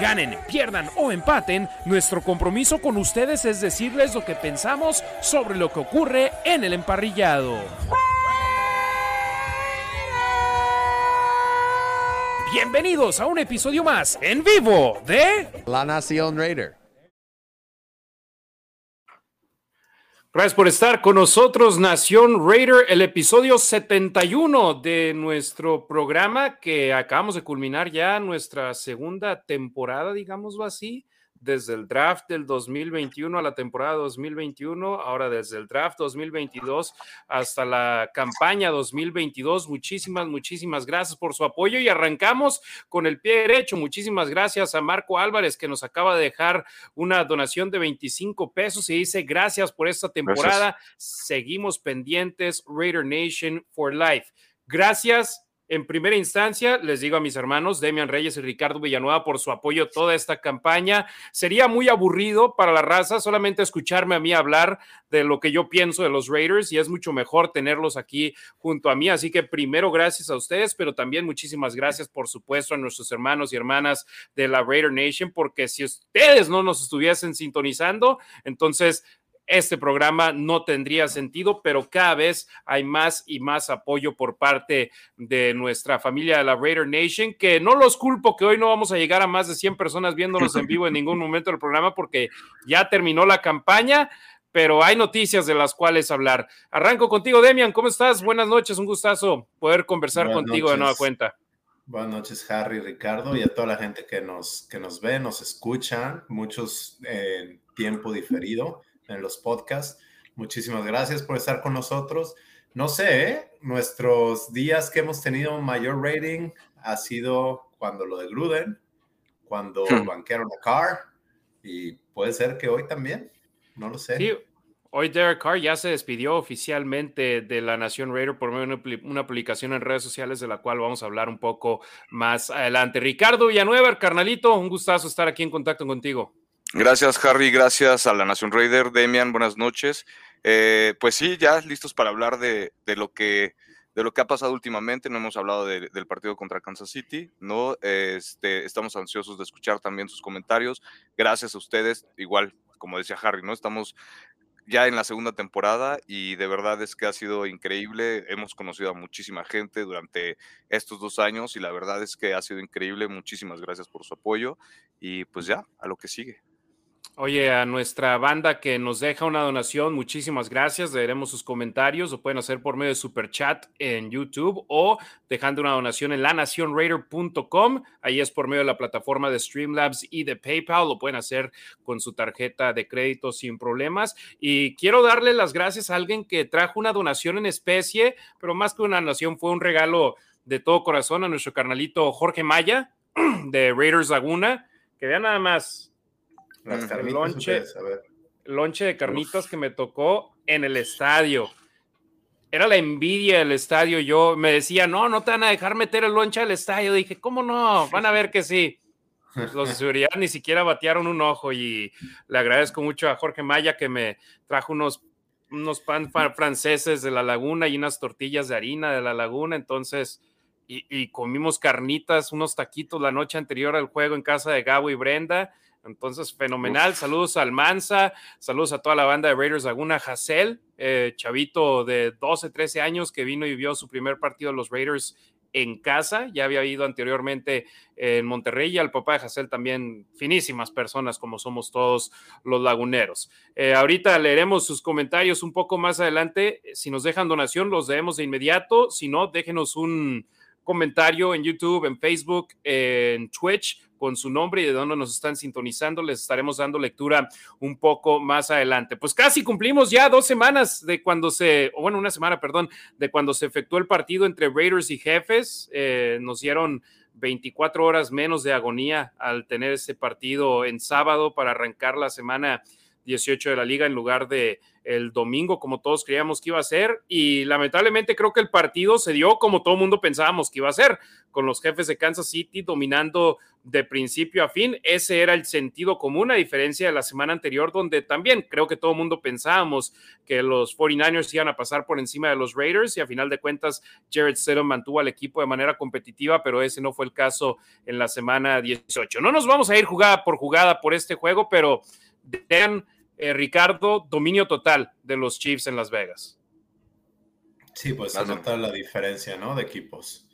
Ganen, pierdan o empaten, nuestro compromiso con ustedes es decirles lo que pensamos sobre lo que ocurre en el emparrillado. Bienvenidos a un episodio más en vivo de La Nación Raider. Gracias por estar con nosotros, Nación Raider, el episodio 71 de nuestro programa que acabamos de culminar ya nuestra segunda temporada, digámoslo así desde el draft del 2021 a la temporada 2021, ahora desde el draft 2022 hasta la campaña 2022. Muchísimas, muchísimas gracias por su apoyo y arrancamos con el pie derecho. Muchísimas gracias a Marco Álvarez que nos acaba de dejar una donación de 25 pesos y dice gracias por esta temporada. Seguimos pendientes. Raider Nation for Life. Gracias en primera instancia, les digo a mis hermanos Demian Reyes y Ricardo Villanueva por su apoyo toda esta campaña. Sería muy aburrido para la raza solamente escucharme a mí hablar de lo que yo pienso de los Raiders y es mucho mejor tenerlos aquí junto a mí. Así que primero gracias a ustedes, pero también muchísimas gracias, por supuesto, a nuestros hermanos y hermanas de la Raider Nation, porque si ustedes no nos estuviesen sintonizando, entonces este programa no tendría sentido, pero cada vez hay más y más apoyo por parte de nuestra familia de la Raider Nation, que no los culpo que hoy no vamos a llegar a más de 100 personas viéndonos en vivo en ningún momento del programa porque ya terminó la campaña, pero hay noticias de las cuales hablar. Arranco contigo, Demian, ¿cómo estás? Buenas noches, un gustazo poder conversar contigo de nueva cuenta. Buenas noches, Harry, Ricardo, y a toda la gente que nos, que nos ve, nos escucha, muchos en tiempo diferido en los podcasts. Muchísimas gracias por estar con nosotros. No sé, ¿eh? nuestros días que hemos tenido mayor rating ha sido cuando lo de Gruden, cuando hmm. banquearon a Carr, y puede ser que hoy también, no lo sé. Sí, hoy Derek Carr ya se despidió oficialmente de la Nación Raider por medio de una publicación en redes sociales de la cual vamos a hablar un poco más adelante. Ricardo Villanueva, carnalito, un gustazo estar aquí en contacto contigo. Gracias, Harry. Gracias a la Nación Raider. Demian, buenas noches. Eh, pues sí, ya listos para hablar de, lo que ha pasado últimamente. No hemos hablado del partido contra Kansas City, ¿no? Este, estamos ansiosos de escuchar también sus comentarios. Gracias a ustedes. Igual, como decía Harry, ¿no? Estamos ya en la segunda temporada y de verdad es que ha sido increíble. Hemos conocido a muchísima gente durante estos dos años y la verdad es que ha sido increíble. Muchísimas gracias por su apoyo y pues ya, a lo que sigue. Oye, a nuestra banda que nos deja una donación, muchísimas gracias. Leeremos sus comentarios. Lo pueden hacer por medio de Super Chat en YouTube o dejando una donación en lanacionraider.com. Ahí es por medio de la plataforma de Streamlabs y de PayPal. Lo pueden hacer con su tarjeta de crédito sin problemas. Y quiero darle las gracias a alguien que trajo una donación en especie, pero más que una donación, fue un regalo de todo corazón a nuestro carnalito Jorge Maya de Raiders Laguna. Que vean nada más las lonche, lonche de carnitas que me tocó en el estadio. Era la envidia del estadio. Yo me decía, no, no te van a dejar meter el lonche al estadio. Dije, ¿cómo no? Van a ver que sí. Los de seguridad ni siquiera batearon un ojo y le agradezco mucho a Jorge Maya que me trajo unos, unos pan franceses de la laguna y unas tortillas de harina de la laguna. Entonces, y, y comimos carnitas, unos taquitos la noche anterior al juego en casa de Gabo y Brenda entonces, fenomenal. Saludos a Almanza, saludos a toda la banda de Raiders Laguna, Hassel, eh, chavito de 12, 13 años que vino y vio su primer partido de los Raiders en casa, ya había ido anteriormente en Monterrey y al papá de Hassel también finísimas personas como somos todos los laguneros. Eh, ahorita leeremos sus comentarios un poco más adelante. Si nos dejan donación, los leemos de inmediato. Si no, déjenos un comentario en YouTube, en Facebook, en Twitch con su nombre y de dónde nos están sintonizando. Les estaremos dando lectura un poco más adelante. Pues casi cumplimos ya dos semanas de cuando se, o bueno, una semana, perdón, de cuando se efectuó el partido entre Raiders y Jefes. Eh, nos dieron 24 horas menos de agonía al tener ese partido en sábado para arrancar la semana 18 de la liga en lugar de el domingo como todos creíamos que iba a ser y lamentablemente creo que el partido se dio como todo mundo pensábamos que iba a ser, con los jefes de Kansas City dominando de principio a fin. Ese era el sentido común, a diferencia de la semana anterior, donde también creo que todo mundo pensábamos que los 49ers iban a pasar por encima de los Raiders y a final de cuentas Jared Stidham mantuvo al equipo de manera competitiva, pero ese no fue el caso en la semana 18. No nos vamos a ir jugada por jugada por este juego, pero vean eh, Ricardo, dominio total de los Chiefs en Las Vegas. Sí, pues se nota la diferencia, ¿no? De equipos.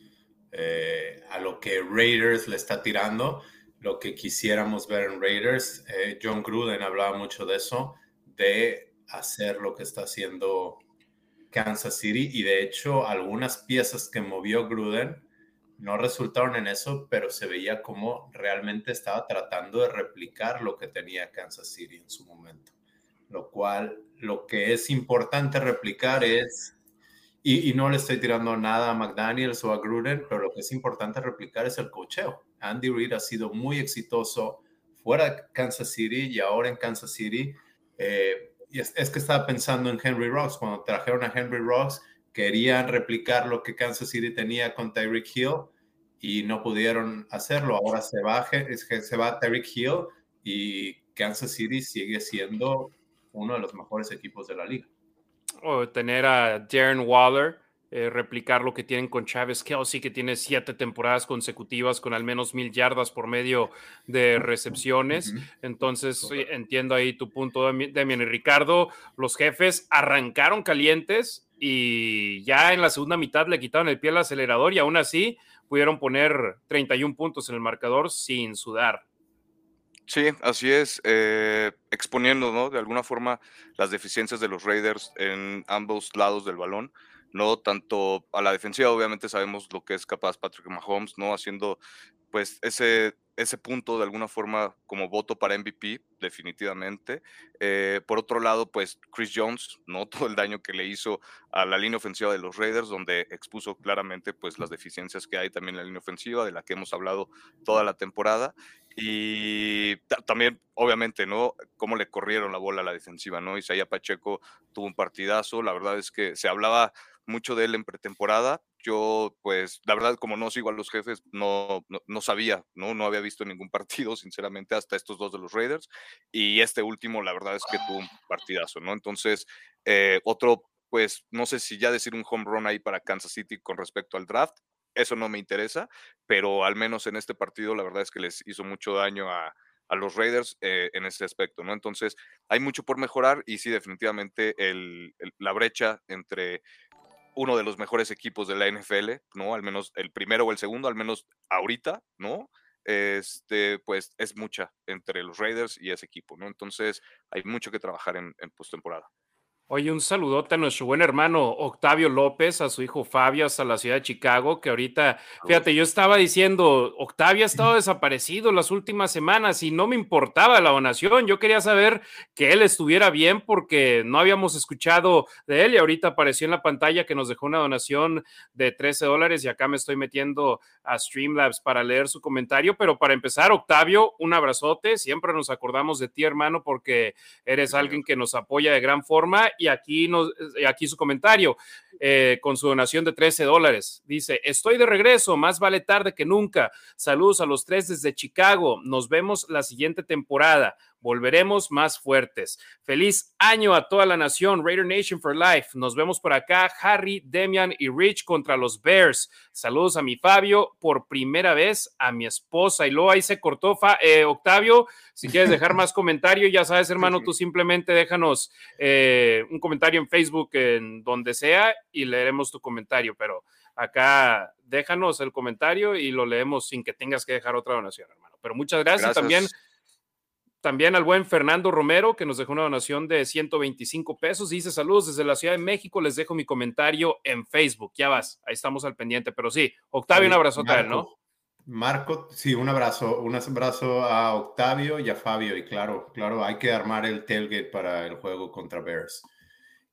Eh, a lo que Raiders le está tirando, lo que quisiéramos ver en Raiders. Eh, John Gruden hablaba mucho de eso, de hacer lo que está haciendo Kansas City y de hecho algunas piezas que movió Gruden no resultaron en eso, pero se veía como realmente estaba tratando de replicar lo que tenía Kansas City en su momento. Lo cual, lo que es importante replicar es, y, no le estoy tirando nada a McDaniels o a Gruden, pero lo que es importante replicar es el cocheo. Andy Reid ha sido muy exitoso fuera de Kansas City y ahora en Kansas City. Eh, es, que estaba pensando en Henry Rocks. Cuando trajeron a Henry Rocks, querían replicar lo que Kansas City tenía con Tyreek Hill y no pudieron hacerlo. Ahora se va, se va Tyreek Hill y Kansas City sigue siendo uno de los mejores equipos de la liga. O tener a Darren Waller, eh, replicar lo que tienen con Chávez Kelsey, que tiene siete temporadas consecutivas con al menos mil yardas por medio de recepciones. Entonces, entiendo ahí tu punto, Demian y Ricardo. Los jefes arrancaron calientes y ya en la segunda mitad le quitaron el pie al acelerador y aún así pudieron poner 31 puntos en el marcador sin sudar. Sí, así es, eh, exponiendo, ¿no? De alguna forma las deficiencias de los Raiders en ambos lados del balón, no tanto a la defensiva, obviamente sabemos lo que es capaz Patrick Mahomes, ¿no? Haciendo pues ese ese punto de alguna forma como voto para MVP, definitivamente. Eh, por otro lado, pues Chris Jones, ¿no? Todo el daño que le hizo a la línea ofensiva de los Raiders, donde expuso claramente pues las deficiencias que hay también en la línea ofensiva, de la que hemos hablado toda la temporada. Y también, obviamente, ¿no? Cómo le corrieron la bola a la defensiva, ¿no? Isaiah Pacheco tuvo un partidazo, la verdad es que se hablaba mucho de él en pretemporada. Yo, pues, la verdad, como no sigo a los jefes, no, no, sabía, ¿no? No había visto ningún partido, sinceramente, hasta estos dos de los Raiders. Y este último, la verdad es que tuvo un partidazo, ¿no? Entonces, eh, otro, pues, no sé si ya decir un home run ahí para Kansas City con respecto al draft. Eso no me interesa, pero al menos en este partido, la verdad es que les hizo mucho daño a, a los Raiders eh, en ese aspecto, ¿no? Entonces, hay mucho por mejorar y sí, definitivamente el, la brecha entre uno de los mejores equipos de la NFL, ¿no? Al menos el primero o el segundo, al menos ahorita, ¿no? Este, pues es mucha entre los Raiders y ese equipo, ¿no? Entonces hay mucho que trabajar en, en postemporada. Oye, un saludote a nuestro buen hermano Octavio López, a su hijo Fabio, hasta la ciudad de Chicago, que ahorita, fíjate, yo estaba diciendo, Octavio ha estado desaparecido las últimas semanas y no me importaba la donación, yo quería saber que él estuviera bien porque no habíamos escuchado de él y ahorita apareció en la pantalla que nos dejó una donación de 13 dólares y acá me estoy metiendo a Streamlabs para leer su comentario, pero para empezar, Octavio, un abrazote, siempre nos acordamos de ti, hermano, porque eres alguien que nos apoya de gran forma y aquí, nos, eh, aquí su comentario eh, con su donación de 13 dólares. Dice, estoy de regreso, más vale tarde que nunca. Saludos a los tres desde Chicago. Nos vemos la siguiente temporada volveremos más fuertes. Feliz año a toda la nación, Raider Nation for Life. Nos vemos por acá, Harry, Demian y Rich contra los Bears. Saludos a mi Fabio, por primera vez a mi esposa. Y luego ahí se cortó, eh, Octavio. Si quieres dejar más comentario, ya sabes, hermano, tú simplemente déjanos eh, un comentario en Facebook, en donde sea, y leeremos tu comentario. Pero acá déjanos el comentario y lo leemos sin que tengas que dejar otra donación, hermano. Pero muchas gracias. también también al buen Fernando Romero, que nos dejó una donación de 125 pesos. Dice saludos desde la Ciudad de México. Les dejo mi comentario en Facebook. Ya vas, ahí estamos al pendiente. Pero sí, Octavio, un abrazo a él, ¿no? Marco, sí, un abrazo, un abrazo a Octavio y a Fabio. Y claro, claro, hay que armar el tailgate para el juego contra Bears.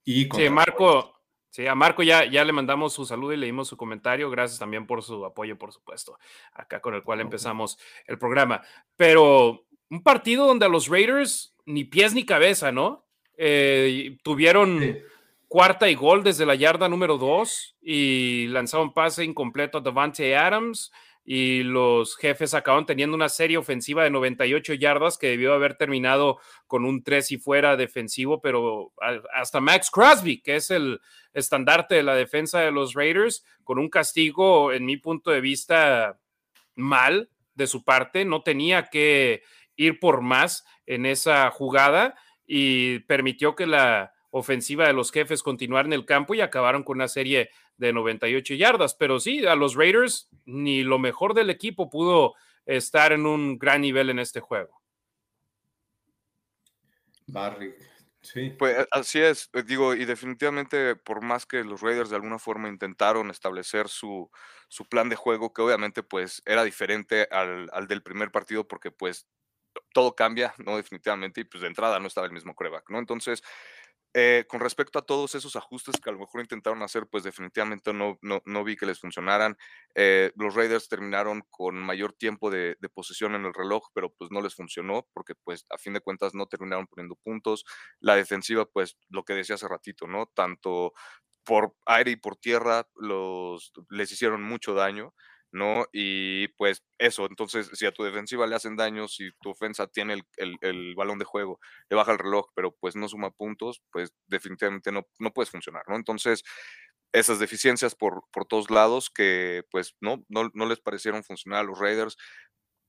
Y sí, Marco, Sí, a Marco ya, ya le mandamos su saludo y leímos su comentario. Gracias también por su apoyo, por supuesto, acá con el cual empezamos el programa. Pero un partido donde a los Raiders ni pies ni cabeza, ¿no? Eh, tuvieron cuarta y gol desde la yarda número dos y lanzaron pase incompleto a Devante Adams y los jefes acabaron teniendo una serie ofensiva de 98 yardas que debió haber terminado con un 3 y fuera defensivo, pero hasta Max Crosby, que es el estandarte de la defensa de los Raiders, con un castigo, en mi punto de vista, mal de su parte, no tenía que ir por más en esa jugada y permitió que la ofensiva de los jefes continuara en el campo y acabaron con una serie de 98 yardas. Pero sí, a los Raiders ni lo mejor del equipo pudo estar en un gran nivel en este juego. Barry, sí. Pues así es, eh, digo, y definitivamente por más que los Raiders de alguna forma intentaron establecer su, su plan de juego, que obviamente pues era diferente al, al del primer partido porque pues todo cambia, ¿no? Definitivamente, y pues de entrada no estaba el mismo coreback, ¿no? Entonces, eh, con respecto a todos esos ajustes que a lo mejor intentaron hacer, pues definitivamente no, no, vi que les funcionaran. Eh, los Raiders terminaron con mayor tiempo de, de, posesión en el reloj, pero pues no les funcionó porque pues a fin de cuentas no terminaron poniendo puntos. La defensiva, pues lo que decía hace ratito, ¿no? Tanto por aire y por tierra los, les hicieron mucho daño. ¿No? Y pues eso, entonces si a tu defensiva le hacen daño, si tu ofensa tiene el, balón de juego, le baja el reloj, pero pues no suma puntos, pues definitivamente no, no puedes funcionar, ¿no? Entonces, esas deficiencias por, por todos lados que pues no, no, no les parecieron funcionar a los Raiders,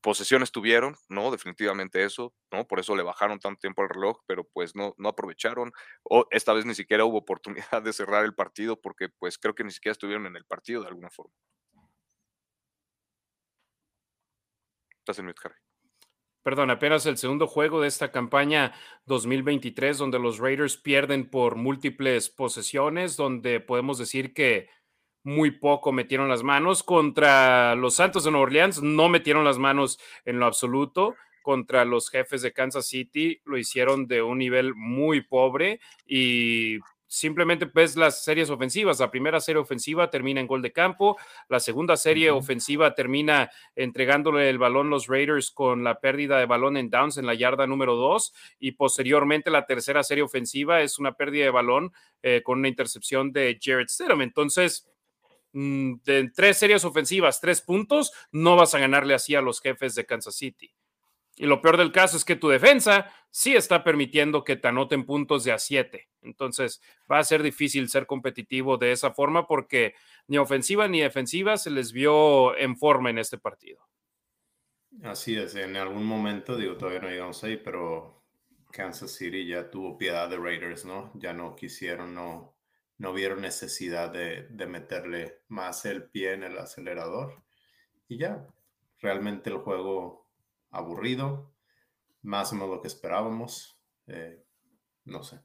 posesiones tuvieron, ¿no? Definitivamente eso, ¿no? Por eso le bajaron tanto tiempo al reloj, pero pues no, no aprovecharon. O esta vez ni siquiera hubo oportunidad de cerrar el partido porque pues creo que ni siquiera estuvieron en el partido de alguna forma. Perdón, apenas el segundo juego de esta campaña 2023, donde los Raiders pierden por múltiples posesiones, donde podemos decir que muy poco metieron las manos. Contra los Santos de Nueva Orleans no metieron las manos en lo absoluto. Contra los jefes de Kansas City lo hicieron de un nivel muy pobre y simplemente ves las series ofensivas. La primera serie ofensiva termina en gol de campo, la segunda serie ofensiva termina entregándole el balón los Raiders con la pérdida de balón en downs en la yarda número dos y posteriormente la tercera serie ofensiva es una pérdida de balón eh, con una intercepción de Jared Stidham. Entonces, mm, de tres series ofensivas, tres puntos, no vas a ganarle así a los jefes de Kansas City. Y lo peor del caso es que tu defensa sí está permitiendo que te anoten puntos de a 7. Entonces va a ser difícil ser competitivo de esa forma porque ni ofensiva ni defensiva se les vio en forma en este partido. Así es, en algún momento, digo, todavía no llegamos ahí, pero Kansas City ya tuvo piedad de Raiders, ¿no? Ya no quisieron, no, no vieron necesidad de, de meterle más el pie en el acelerador. Y ya, realmente el juego aburrido, más o lo que esperábamos, eh, no sé.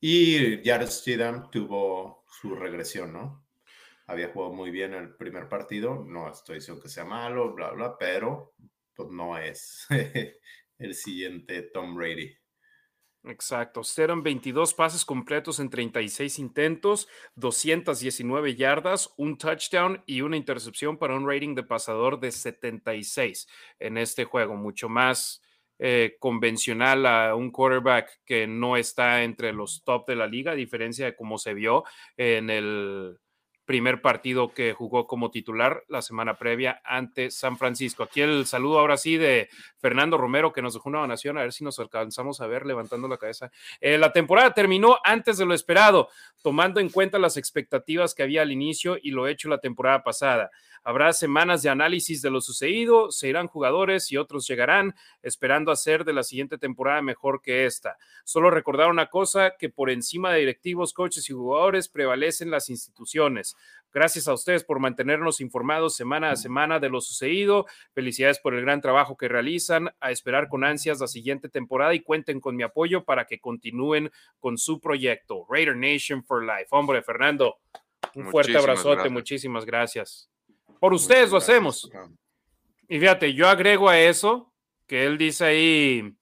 Y Jared Stidham tuvo su regresión, ¿no? Había jugado muy bien el primer partido, no estoy diciendo que sea malo, bla, bla, pero pues no es el siguiente Tom Brady. Exacto, eran 22 pases completos en 36 intentos, 219 yardas, un touchdown y una intercepción para un rating de pasador de 76 en este juego, mucho más eh, convencional a un quarterback que no está entre los top de la liga, a diferencia de cómo se vio en el primer partido que jugó como titular la semana previa ante San Francisco. Aquí el saludo ahora sí de Fernando Romero que nos dejó una donación, a ver si nos alcanzamos a ver levantando la cabeza. Eh, la temporada terminó antes de lo esperado, tomando en cuenta las expectativas que había al inicio y lo hecho la temporada pasada. Habrá semanas de análisis de lo sucedido, se irán jugadores y otros llegarán, esperando hacer de la siguiente temporada mejor que esta. Solo recordar una cosa, que por encima de directivos, coaches y jugadores prevalecen las instituciones. Gracias a ustedes por mantenernos informados semana a semana de lo sucedido. Felicidades por el gran trabajo que realizan. A esperar con ansias la siguiente temporada y cuenten con mi apoyo para que continúen con su proyecto. Raider Nation for Life. Hombre, Fernando, un fuerte abrazote. Muchísimas gracias. Por ustedes lo hacemos. Y fíjate, yo agrego a eso que él dice ahí,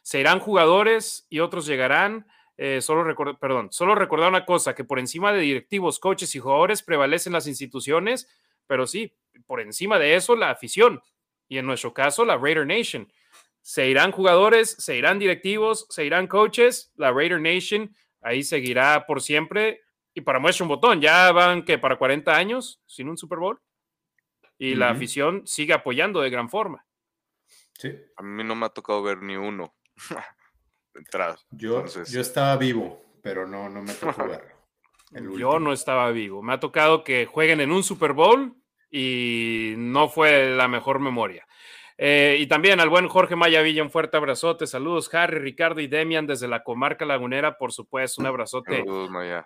se irán jugadores y otros llegarán. Eh, solo, recordar, perdón, solo recordar una cosa, que por encima de directivos, coaches y jugadores prevalecen las instituciones, pero sí, por encima de eso la afición y en nuestro caso la Raider Nation. Se irán jugadores, se irán directivos, se irán coaches, la Raider Nation ahí seguirá por siempre. Y para muestra un botón, ya van que para 40 años sin un Super Bowl. Y la afición sigue apoyando de gran forma. Sí. A mí no me ha tocado ver ni uno. Entrada. Yo, yo estaba vivo, pero no, no me tocó verlo. Yo no estaba vivo. Me ha tocado que jueguen en un Super Bowl y no fue la mejor memoria. Eh, y también al buen Jorge Maya Villa, un fuerte abrazote. Saludos, Harry, Ricardo y Demian desde la comarca lagunera, por supuesto. Un abrazote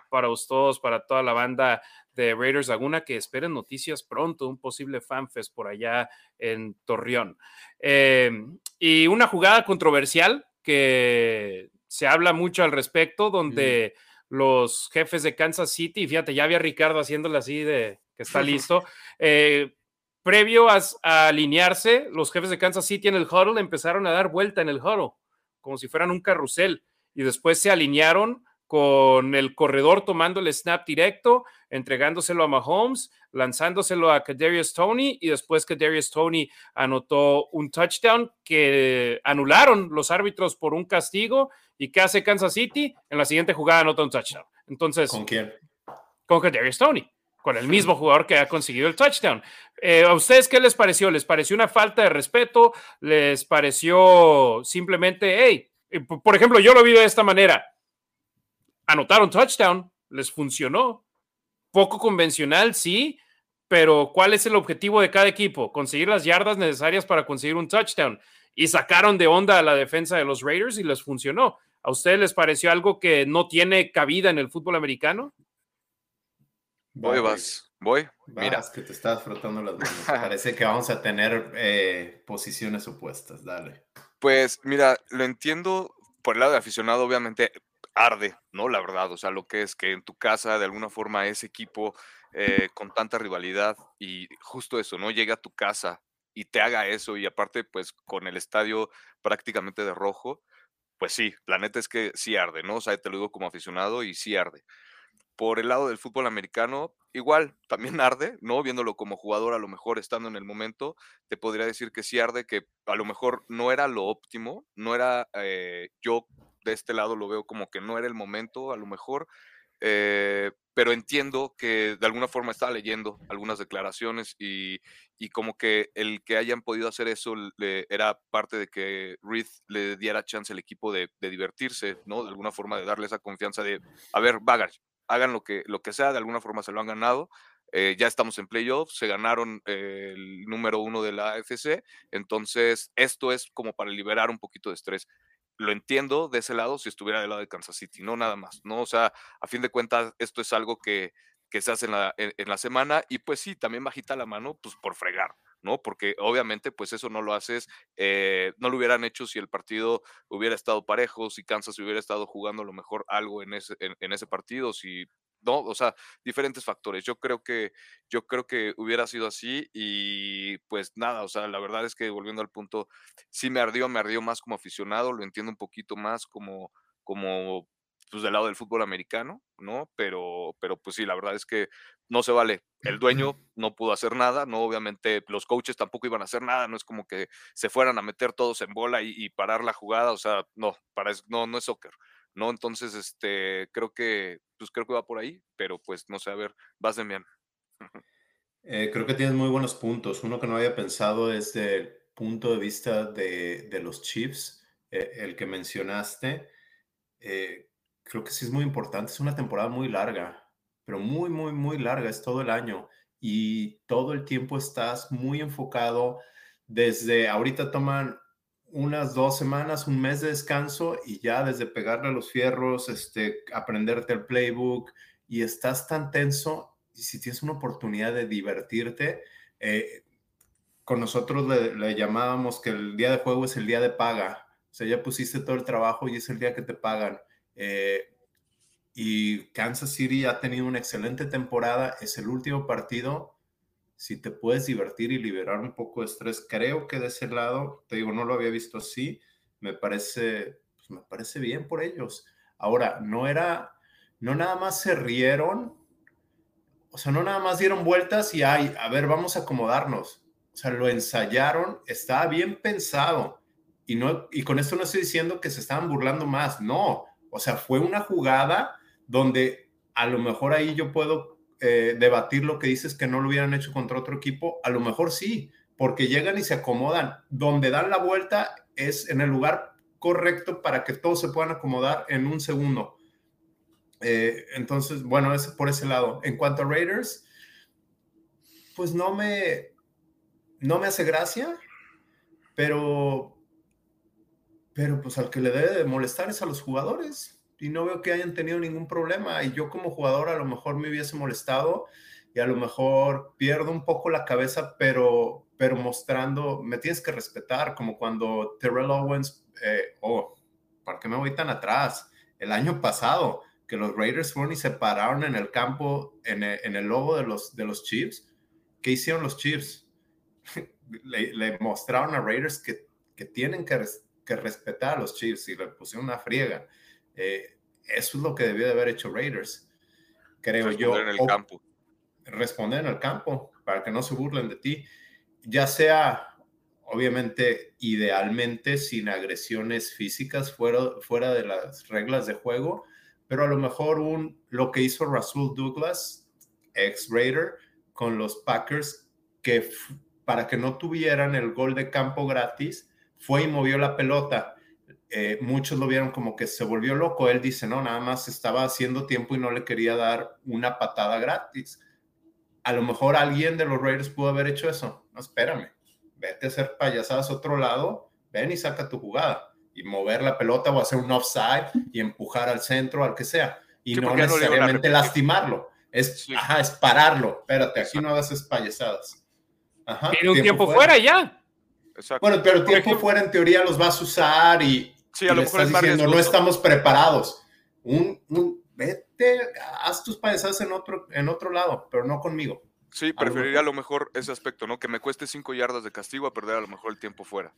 para todos, para toda la banda de Raiders Laguna, que esperen noticias pronto, un posible fanfest por allá en Torreón. Eh, y una jugada controversial que se habla mucho al respecto, donde los jefes de Kansas City, fíjate, ya había Ricardo haciéndole así de que está listo. Eh, previo a, alinearse, los jefes de Kansas City en el huddle empezaron a dar vuelta en el huddle, como si fueran un carrusel, y después se alinearon con el corredor tomando el snap directo, entregándoselo a Mahomes, lanzándoselo a Kadarius Tony y después Kadarius Tony anotó un touchdown que anularon los árbitros por un castigo y ¿qué hace Kansas City? En la siguiente jugada anota un touchdown. Entonces, ¿con quién? Con Kadarius Tony, con el mismo jugador que ha conseguido el touchdown. Eh, ¿A ustedes qué les pareció? ¿Les pareció una falta de respeto? ¿Les pareció simplemente, hey, por ejemplo, yo lo vi de esta manera anotaron touchdown, les funcionó. Poco convencional, sí, pero ¿cuál es el objetivo de cada equipo? Conseguir las yardas necesarias para conseguir un touchdown. Y sacaron de onda a la defensa de los Raiders y les funcionó. ¿A ustedes les pareció algo que no tiene cabida en el fútbol americano? Voy, vas. Voy. Mira. que te estás frotando las manos. Parece que vamos a tener eh, posiciones opuestas. Dale. Pues mira, lo entiendo por el lado de aficionado, obviamente arde, ¿no? La verdad, o sea, lo que es que en tu casa de alguna forma ese equipo eh, con tanta rivalidad y justo eso, ¿no? Llega a tu casa y te haga eso y aparte pues con el estadio prácticamente de rojo, pues sí, la neta es que sí arde, ¿no? O sea, te lo digo como aficionado y sí arde. Por el lado del fútbol americano, igual, también arde, ¿no? Viéndolo como jugador, a lo mejor estando en el momento, te podría decir que sí arde, que a lo mejor no era lo óptimo, no era eh, yo de este lado lo veo como que no era el momento, a lo mejor, eh, pero entiendo que de alguna forma estaba leyendo algunas declaraciones y, como que el que hayan podido hacer eso era parte de que Reed le diera chance al equipo de, divertirse, ¿no? De alguna forma de darle esa confianza de, a ver, Baggage, hagan lo que, lo que sea, de alguna forma se lo han ganado. Eh, ya estamos en playoffs, se ganaron el número uno de la AFC, entonces esto es como para liberar un poquito de estrés lo entiendo de ese lado si estuviera del lado de Kansas City, no nada más, ¿no? O sea, a fin de cuentas, esto es algo que, se hace en la, en, la, semana y pues sí, también bajita la mano, pues por fregar, ¿no? Porque obviamente pues eso no lo haces, eh, no lo hubieran hecho si el partido hubiera estado parejo, si Kansas hubiera estado jugando a lo mejor algo en ese, en ese partido, si ¿no? O sea, diferentes factores. Yo creo que, yo creo que hubiera sido así y pues nada, o sea, la verdad es que volviendo al punto, sí me ardió, me ardió más como aficionado, lo entiendo un poquito más como, como pues del lado del fútbol americano, ¿no? Pero, pero pues sí, la verdad es que no se vale. El dueño no pudo hacer nada, ¿no? Obviamente los coaches tampoco iban a hacer nada, no es como que se fueran a meter todos en bola y, parar la jugada, o sea, no, para, no, no es soccer. ¿No? Entonces, este, creo que, pues creo que va por ahí, pero pues no sé, a ver, vas de bien. Eh, creo que tienes muy buenos puntos. Uno que no había pensado es el punto de vista de, los Chiefs, eh, el que mencionaste. Eh, creo que sí es muy importante. Es una temporada muy larga, pero muy, muy, muy larga. Es todo el año y todo el tiempo estás muy enfocado. Desde ahorita toman unas dos semanas, un mes de descanso y ya desde pegarle a los fierros, este, aprenderte el playbook y estás tan tenso y si tienes una oportunidad de divertirte, eh, con nosotros le, llamábamos que el día de juego es el día de paga, o sea, ya pusiste todo el trabajo y es el día que te pagan. Eh, y Kansas City ha tenido una excelente temporada, es el último partido si te puedes divertir y liberar un poco de estrés, creo que de ese lado, te digo, no lo había visto así, me parece, pues me parece bien por ellos. Ahora, no era, no nada más se rieron, o sea, no nada más dieron vueltas y, ay, a ver, vamos a acomodarnos. O sea, lo ensayaron, estaba bien pensado y, no, y con esto no estoy diciendo que se estaban burlando más, no, o sea, fue una jugada donde a lo mejor ahí yo puedo eh, debatir lo que dices que no lo hubieran hecho contra otro equipo, a lo mejor sí, porque llegan y se acomodan. Donde dan la vuelta es en el lugar correcto para que todos se puedan acomodar en un segundo. Eh, entonces, bueno, es por ese lado. En cuanto a Raiders, pues no me, no me hace gracia, pero, pero pues al que le debe de molestar es a los jugadores y no veo que hayan tenido ningún problema. Y yo como jugador a lo mejor me hubiese molestado y a lo mejor pierdo un poco la cabeza, pero, pero mostrando, me tienes que respetar, como cuando Terrell Owens, eh, oh, ¿para qué me voy tan atrás? El año pasado, que los Raiders fueron y se pararon en el campo, en el, en el logo de los, de los Chiefs. ¿Qué hicieron los Chiefs? le, mostraron a Raiders que, que tienen que, que respetar a los Chiefs y le pusieron una friega. Eh, eso es lo que debió de haber hecho Raiders, creo yo. Responder en el campo. Responder en el campo para que no se burlen de ti, ya sea, obviamente, idealmente sin agresiones físicas fuera, fuera de las reglas de juego, pero a lo mejor un, lo que hizo Rasul Douglas, ex Raider, con los Packers, que para que no tuvieran el gol de campo gratis, fue y movió la pelota eh, muchos lo vieron como que se volvió loco. Él dice, no, nada más estaba haciendo tiempo y no le quería dar una patada gratis. A lo mejor alguien de los Raiders pudo haber hecho eso. No, espérame, vete a hacer payasadas a otro lado, ven y saca tu jugada. Y mover la pelota o hacer un offside y empujar al centro, al que sea. Y no necesariamente lastimarlo. Es, ajá, es pararlo. Espérate, aquí no hagas payasadas. Ajá, Tiene un tiempo, fuera ya. Bueno, pero tiempo fuera en teoría los vas a usar y, Sí, a lo mejor es diciendo, no estamos preparados. Un, un, vete, haz tus payasadas en otro, en otro lado, pero no conmigo. Sí, preferiría a lo mejor ese aspecto, ¿no? Que me cueste cinco yardas de castigo a perder a lo mejor el tiempo fuera.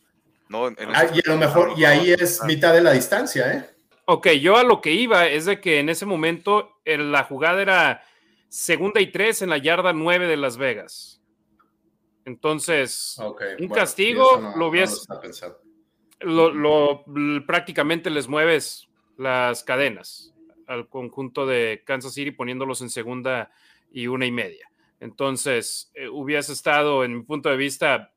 ¿no? Ah, y a lo mejor, y ahí es mitad de la distancia, ¿eh? Ok, yo a lo que iba es de que en ese momento la jugada era segunda y tres en la yarda nueve de Las Vegas. Entonces, un castigo lo hubiese lo, prácticamente les mueves las cadenas al conjunto de Kansas City poniéndolos en segunda y una y media. Entonces, eh, hubiese estado, en mi punto de vista,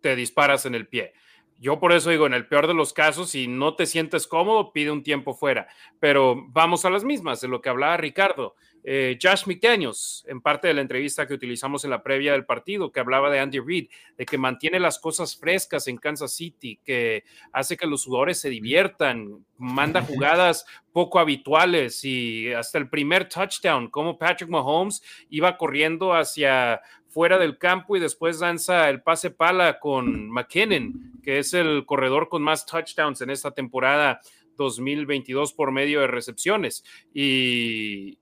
te disparas en el pie. Yo por eso digo, en el peor de los casos, si no te sientes cómodo, pide un tiempo fuera. Pero vamos a las mismas, de lo que hablaba Ricardo. Eh, Josh McDaniels, en parte de la entrevista que utilizamos en la previa del partido, que hablaba de Andy Reid, de que mantiene las cosas frescas en Kansas City, que hace que los jugadores se diviertan, manda jugadas poco habituales y hasta el primer touchdown, como Patrick Mahomes iba corriendo hacia fuera del campo y después danza el pase pala con McKinnon, que es el corredor con más touchdowns en esta temporada 2022 por medio de recepciones. Y,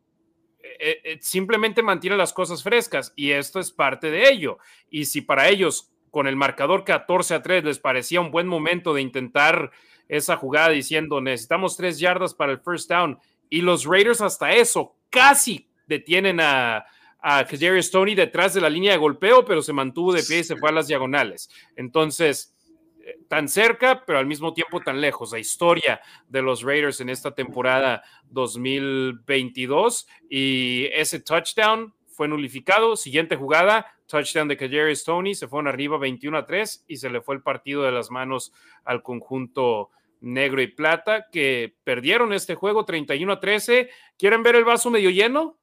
simplemente mantiene las cosas frescas y esto es parte de ello. Y si para ellos con el marcador 14 a 3 les parecía un buen momento de intentar esa jugada diciendo necesitamos tres yardas para el first down y los Raiders hasta eso casi detienen a, a Stoney detrás de la línea de golpeo, pero se mantuvo de pie y se fue a las diagonales. Entonces, tan cerca, pero al mismo tiempo tan lejos. La historia de los Raiders en esta temporada 2022 y ese touchdown fue nulificado. Siguiente jugada, touchdown de Kajeri Stoney, se fueron arriba 21 a 3 y se le fue el partido de las manos al conjunto negro y plata que perdieron este juego 31 a 13. ¿Quieren ver el vaso medio lleno?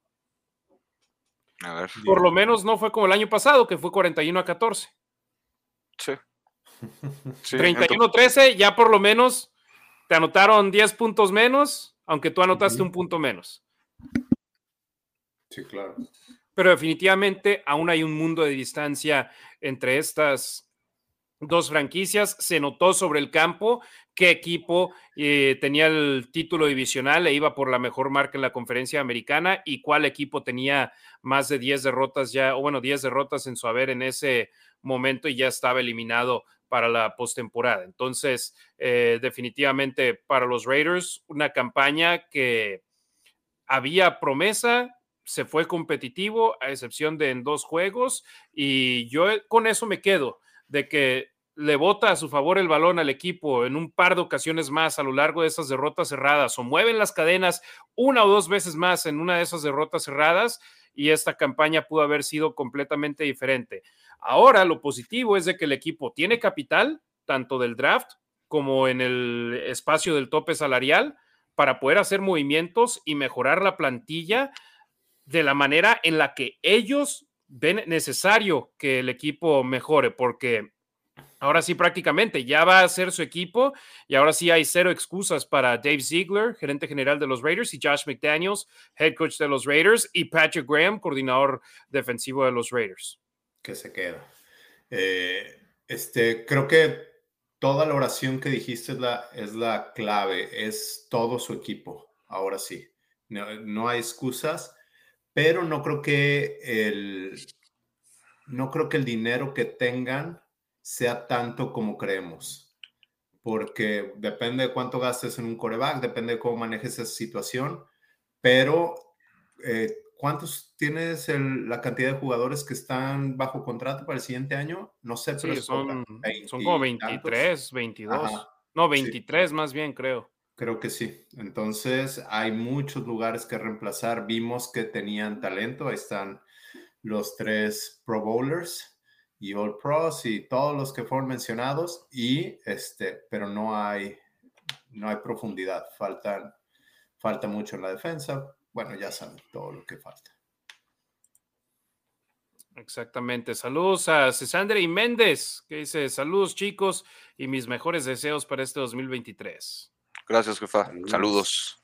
A ver. Por lo menos no fue como el año pasado, que fue 41 a 14. Sí. 31-13, ya por lo menos te anotaron 10 puntos menos, aunque tú anotaste un punto menos. Sí, claro. Pero definitivamente aún hay un mundo de distancia entre estas dos franquicias. Se notó sobre el campo qué equipo eh, tenía el título divisional e iba por la mejor marca en la conferencia americana y cuál equipo tenía más de 10 derrotas ya, o bueno, 10 derrotas en su haber en ese momento y ya estaba eliminado para la postemporada. Entonces, eh, definitivamente para los Raiders, una campaña que había promesa, se fue competitivo, a excepción de en dos juegos, y yo con eso me quedo, de que le bota a su favor el balón al equipo en un par de ocasiones más a lo largo de esas derrotas cerradas o mueven las cadenas una o dos veces más en una de esas derrotas cerradas y esta campaña pudo haber sido completamente diferente. Ahora lo positivo es de que el equipo tiene capital, tanto del draft como en el espacio del tope salarial, para poder hacer movimientos y mejorar la plantilla de la manera en la que ellos ven necesario que el equipo mejore, porque ahora sí prácticamente ya va a ser su equipo y ahora sí hay cero excusas para Dave Ziegler, gerente general de los Raiders, y Josh McDaniels, head coach de los Raiders, y Patrick Graham, coordinador defensivo de los Raiders. Que se queda. Eh, este, creo que toda la oración que dijiste es la, es la clave, es todo su equipo, ahora sí. no hay excusas pero no creo que el, no creo que el dinero que tengan sea tanto como creemos, porque depende de cuánto gastes en un coreback, depende de cómo manejes esa situación, pero eh, ¿cuántos tienes la cantidad de jugadores que están bajo contrato para el siguiente año? No sé, pero son, son como 23, 22. no, 23 más bien, creo. Creo que sí. Entonces, hay muchos lugares que reemplazar. Vimos que tenían talento. Ahí están los tres Pro Bowlers y All Pros y todos los que fueron mencionados. Y este, pero no hay, no hay profundidad. Faltan, falta mucho en la defensa. Bueno, ya saben todo lo que falta. Exactamente. Saludos a Cesandre y Méndez, que dice: Saludos, chicos, y mis mejores deseos para este 2023. Gracias, jefa. Saludos.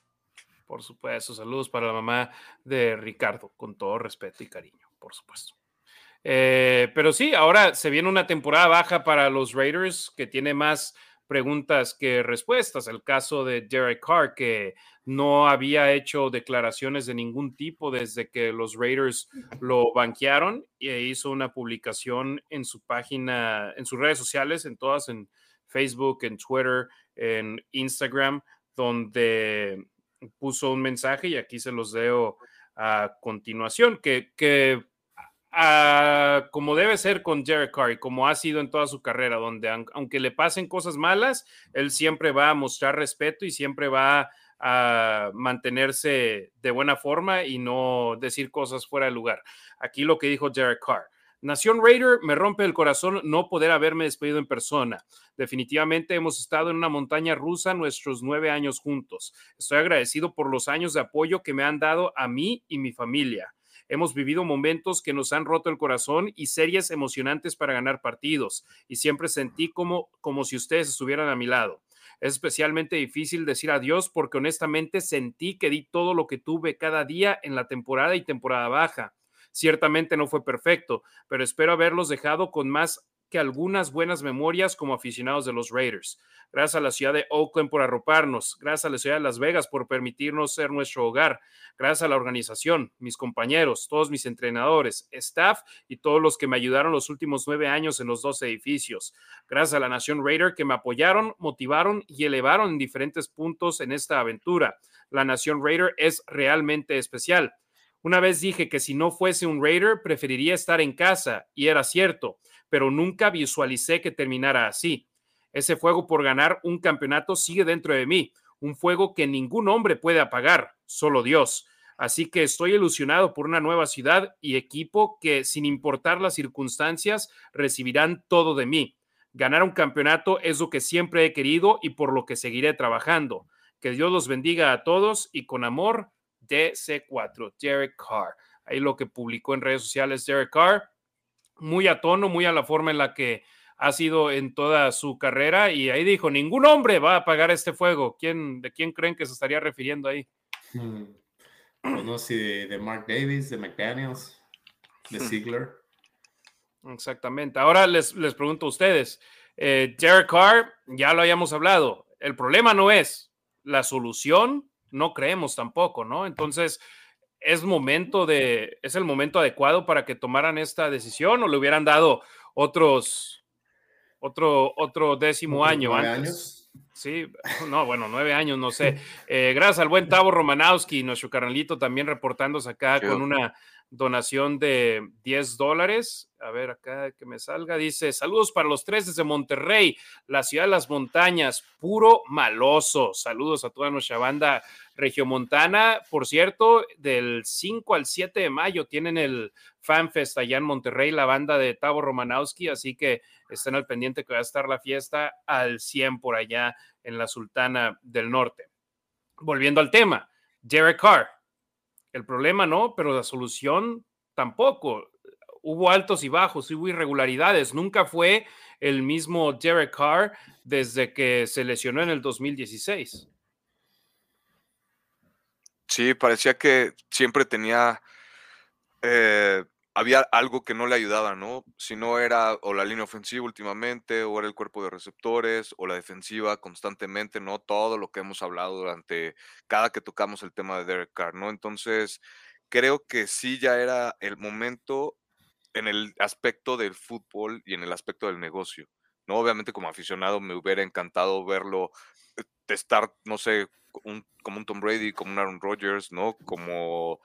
Por supuesto, saludos para la mamá de Ricardo, con todo respeto y cariño, por supuesto. Eh, pero sí, ahora se viene una temporada baja para los Raiders que tiene más preguntas que respuestas. El caso de Derek Carr, que no había hecho declaraciones de ningún tipo desde que los Raiders lo banquearon y hizo una publicación en su página, en sus redes sociales, en todas, en Facebook, en Twitter, en Instagram, donde puso un mensaje y aquí se los leo a continuación, que como debe ser con Derek Carr como ha sido en toda su carrera, donde aunque le pasen cosas malas, él siempre va a mostrar respeto y siempre va a mantenerse de buena forma y no decir cosas fuera de lugar. Aquí lo que dijo Derek Carr. Nación Raider, me rompe el corazón no poder haberme despedido en persona. Definitivamente hemos estado en una montaña rusa nuestros nueve años juntos. Estoy agradecido por los años de apoyo que me han dado a mí y mi familia. Hemos vivido momentos que nos han roto el corazón y series emocionantes para ganar partidos, y siempre sentí como, como si ustedes estuvieran a mi lado. Es especialmente difícil decir adiós porque honestamente sentí que di todo lo que tuve cada día en la temporada y temporada baja. Ciertamente no fue perfecto, pero espero haberlos dejado con más que algunas buenas memorias como aficionados de los Raiders. Gracias a la ciudad de Oakland por arroparnos, gracias a la ciudad de Las Vegas por permitirnos ser nuestro hogar, gracias a la organización, mis compañeros, todos mis entrenadores, staff y todos los que me ayudaron los últimos nueve años en los dos edificios. Gracias a la Nación Raider que me apoyaron, motivaron y elevaron en diferentes puntos en esta aventura. La Nación Raider es realmente especial. Una vez dije que si no fuese un Raider, preferiría estar en casa, y era cierto, pero nunca visualicé que terminara así. Ese fuego por ganar un campeonato sigue dentro de mí, un fuego que ningún hombre puede apagar, solo Dios. Así que estoy ilusionado por una nueva ciudad y equipo que, sin importar las circunstancias, recibirán todo de mí. Ganar un campeonato es lo que siempre he querido y por lo que seguiré trabajando. Que Dios los bendiga a todos y con amor, DC4, Derek Carr. Ahí lo que publicó en redes sociales Derek Carr, muy a tono, muy a la forma en la que ha sido en toda su carrera y ahí dijo, ningún hombre va a apagar este fuego. ¿Quién, ¿De quién creen que se estaría refiriendo ahí? Hmm. Pues no sé, de Mark Davis, de McDaniels, de hmm. Ziegler. Exactamente. Ahora les, les pregunto a ustedes, eh, Derek Carr, ya lo hayamos hablado, el problema no es la solución no creemos tampoco, ¿no? Entonces, es momento de, es el momento adecuado para que tomaran esta decisión o le hubieran dado otros, otro, otro décimo año antes. Años? Sí, no, bueno, nueve años, no sé. Eh, gracias al buen Tavo Romanowski, nuestro carnalito, también reportándose acá con una donación de 10 dólares. A ver, acá que me salga. Dice, saludos para los tres desde Monterrey, la ciudad de las montañas, puro maloso. Saludos a toda nuestra banda regiomontana. Por cierto, del 5 al 7 de mayo tienen el FanFest allá en Monterrey, la banda de Tavo Romanowski, así que estén al pendiente que va a estar la fiesta al 100 por allá en la Sultana del Norte. Volviendo al tema, Derek Carr. El problema no, pero la solución tampoco. Hubo altos y bajos, hubo irregularidades. Nunca fue el mismo Derek Carr desde que se lesionó en el 2016. Sí, parecía que siempre tenía eh, había algo que no le ayudaba, ¿no? Si no era o la línea ofensiva últimamente, o era el cuerpo de receptores, o la defensiva constantemente, ¿no? Todo lo que hemos hablado durante cada que tocamos el tema de Derek Carr, ¿no? Entonces, creo que sí ya era el momento en el aspecto del fútbol y en el aspecto del negocio, ¿no? Obviamente como aficionado me hubiera encantado verlo eh, estar, no sé, como un Tom Brady, como un Aaron Rodgers, ¿no? Como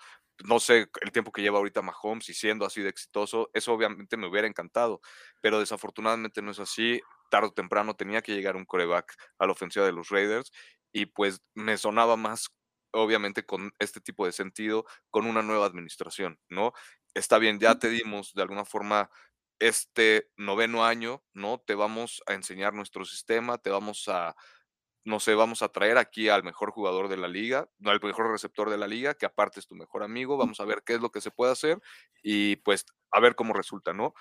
no sé el tiempo que lleva ahorita Mahomes y siendo así de exitoso, eso obviamente me hubiera encantado, pero desafortunadamente no es así. Tarde o temprano tenía que llegar un coreback a la ofensiva de los Raiders y pues me sonaba más, obviamente, con este tipo de sentido, con una nueva administración, ¿no? Está bien, ya te dimos de alguna forma este noveno año, ¿no? Te vamos a enseñar nuestro sistema, te vamos a, no sé, vamos a traer aquí al mejor jugador de la liga, no al mejor receptor de la liga, que aparte es tu mejor amigo, vamos a ver qué es lo que se puede hacer y pues a ver cómo resulta, ¿no?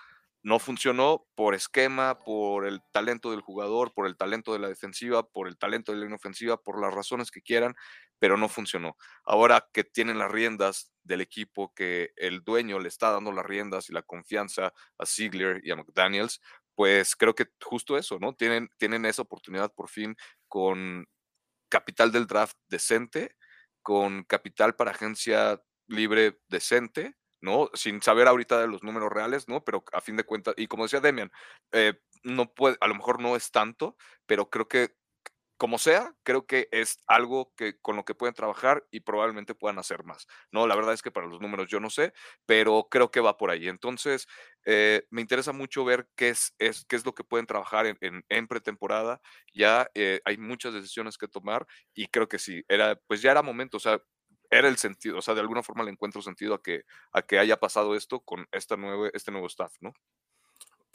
No funcionó por esquema, por el talento del jugador, por el talento de la defensiva, por el talento de la inofensiva, por las razones que quieran, pero no funcionó. Ahora que tienen las riendas del equipo, que el dueño le está dando las riendas y la confianza a Ziegler y a McDaniels, pues creo que justo eso, ¿no? Tienen, tienen esa oportunidad por fin con capital del draft decente, con capital para agencia libre decente, ¿no? Sin saber ahorita de los números reales, ¿no? Pero a fin de cuentas, y como decía Demian, eh, no puede, a lo mejor no es tanto, pero creo que como sea, creo que es algo que con lo que pueden trabajar y probablemente puedan hacer más. No, la verdad es que para los números yo no sé, pero creo que va por ahí. Entonces, eh, me interesa mucho ver qué es, qué es lo que pueden trabajar en, pretemporada. Ya eh, hay muchas decisiones que tomar y creo que sí, era, pues ya era momento, o sea, era el sentido, o sea, de alguna forma le encuentro sentido a que, a que haya pasado esto con esta este nuevo staff, ¿no?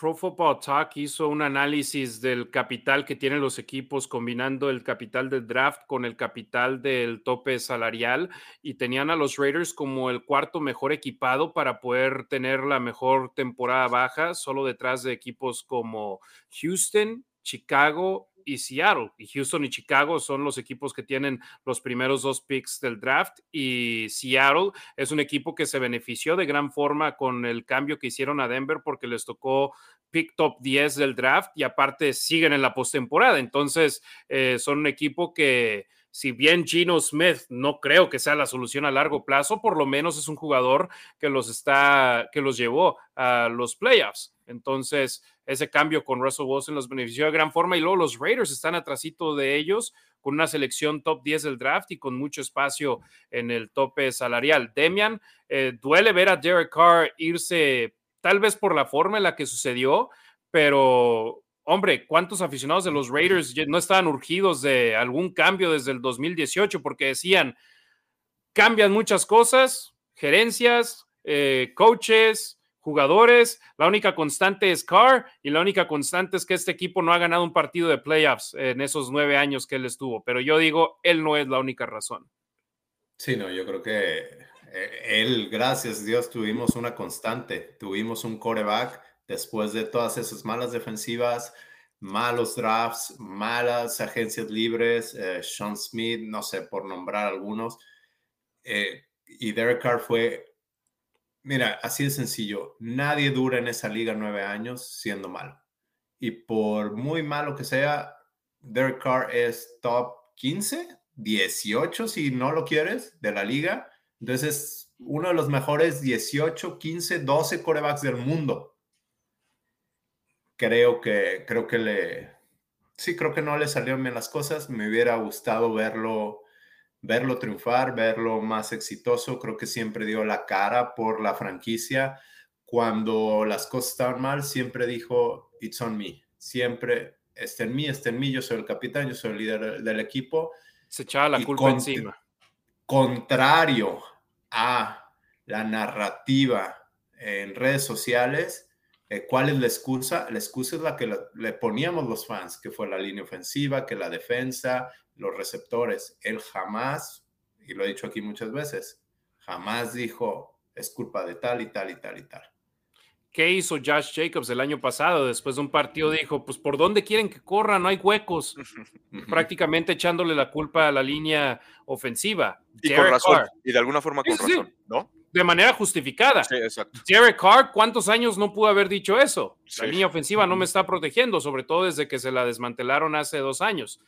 Pro Football Talk hizo un análisis del capital que tienen los equipos combinando el capital del draft con el capital del tope salarial y tenían a los Raiders como el cuarto mejor equipado para poder tener la mejor temporada baja, solo detrás de equipos como Houston, Chicago y Seattle. Y Houston y Chicago son los equipos que tienen los primeros dos picks del draft. Y Seattle es un equipo que se benefició de gran forma con el cambio que hicieron a Denver porque les tocó pick top 10 del draft y aparte siguen en la postemporada. Entonces, eh, son un equipo que si bien Gino Smith no creo que sea la solución a largo plazo, por lo menos es un jugador que los está, que los llevó a los playoffs. Entonces, ese cambio con Russell Wilson los benefició de gran forma y luego los Raiders están atrasito de ellos con una selección top 10 del draft y con mucho espacio en el tope salarial. Demian, eh, duele ver a Derek Carr irse tal vez por la forma en la que sucedió, pero hombre, ¿cuántos aficionados de los Raiders no estaban urgidos de algún cambio desde el 2018? Porque decían, cambian muchas cosas, gerencias, eh, coaches, jugadores, la única constante es Carr y la única constante es que este equipo no ha ganado un partido de playoffs en esos nueve años que él estuvo, pero yo digo, él no es la única razón. Sí, no, yo creo que eh, él, gracias a Dios, tuvimos una constante, tuvimos un coreback después de todas esas malas defensivas, malos drafts, malas agencias libres, eh, Sean Smith, no sé, por nombrar algunos. Eh, y Derek Carr fue, mira, así de sencillo, nadie dura en esa liga nueve años siendo malo. Y por muy malo que sea, Derek Carr es top 15, 18 si no lo quieres, de la liga. Entonces, uno de los mejores 18, 15, 12 corebacks del mundo creo que, creo que le, sí, creo que no le salieron bien las cosas. Me hubiera gustado verlo verlo triunfar, verlo más exitoso. Creo que siempre dio la cara por la franquicia. Cuando las cosas estaban mal, siempre dijo, it's on me. Siempre, está en mí, está en mí, yo soy el capitán, yo soy el líder del equipo. Se echaba la culpa encima. Contrario a la narrativa en redes sociales, eh, ¿cuál es la excusa? La excusa es la que le poníamos los fans, que fue la línea ofensiva, que la defensa, los receptores. Él jamás, y lo he dicho aquí muchas veces, jamás dijo, es culpa de tal y tal y tal y tal. ¿Qué hizo Josh Jacobs el año pasado? Después de un partido dijo, pues ¿por dónde quieren que corra? No hay huecos. Prácticamente echándole la culpa a la línea ofensiva. Y con razón, y de alguna forma con razón, ¿no? De manera justificada. Sí, exacto. Derek Carr, ¿cuántos años no pudo haber dicho eso? La línea ofensiva no me está protegiendo, sobre todo desde que se la desmantelaron hace dos años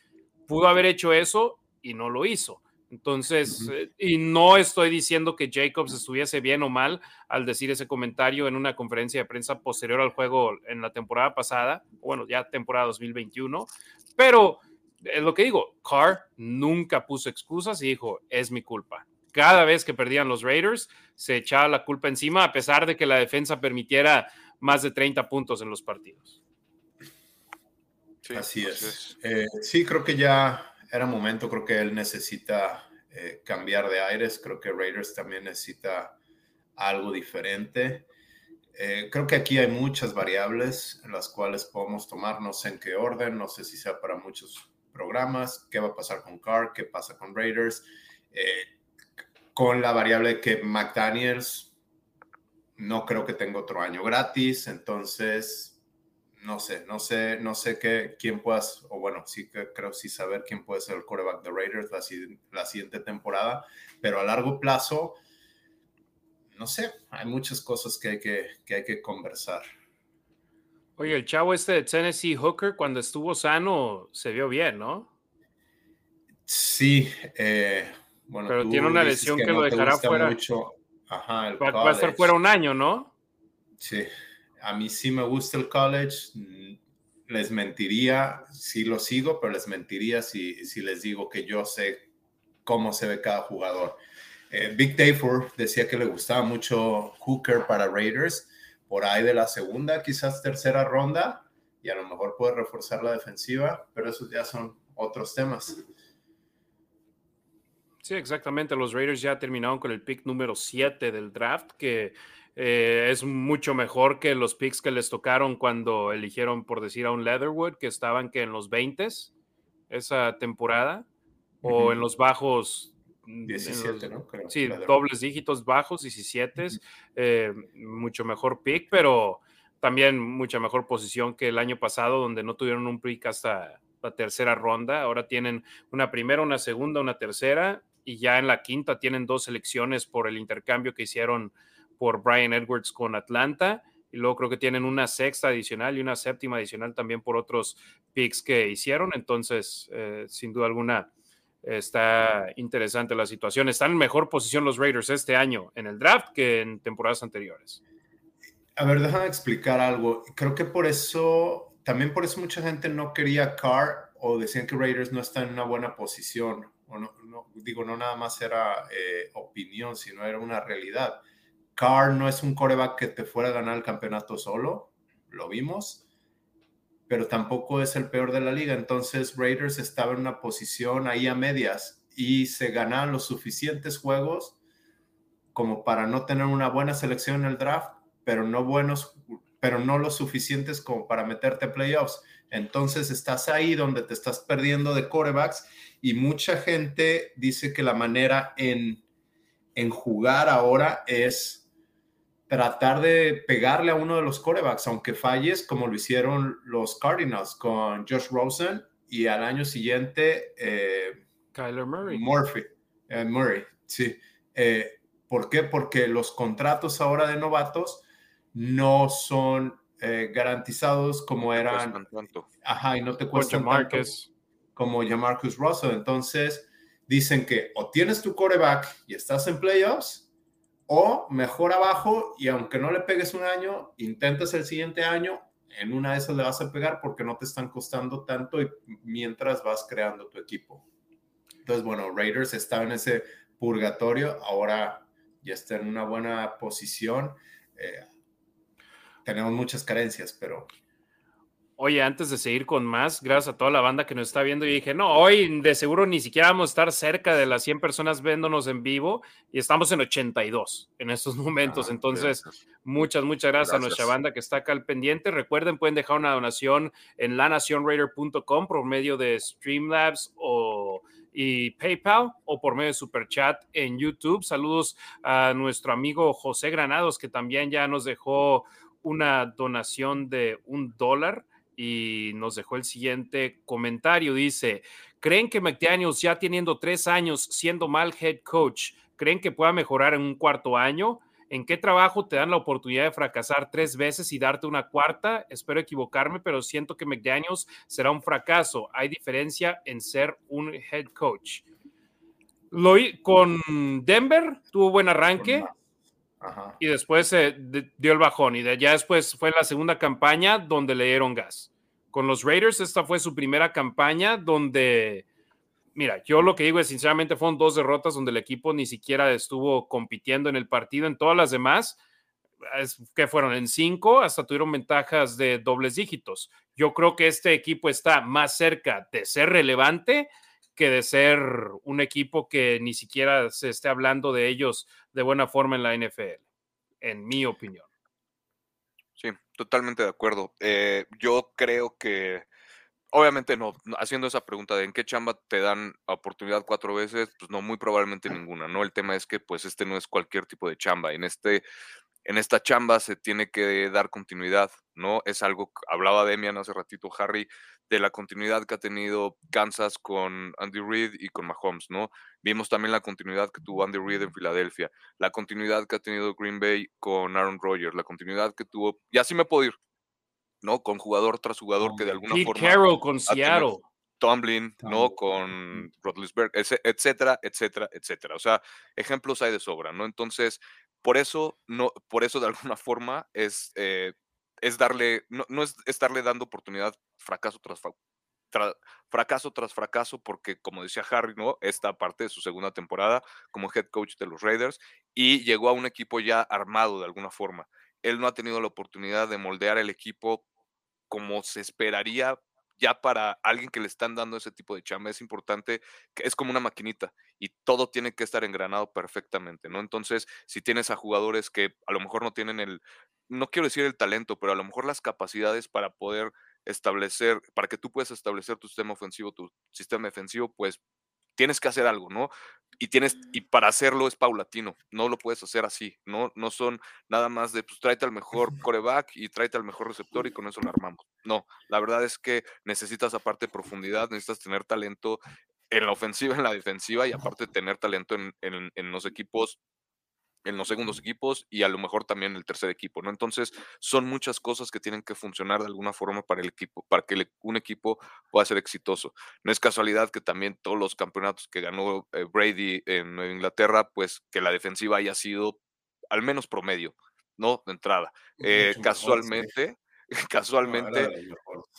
pudo haber hecho eso y no lo hizo. Entonces, eh, y no estoy diciendo que Jacobs estuviese bien o mal al decir ese comentario en una conferencia de prensa posterior al juego en la temporada pasada, bueno, ya temporada 2021, pero es lo que digo, Carr nunca puso excusas y dijo, es mi culpa. Cada vez que perdían los Raiders, se echaba la culpa encima, a pesar de que la defensa permitiera más de 30 puntos en los partidos así es. Eh, sí, creo que ya era momento, creo que él necesita eh, cambiar de aires, creo que Raiders también necesita algo diferente. Eh, creo que aquí hay muchas variables en las cuales podemos tomar, no sé en qué orden, no sé si sea para muchos programas, qué va a pasar con Carr, qué pasa con Raiders, con la variable que McDaniels no creo que tenga otro año gratis, entonces no sé, no sé, no sé qué, quién puedas, o bueno, sí que creo sí saber quién puede ser el quarterback de Raiders la, siguiente temporada, pero a largo plazo, no sé, hay muchas cosas que hay que, que hay que conversar. Oye, el chavo este de Tennessee Hooker, cuando estuvo sano, se vio bien, ¿no? Sí, eh, bueno. Pero tiene una lesión que, lo dejará fuera. Mucho. Ajá, va, a estar fuera un año, ¿no? Sí, a mí sí me gusta el college. Mm, les mentiría, si lo sigo, pero les mentiría si, si les digo que yo sé cómo se ve cada jugador. Eh, Big Dayford decía que le gustaba mucho Hooker para Raiders, por ahí de la segunda, quizás tercera ronda, y a lo mejor puede reforzar la defensiva, pero esos ya son otros temas. Sí, exactamente. Los Raiders ya terminaron con el pick número 7 del draft, que eh, es mucho mejor que los picks que les tocaron cuando eligieron, por decir, a un Leatherwood, que estaban que en los 20 esa temporada, o en los bajos. 17, ¿no? sí, dobles dígitos bajos, 17, eh, mucho mejor pick, pero también mucha mejor posición que el año pasado, donde no tuvieron un pick hasta la tercera ronda. Ahora tienen una primera, una segunda, una tercera, y ya en la quinta tienen dos selecciones por el intercambio que hicieron por Brian Edwards con Atlanta. Y luego creo que tienen una sexta adicional y una séptima adicional también por otros picks que hicieron. Entonces, eh, sin duda alguna, está interesante la situación. Están en mejor posición los Raiders este año en el draft que en temporadas anteriores. A ver, déjame explicar algo. Creo que por eso, también por eso mucha gente no quería Carr o decían que Raiders no está en una buena posición. O no, digo, no nada más era eh, opinión, sino era una realidad. Carr no es un coreback que te fuera a ganar el campeonato solo, lo vimos, pero tampoco es el peor de la liga. Entonces Raiders estaba en una posición ahí a medias y se ganaban los suficientes juegos como para no tener una buena selección en el draft, pero no buenos, pero no lo suficientes como para meterte playoffs. Entonces estás ahí donde te estás perdiendo de corebacks y mucha gente dice que la manera en, en jugar ahora es tratar de pegarle a uno de los corebacks, aunque falles, como lo hicieron los Cardinals con Josh Rosen y al año siguiente eh, Kyler Murray. Murphy, eh, Murray, sí. Eh, ¿Por qué? Porque los contratos ahora de novatos no son garantizados como eran. Ajá, y no te cuestan tanto como Jamarcus Russell. Entonces, dicen que o tienes tu coreback y estás en playoffs, o mejor abajo y aunque no le pegues un año, intentas el siguiente año, en una de esas le vas a pegar porque no te están costando tanto y mientras vas creando tu equipo. Entonces, bueno, Raiders estaba en ese purgatorio, ahora ya está en una buena posición. Eh, tenemos muchas carencias, pero Oye, antes de seguir con más, gracias a toda la banda que nos está viendo, y dije, no, hoy de seguro ni siquiera vamos a estar cerca de las 100 personas viéndonos en vivo y estamos en 82 en estos momentos. Ah, Entonces, muchas, muchas gracias, a nuestra banda que está acá al pendiente. Recuerden, pueden dejar una donación en lanacionraider.com por medio de Streamlabs o y PayPal o por medio de Super Chat en YouTube. Saludos a nuestro amigo José Granados, que también ya nos dejó una donación de un dólar y nos dejó el siguiente comentario. Dice, ¿creen que McDaniels ya teniendo tres años siendo mal head coach, creen que pueda mejorar en un cuarto año? ¿En qué trabajo te dan la oportunidad de fracasar tres veces y darte una cuarta? Espero equivocarme, pero siento que McDaniels será un fracaso. Hay diferencia en ser un head coach. Lo, con Denver tuvo buen arranque y después dio el bajón y de allá después fue la segunda campaña donde le dieron gas. Con los Raiders esta fue su primera campaña donde, mira, yo lo que digo es sinceramente fueron dos derrotas donde el equipo ni siquiera estuvo compitiendo en el partido, en todas las demás, que fueron en cinco, hasta tuvieron ventajas de dobles dígitos. Yo creo que este equipo está más cerca de ser relevante que de ser un equipo que ni siquiera se esté hablando de ellos de buena forma en la NFL, en mi opinión. Sí, totalmente de acuerdo. Eh, yo creo que, obviamente no, haciendo esa pregunta de en qué chamba te dan oportunidad cuatro veces, pues no, muy probablemente ninguna, ¿no? El tema es que pues este no es cualquier tipo de chamba. En este en esta chamba se tiene que dar continuidad, ¿no? Es algo, hablaba Demian hace ratito, Harry, de la continuidad que ha tenido Kansas con Andy Reid y con Mahomes, ¿no? Vimos también la continuidad que tuvo Andy Reid en Filadelfia, la continuidad que ha tenido Green Bay con Aaron Rodgers, la continuidad que tuvo, y así me puedo ir, ¿no? Con jugador tras jugador que de alguna Pete forma... Carroll con Seattle. Tomlin, ¿no? Con Rodlisberg, etcétera, etcétera, etcétera. O sea, ejemplos hay de sobra, ¿no? Entonces, por eso, no, por eso de alguna forma es, eh, es darle, no, no, es estarle dando oportunidad fracaso tras, fracaso tras fracaso, porque como decía Harry, ¿no? Esta parte de su segunda temporada como head coach de los Raiders y llegó a un equipo ya armado de alguna forma. Él no ha tenido la oportunidad de moldear el equipo como se esperaría ya para alguien que le están dando ese tipo de chamba es importante, que es como una maquinita y todo tiene que estar engranado perfectamente, ¿no? Entonces, si tienes a jugadores que a lo mejor no tienen el, no quiero decir el talento, pero a lo mejor las capacidades para poder establecer, para que tú puedas establecer tu sistema ofensivo, tu sistema defensivo, pues tienes que hacer algo, ¿no? Y tienes, y para hacerlo es paulatino, no lo puedes hacer así, no, no son nada más de pues tráete al mejor coreback y tráete al mejor receptor y con eso lo armamos. No, la verdad es que necesitas aparte profundidad, necesitas tener talento en la ofensiva, en la defensiva y aparte tener talento en, en los equipos en los segundos equipos y a lo mejor también el tercer equipo, ¿no? Entonces, son muchas cosas que tienen que funcionar de alguna forma para el equipo, para que un equipo pueda ser exitoso. No es casualidad que también todos los campeonatos que ganó eh, Brady en Inglaterra, pues que la defensiva haya sido al menos promedio, ¿no? De entrada. Eh, casualmente, casualmente,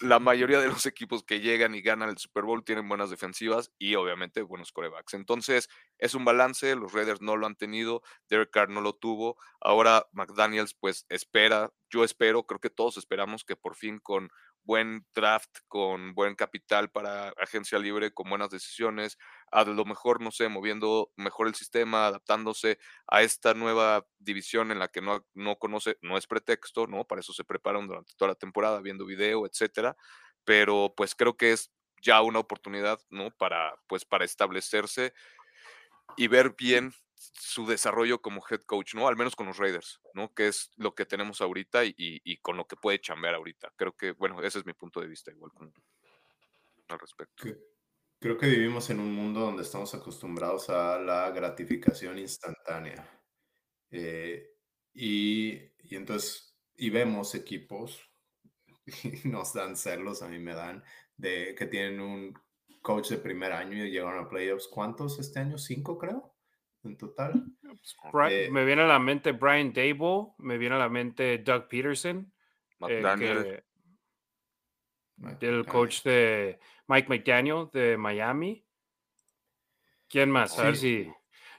la mayoría de los equipos que llegan y ganan el Super Bowl tienen buenas defensivas y obviamente buenos corebacks. Entonces, es un balance, los Raiders no lo han tenido, Derek Carr no lo tuvo, ahora McDaniels pues espera, yo espero, creo que todos esperamos que por fin con buen draft, con buen capital para agencia libre, con buenas decisiones, a lo mejor, no sé, moviendo mejor el sistema, adaptándose a esta nueva división en la que no, no conoce, no es pretexto, ¿no? Para eso se preparan durante toda la temporada, viendo video, etcétera, pero pues creo que es ya una oportunidad, ¿no? Para, pues, para establecerse y ver bien su desarrollo como head coach, ¿no? Al menos con los Raiders, ¿no? Que es lo que tenemos ahorita y, con lo que puede chambear ahorita. Creo que, bueno, ese es mi punto de vista igual con, al respecto. Creo que vivimos en un mundo donde estamos acostumbrados a la gratificación instantánea. Eh, y, y, entonces, y vemos equipos, y nos dan celos, a mí me dan, de que tienen un coach de primer año y llegaron a playoffs. ¿Cuántos este año? ¿Cinco, creo? En total. Pues, eh, me viene a la mente Brian Dable, me viene a la mente Doug Peterson, eh, el coach de Mike McDaniel de Miami. ¿Quién más? A ver si.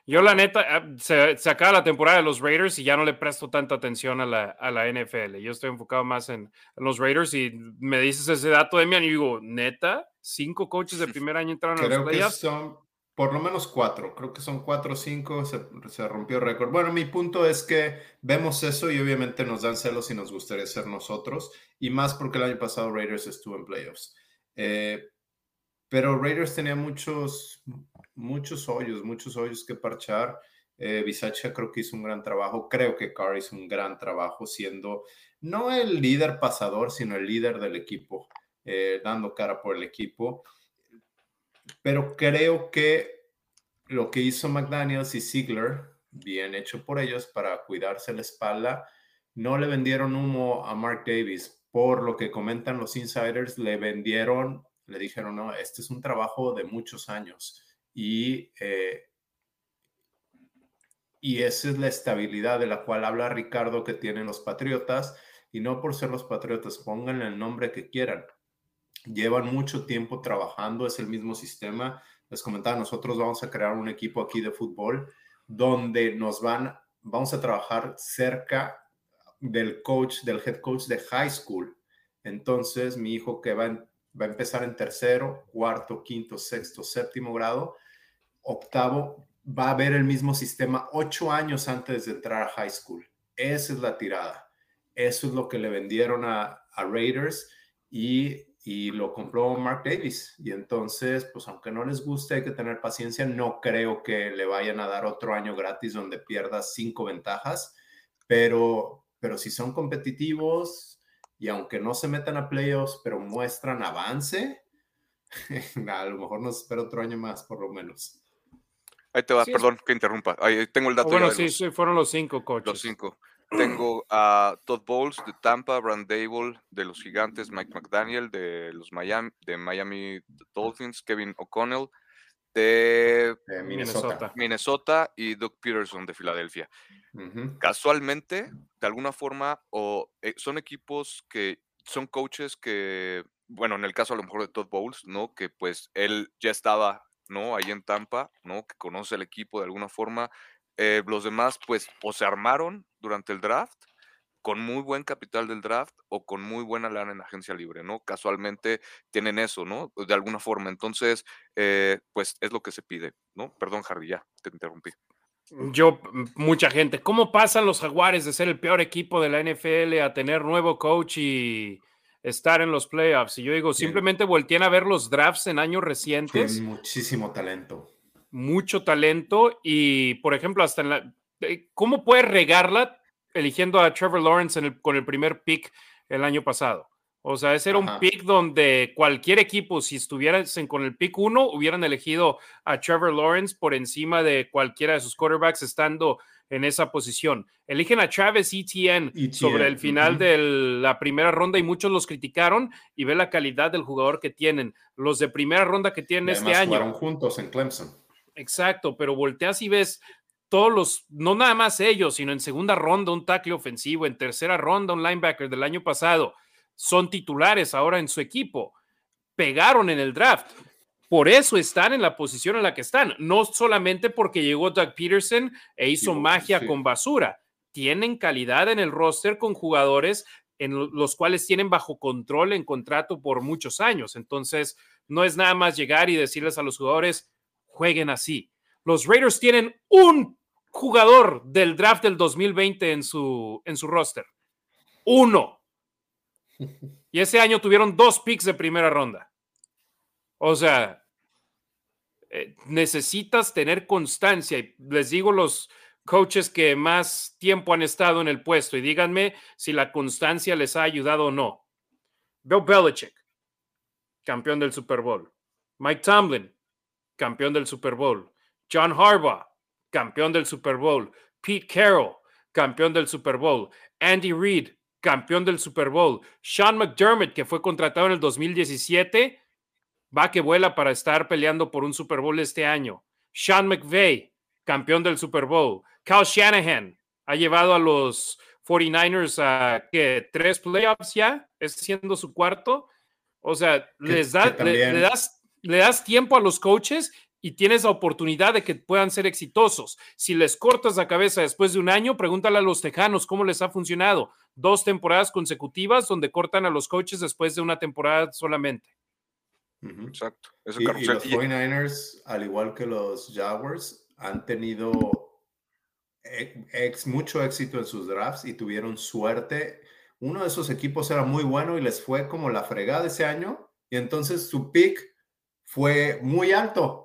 Yo, la neta, ah, se, acaba la temporada de los Raiders y ya no le presto tanta atención a la, a la NFL. Yo estoy enfocado más en, los Raiders y me dices ese dato, Demian, y digo, neta, cinco coaches de primer año entraron a los playoffs. Que son por lo menos cuatro, creo que son cuatro o cinco, se, se rompió récord. Bueno, mi punto es que vemos eso y obviamente nos dan celos y nos gustaría ser nosotros, y más porque el año pasado Raiders estuvo en playoffs. Eh, pero Raiders tenía muchos, muchos hoyos, muchos hoyos que parchar. Eh, creo que hizo un gran trabajo. Creo que Carr hizo un gran trabajo siendo no el líder pasador, sino el líder del equipo, eh, dando cara por el equipo. Pero creo que lo que hizo McDaniels y Ziegler, bien hecho por ellos para cuidarse la espalda, no le vendieron humo a Mark Davis. Por lo que comentan los insiders, le vendieron le dijeron, no, este es un trabajo de muchos años y, eh, y esa es la estabilidad de la cual habla Ricardo que tienen los Patriotas y no por ser los Patriotas, pónganle el nombre que quieran. Llevan mucho tiempo trabajando, es el mismo sistema. Les comentaba, nosotros vamos a crear un equipo aquí de fútbol donde nos van, vamos a trabajar cerca del coach, del head coach de high school. Entonces, mi hijo que va en va a empezar en tercero, cuarto, quinto, sexto, séptimo grado. Octavo, va a ver el mismo sistema ocho años antes de entrar a high school. Esa es la tirada. Eso es lo que le vendieron a, Raiders y, y, lo compró Mark Davis. Y entonces, pues aunque no les guste, hay que tener paciencia. No creo que le vayan a dar otro año gratis donde pierdas cinco ventajas, pero, pero si son competitivos, y aunque no se metan a playoffs, pero muestran avance, a lo mejor nos espera otro año más, por lo menos. Ahí te va, perdón que interrumpa. Ahí tengo el dato. bueno, sí, sí, fueron los cinco coaches. Los cinco. Tengo a Todd Bowles de Tampa, Brand Dable de los Gigantes, Mike McDaniel de los Miami, de Miami Dolphins, Kevin O'Connell de, Minnesota. Minnesota. y Doug Peterson de Filadelfia. Casualmente, de alguna forma, o eh, son equipos que son coaches que, bueno, en el caso a lo mejor de Todd Bowles, ¿no? Que pues él ya estaba, ¿no? Ahí en Tampa, ¿no? Que conoce el equipo de alguna forma. Eh, los demás, pues, o se armaron durante el draft con muy buen capital del draft o con muy buena lana en agencia libre, ¿no? Casualmente tienen eso, ¿no? De alguna forma. Entonces, eh, pues es lo que se pide, ¿no? Perdón, Harry, ya te interrumpí. Yo, mucha gente, ¿cómo pasan los Jaguares de ser el peor equipo de la NFL a tener nuevo coach y estar en los playoffs? Y yo digo, simplemente volteen a ver los drafts en años recientes. Tienen muchísimo talento. Mucho talento y, por ejemplo, hasta en la... Eh, ¿Cómo puedes regarla eligiendo a Trevor Lawrence con el primer pick el año pasado. O sea, ese era un pick donde cualquier equipo, si estuviesen con el pick uno, hubieran elegido a Trevor Lawrence por encima de cualquiera de sus quarterbacks estando en esa posición. Eligen a Travis Etienne, sobre el final de la primera ronda y muchos los criticaron y ve la calidad del jugador que tienen. Los de primera ronda que tienen este año. Jugaron juntos en Clemson. Exacto, pero volteas y ves todos los, no nada más ellos, sino en segunda ronda un tackle ofensivo, en tercera ronda un linebacker del año pasado, son titulares ahora en su equipo. Pegaron en el draft. Por eso están en la posición en la que están, no solamente porque llegó Doug Peterson e hizo magia con basura. Tienen calidad en el roster con jugadores en los cuales tienen bajo control en contrato por muchos años. Entonces, no es nada más llegar y decirles a los jugadores, jueguen así. Los Raiders tienen un jugador del draft del 2020 en su, en su roster. Uno. Y ese año tuvieron dos picks de primera ronda. O sea, eh, necesitas tener constancia. Y les digo los coaches que más tiempo han estado en el puesto y díganme si la constancia les ha ayudado o no. Bill Belichick, campeón del Super Bowl. Mike Tomlin, campeón del Super Bowl. John Harbaugh, campeón del Super Bowl. Pete Carroll, campeón del Super Bowl. Andy Reid, campeón del Super Bowl. Sean McDermott, que fue contratado en el 2017, va que vuela para estar peleando por un Super Bowl este año. Sean McVay, campeón del Super Bowl. Kyle Shanahan ha llevado a los 49ers a que tres playoffs ya, es siendo su cuarto. O sea, les da, le, das, le das tiempo a los coaches y tienes la oportunidad de que puedan ser exitosos. Si les cortas la cabeza después de un año, pregúntale a los tejanos cómo les ha funcionado. Dos temporadas consecutivas donde cortan a los coaches después de una temporada solamente. Exacto. y, los 49ers, al igual que los Jaguars, han tenido ex, mucho éxito en sus drafts y tuvieron suerte. Uno de esos equipos era muy bueno y les fue como la fregada ese año y entonces su pick fue muy alto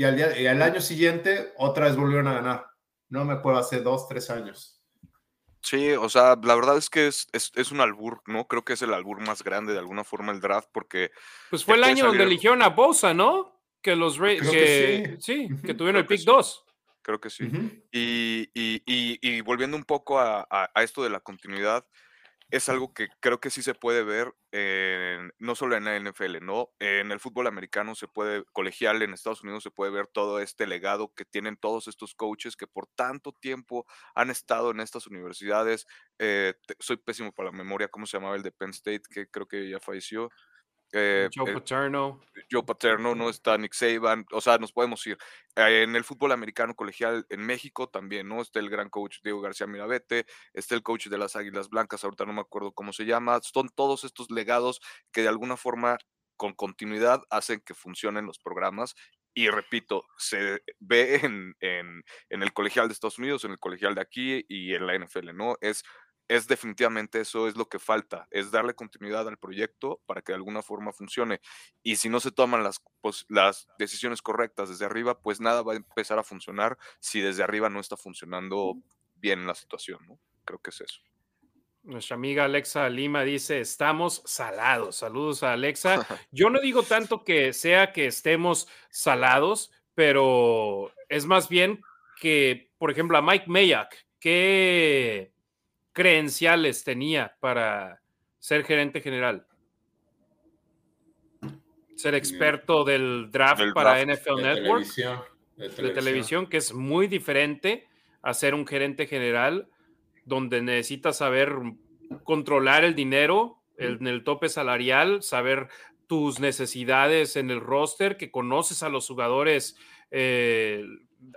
y al, día, y al año siguiente otra vez volvieron a ganar. No me acuerdo, hace dos, tres años. Sí, o sea, la verdad es que es, es, un albur, ¿no? Creo que es el albur más grande de alguna forma el draft porque... Pues fue el año donde eligieron a Bosa, ¿no? Que los que, sí. que tuvieron el pick 2. Creo que sí. y, y, y, volviendo un poco a, a, esto de la continuidad, es algo que creo que sí se puede ver, no solo en la NFL, ¿no? En el fútbol americano se puede, colegial en Estados Unidos se puede ver todo este legado que tienen todos estos coaches que por tanto tiempo han estado en estas universidades. Eh, soy pésimo para la memoria, ¿cómo se llamaba el de Penn State? Que creo que ya falleció. Eh, Joe Paterno. Joe Paterno, no está Nick Saban, o sea, nos podemos ir. Eh, en el fútbol americano colegial en México también, ¿no? Está el gran coach Diego García Mirabete, está el coach de las Águilas Blancas, ahorita no me acuerdo cómo se llama. Son todos estos legados que de alguna forma con continuidad hacen que funcionen los programas y repito, se ve en, en, en, el colegial de Estados Unidos, en el colegial de aquí y en la NFL, ¿no? Es es definitivamente eso es lo que falta, es darle continuidad al proyecto para que de alguna forma funcione. Y si no se toman las, pues, las decisiones correctas desde arriba, pues nada va a empezar a funcionar si desde arriba no está funcionando bien la situación, ¿no? Creo que es eso. Nuestra amiga Alexa Lima dice, estamos salados. Saludos a Alexa. Yo no digo tanto que sea que estemos salados, pero es más bien que, por ejemplo, a Mike Mayak, que credenciales tenía para ser gerente general? Ser experto del draft para NFL Network. de, televisión. que es muy diferente a ser un gerente general, donde necesitas saber controlar el dinero en el tope salarial, saber tus necesidades en el roster, que conoces a los jugadores eh,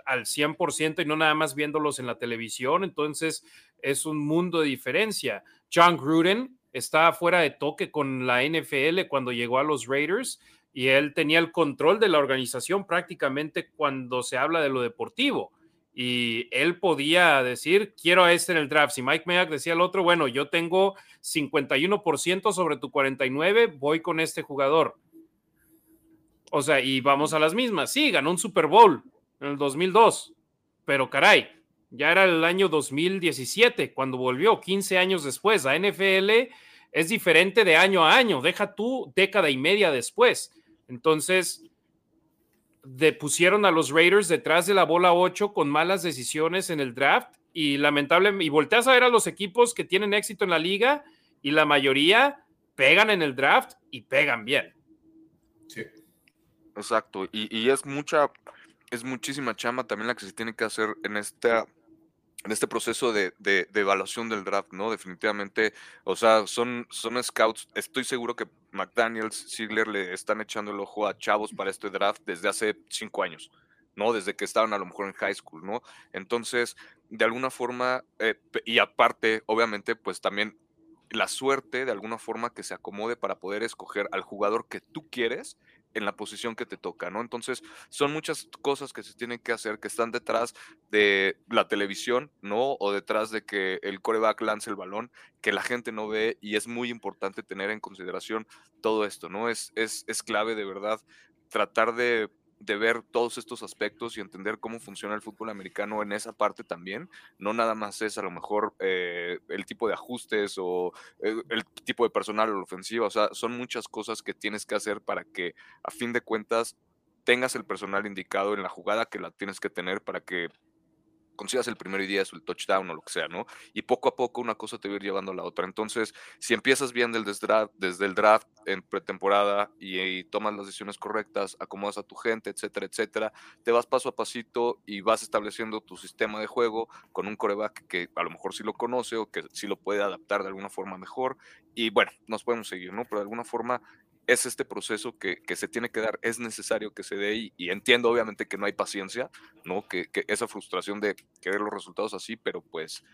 al 100% y no nada más viéndolos en la televisión. Entonces, es un mundo de diferencia. John Gruden estaba fuera de toque con la NFL cuando llegó a los Raiders y él tenía el control de la organización prácticamente cuando se habla de lo deportivo. Y él podía decir, quiero a este en el draft. Si Mike Mayock decía el otro, bueno, yo tengo 51% sobre tu 49, voy con este jugador. O sea, y vamos a las mismas. Sí, ganó un Super Bowl en el 2002, pero caray, ya era el año 2017 cuando volvió, 15 años después. La NFL es diferente de año a año, deja tú década y media después. Entonces, pusieron a los Raiders detrás de la bola 8 con malas decisiones en el draft y lamentablemente, y volteas a ver a los equipos que tienen éxito en la liga y la mayoría pegan en el draft y pegan bien. Sí. Exacto, y, y es mucha, es muchísima chamba también la que se tiene que hacer en esta en este proceso de, de, evaluación del draft, ¿no? Definitivamente, o sea, son, son scouts. Estoy seguro que McDaniels, Ziegler le están echando el ojo a chavos para este draft desde hace cinco años, ¿no? Desde que estaban a lo mejor en high school, ¿no? Entonces, de alguna forma, eh, y aparte, obviamente, pues también la suerte de alguna forma que se acomode para poder escoger al jugador que tú quieres en la posición que te toca, ¿no? Entonces, son muchas cosas que se tienen que hacer que están detrás de la televisión, ¿no? O detrás de que el coreback lance el balón, que la gente no ve y es muy importante tener en consideración todo esto, ¿no? Es, es, es clave de verdad tratar de de ver todos estos aspectos y entender cómo funciona el fútbol americano en esa parte también. No nada más es a lo mejor eh, el tipo de ajustes o eh, el tipo de personal o la ofensiva. O sea, son muchas cosas que tienes que hacer para que a fin de cuentas tengas el personal indicado en la jugada que la tienes que tener para que consigas el primer día, el touchdown o lo que sea, ¿no? Y poco a poco una cosa te va a ir llevando a la otra. Entonces, si empiezas bien desde, desde el draft en pretemporada y, tomas las decisiones correctas, acomodas a tu gente, etcétera, etcétera, te vas paso a pasito y vas estableciendo tu sistema de juego con un coreback que a lo mejor sí lo conoce o que sí lo puede adaptar de alguna forma mejor. Y bueno, nos podemos seguir, ¿no? Pero de alguna forma es este proceso que, se tiene que dar, es necesario que se dé y, entiendo obviamente que no hay paciencia, ¿no? Que, esa frustración de querer los resultados así, pero pues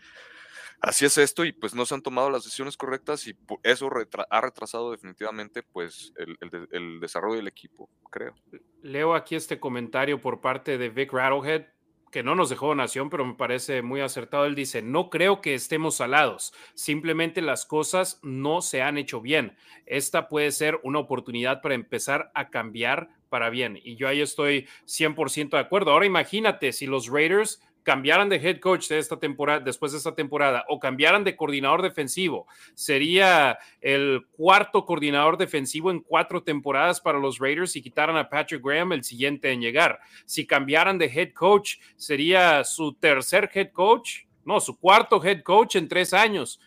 así es esto y pues no se han tomado las decisiones correctas y eso ha retrasado definitivamente pues el, el desarrollo del equipo, creo. Leo aquí este comentario por parte de Vic Rattlehead que no nos dejó donación, pero me parece muy acertado. Él dice, no creo que estemos salados, simplemente las cosas no se han hecho bien. Esta puede ser una oportunidad para empezar a cambiar para bien. Y yo ahí estoy 100% de acuerdo. Ahora imagínate si los Raiders cambiaran de head coach de esta temporada, después de esta temporada, o cambiaran de coordinador defensivo, sería el cuarto coordinador defensivo en cuatro temporadas para los Raiders y quitaran a Patrick Graham el siguiente en llegar. Si cambiaran de head coach, sería su tercer head coach, no, su cuarto head coach en tres años.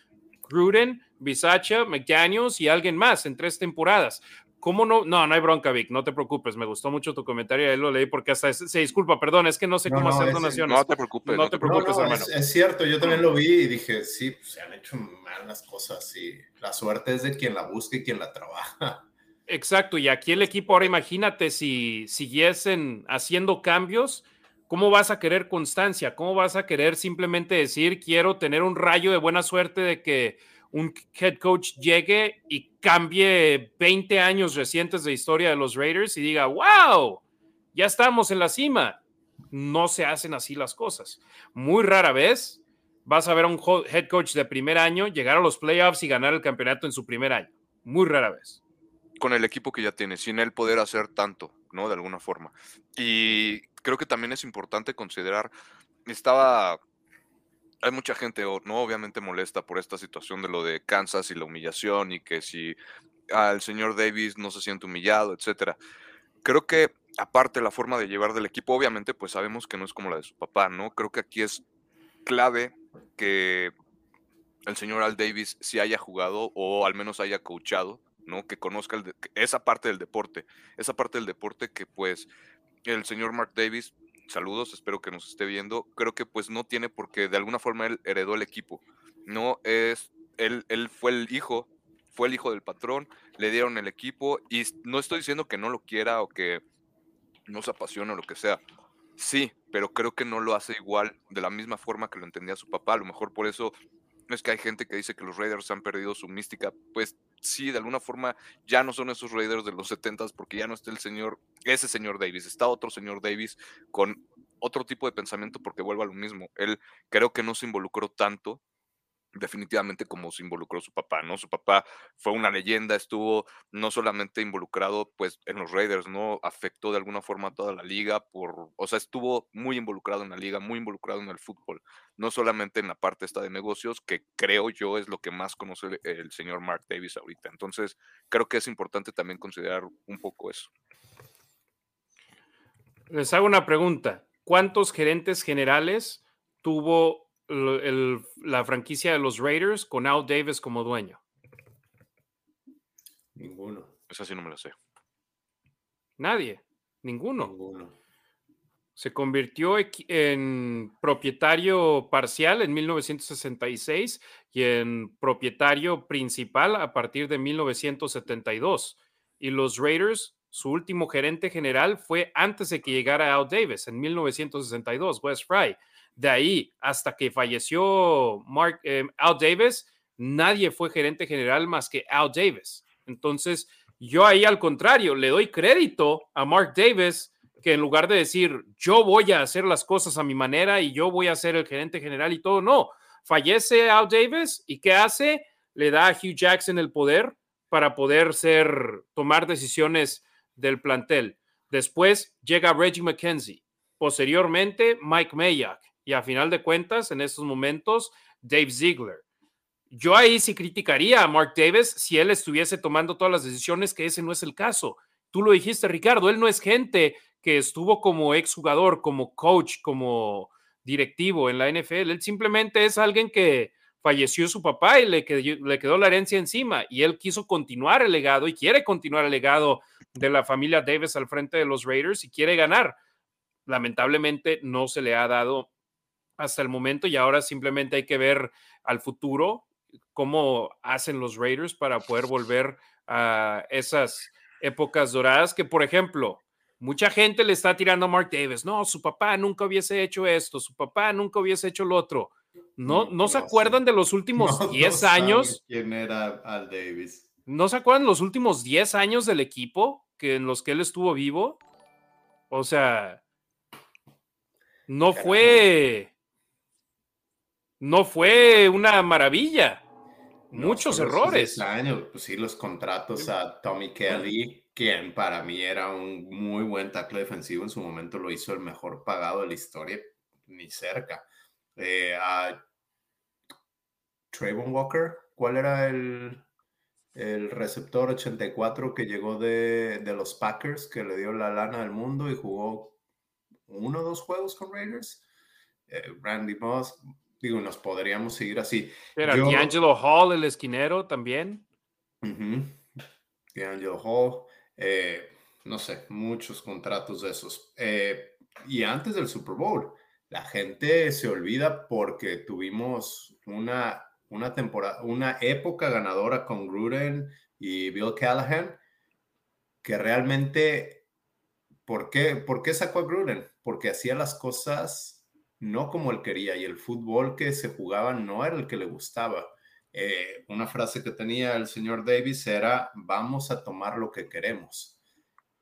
Gruden, Bisacha, McDaniels y alguien más en tres temporadas. ¿Cómo no? No, no hay bronca, Vic, no te preocupes. Me gustó mucho tu comentario, ahí lo leí porque hasta se disculpa, perdón, es que no sé cómo hacer donaciones. No te preocupes. No, te preocupes, hermano. Es, cierto, yo también lo vi y dije, sí, pues, se han hecho mal las cosas y la suerte es de quien la busca y quien la trabaja. Exacto, y aquí el equipo, ahora imagínate si siguiesen haciendo cambios, ¿cómo vas a querer constancia? ¿Cómo vas a querer simplemente decir, quiero tener un rayo de buena suerte de que un head coach llegue y cambie 20 años recientes de historia de los Raiders y diga, wow, ya estamos en la cima. No se hacen así las cosas. Muy rara vez vas a ver a un head coach de primer año llegar a los playoffs y ganar el campeonato en su primer año. Muy rara vez. Con el equipo que ya tiene, sin él poder hacer tanto, ¿no? De alguna forma. Y creo que también es importante considerar, estaba hay mucha gente, no obviamente molesta por esta situación de lo de Kansas y la humillación y que si al señor Davis no se siente humillado, etcétera. Creo que aparte la forma de llevar del equipo, obviamente, pues sabemos que no es como la de su papá, ¿no? Creo que aquí es clave que el señor Al Davis sí haya jugado o al menos haya coachado, ¿no? Que conozca esa parte del deporte, esa parte del deporte que pues el señor Mark Davis saludos, espero que nos esté viendo. Creo que pues no tiene porque de alguna forma él heredó el equipo. No es, él, él fue el hijo, fue el hijo del patrón, le dieron el equipo y no estoy diciendo que no lo quiera o que no se apasiona o lo que sea. Sí, pero creo que no lo hace igual de la misma forma que lo entendía su papá. A lo mejor por eso es que hay gente que dice que los Raiders han perdido su mística. Pues sí, de alguna forma ya no son esos Raiders de los 70 porque ya no está el señor, ese señor Davis, está otro señor Davis con otro tipo de pensamiento porque vuelve a lo mismo. Él creo que no se involucró tanto definitivamente como se involucró su papá, ¿no? Su papá fue una leyenda, estuvo no solamente involucrado pues en los Raiders, ¿no? Afectó de alguna forma a toda la liga por, o sea, estuvo muy involucrado en la liga, muy involucrado en el fútbol, no solamente en la parte esta de negocios, que creo yo es lo que más conoce el, señor Mark Davis ahorita. Entonces, creo que es importante también considerar un poco eso. Les hago una pregunta. ¿Cuántos gerentes generales tuvo la franquicia de los Raiders con Al Davis como dueño? Ninguno. Esa sí no me la sé. Nadie. Ninguno. Se convirtió en propietario parcial en 1966 y en propietario principal a partir de 1972. Y los Raiders, su último gerente general fue antes de que llegara Al Davis, en 1962, Wes Fry. De ahí hasta que falleció Mark, eh, Al Davis, nadie fue gerente general más que Al Davis. Entonces, yo ahí al contrario, le doy crédito a Mark Davis que en lugar de decir yo voy a hacer las cosas a mi manera y yo voy a ser el gerente general y todo, no. Fallece Al Davis y ¿qué hace? Le da a Hugh Jackson el poder para poder ser, tomar decisiones del plantel. Después llega Reggie McKenzie. Posteriormente, Mike Mayock y a final de cuentas, en estos momentos, Dave Ziegler. Yo ahí sí criticaría a Mark Davis si él estuviese tomando todas las decisiones, que ese no es el caso. Tú lo dijiste, Ricardo, él no es gente que estuvo como exjugador, como coach, como directivo en la NFL. Él simplemente es alguien que falleció su papá y le quedó, le quedó la herencia encima y él quiso continuar el legado y quiere continuar el legado de la familia Davis al frente de los Raiders y quiere ganar. Lamentablemente no se le ha dado hasta el momento y ahora simplemente hay que ver al futuro cómo hacen los Raiders para poder volver a esas épocas doradas que, por ejemplo, mucha gente le está tirando a Mark Davis. No, su papá nunca hubiese hecho esto, su papá nunca hubiese hecho lo otro. No, no, se acuerdan de los últimos 10 años. ¿Quién era Al Davis? ¿No se acuerdan los últimos 10 años del equipo que en los que él estuvo vivo? O sea, no fue no fue una maravilla. Muchos errores. Años, pues sí, los contratos a Tommy Kelly, quien para mí era un muy buen tackle defensivo, en su momento lo hizo el mejor pagado de la historia, ni cerca. Eh, a Trayvon Walker, ¿cuál era el, el receptor 84 que llegó de, de, los Packers, que le dio la lana al mundo y jugó uno o dos juegos con Raiders? Eh, Randy Moss, digo, nos podríamos seguir así. Era D'Angelo Hall, el esquinero también. D'Angelo Hall, eh, no sé, muchos contratos de esos. Eh, y antes del Super Bowl, la gente se olvida porque tuvimos una, una temporada, una época ganadora con Gruden y Bill Callahan, que realmente, ¿por qué, ¿por qué sacó a Gruden? Porque hacía las cosas no como él quería y el fútbol que se jugaba no era el que le gustaba. Eh, una frase que tenía el señor Davis era, vamos a tomar lo que queremos.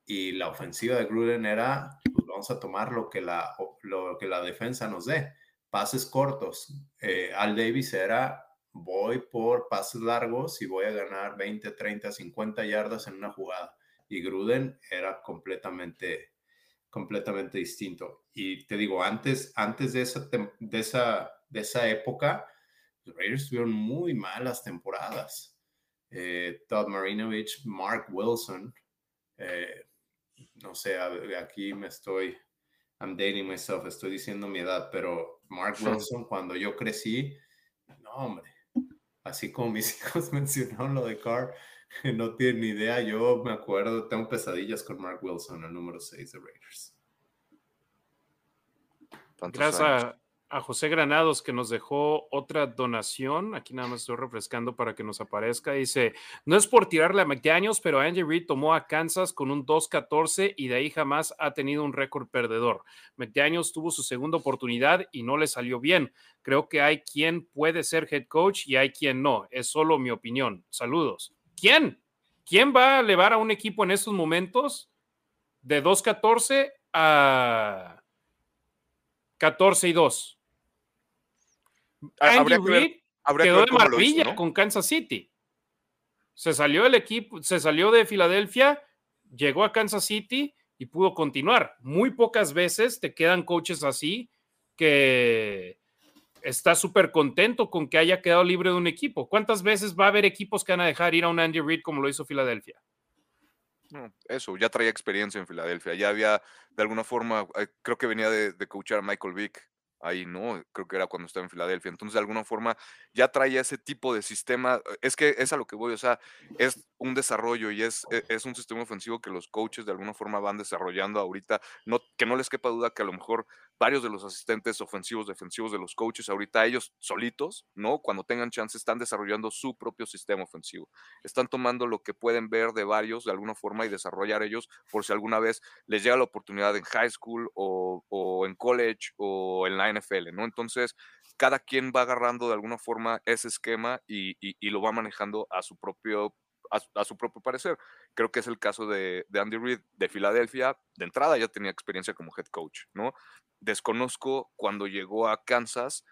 Y la ofensiva de Gruden era, pues, vamos a tomar lo que la, lo que la defensa nos dé. Pases cortos. Eh, Al Davis era, voy por pases largos y voy a ganar 20, 30, 50 yardas en una jugada. Y Gruden era completamente completamente distinto. Y te digo, antes, antes de, esa, de, esa, de esa época, los Raiders tuvieron muy malas temporadas. Eh, Todd Marinovich, Mark Wilson, eh, no sé, aquí me estoy, I'm dating myself, estoy diciendo mi edad, pero Mark Wilson, cuando yo crecí, no, hombre, así como mis hijos mencionaron lo de Carr, no tienen ni idea. Yo me acuerdo, tengo pesadillas con Mark Wilson, el número 6 de Raiders. Gracias a, José Granados que nos dejó otra donación. Aquí nada más estoy refrescando para que nos aparezca. Dice: No es por tirarle a McDaniels, pero Andy Reid tomó a Kansas con un 2-14 y de ahí jamás ha tenido un récord perdedor. McDaniels tuvo su segunda oportunidad y no le salió bien. Creo que hay quien puede ser head coach y hay quien no. Es solo mi opinión. Saludos. ¿Quién? ¿Quién va a elevar a un equipo en estos momentos de 2-14 a 14 y 2? Andy Reid quedó de maravilla con Kansas City. Se salió del equipo, se salió de Filadelfia, llegó a Kansas City y pudo continuar. Muy pocas veces te quedan coaches así que está súper contento con que haya quedado libre de un equipo. ¿Cuántas veces va a haber equipos que van a dejar ir a un Andy Reid como lo hizo Filadelfia? Eso, ya traía experiencia en Filadelfia, ya había, de alguna forma, eh, creo que venía de, de coachar a Michael Vick ahí, ¿no? Creo que era cuando estaba en Filadelfia. Entonces, de alguna forma, ya traía ese tipo de sistema. Es que es a lo que voy, o sea, es un desarrollo y es, e, es un sistema ofensivo que los coaches de alguna forma van desarrollando ahorita. No, que no les quepa duda que a lo mejor varios de los asistentes ofensivos, defensivos de los coaches, ahorita ellos solitos, ¿no? Cuando tengan chance, están desarrollando su propio sistema ofensivo. Están tomando lo que pueden ver de varios de alguna forma y desarrollar ellos por si alguna vez les llega la oportunidad en high school o, o en college o en la NFL, ¿no? Entonces, cada quien va agarrando de alguna forma ese esquema y, lo va manejando a su propio a, su propio parecer. Creo que es el caso de, de, Andy Reid de Filadelfia. De entrada ya tenía experiencia como head coach, ¿no? Desconozco cuando llegó a Kansas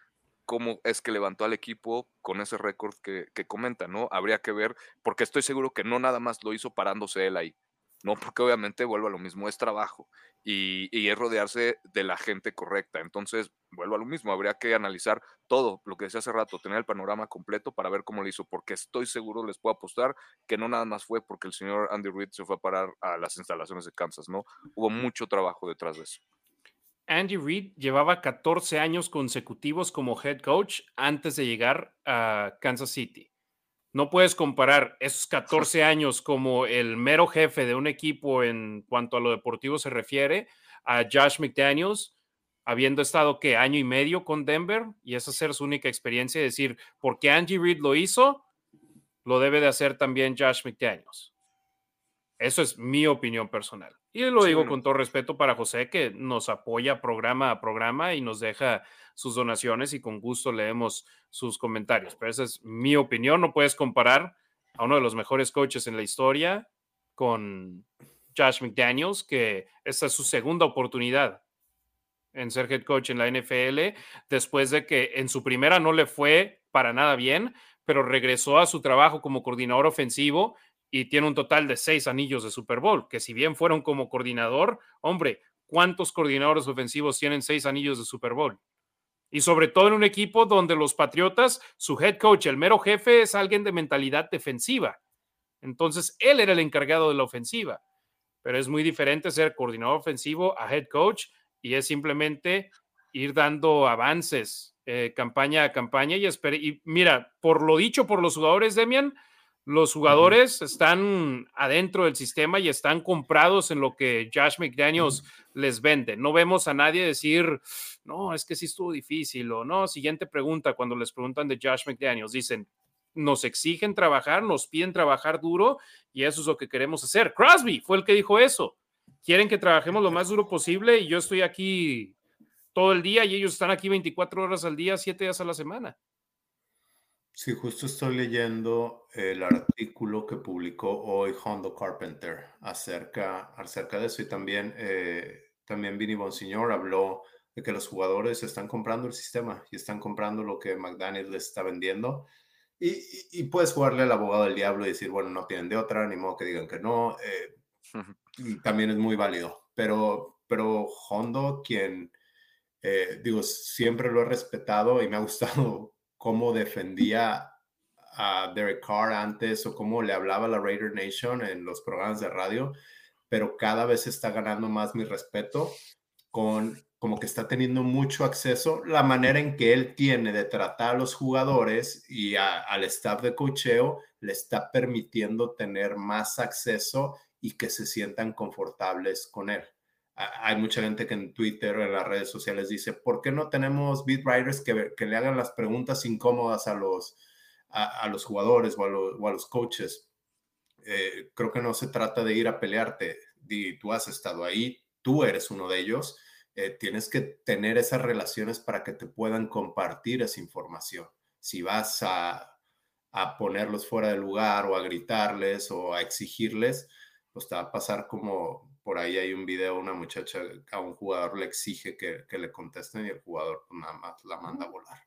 cómo es que levantó al equipo con ese récord que, que comenta, ¿no? Habría que ver, porque estoy seguro que no nada más lo hizo parándose él ahí. ¿no? Porque obviamente vuelvo a lo mismo, es trabajo y, es rodearse de la gente correcta. Entonces, vuelvo a lo mismo, habría que analizar todo lo que decía hace rato, tener el panorama completo para ver cómo lo hizo, porque estoy seguro, les puedo apostar, que no nada más fue porque el señor Andy Reid se fue a parar a las instalaciones de Kansas, ¿no? Hubo mucho trabajo detrás de eso. Andy Reid llevaba 14 años consecutivos como head coach antes de llegar a Kansas City. No puedes comparar esos 14 años como el mero jefe de un equipo en cuanto a lo deportivo se refiere a Josh McDaniels, habiendo estado que año y medio con Denver y esa ser su única experiencia y decir, porque Andy Reid lo hizo, lo debe de hacer también Josh McDaniels. Eso es mi opinión personal. Y lo digo con todo respeto para José, que nos apoya programa a programa y nos deja sus donaciones y con gusto leemos sus comentarios. Pero esa es mi opinión. No puedes comparar a uno de los mejores coaches en la historia con Josh McDaniels, que esta es su segunda oportunidad en ser head coach en la NFL, después de que en su primera no le fue para nada bien, pero regresó a su trabajo como coordinador ofensivo y tiene un total de seis anillos de Super Bowl, que si bien fueron como coordinador, hombre, ¿cuántos coordinadores ofensivos tienen seis anillos de Super Bowl? Y sobre todo en un equipo donde los Patriotas, su head coach, el mero jefe, es alguien de mentalidad defensiva. Entonces, él era el encargado de la ofensiva. Pero es muy diferente ser coordinador ofensivo a head coach y es simplemente ir dando avances eh, campaña a campaña y, y mira, por lo dicho por los jugadores, Demian, los jugadores están adentro del sistema y están comprados en lo que Josh McDaniels les vende. No vemos a nadie decir, no, es que sí estuvo difícil o no. Siguiente pregunta, cuando les preguntan de Josh McDaniels, dicen, nos exigen trabajar, nos piden trabajar duro y eso es lo que queremos hacer. Crosby fue el que dijo eso. Quieren que trabajemos lo más duro posible y yo estoy aquí todo el día y ellos están aquí 24 horas al día, 7 días a la semana. Sí, justo estoy leyendo el artículo que publicó hoy Hondo Carpenter acerca, acerca de eso y también, eh, también Vinny Bonsignor habló de que los jugadores están comprando el sistema y están comprando lo que McDaniel les está vendiendo. Y, y, puedes jugarle al abogado del diablo y decir, bueno, no tienen de otra, ni modo que digan que no. Eh, también es muy válido. Pero, pero Hondo, quien, eh, digo, siempre lo he respetado y me ha gustado cómo defendía a Derek Carr antes o cómo le hablaba a la Raider Nation en los programas de radio, pero cada vez está ganando más mi respeto con como que está teniendo mucho acceso, la manera en que él tiene de tratar a los jugadores y al staff de cocheo le está permitiendo tener más acceso y que se sientan confortables con él hay mucha gente que en Twitter o en las redes sociales dice, ¿por qué no tenemos beat writers que, que le hagan las preguntas incómodas a los, a, los jugadores o a, los coaches? Eh, creo que no se trata de ir a pelearte. Y tú has estado ahí, tú eres uno de ellos. Eh, tienes que tener esas relaciones para que te puedan compartir esa información. Si vas a, a ponerlos fuera de lugar o a gritarles o a exigirles, pues te va a pasar como por ahí hay un video, una muchacha a un jugador le exige que, le contesten y el jugador pues, nada más la manda a volar.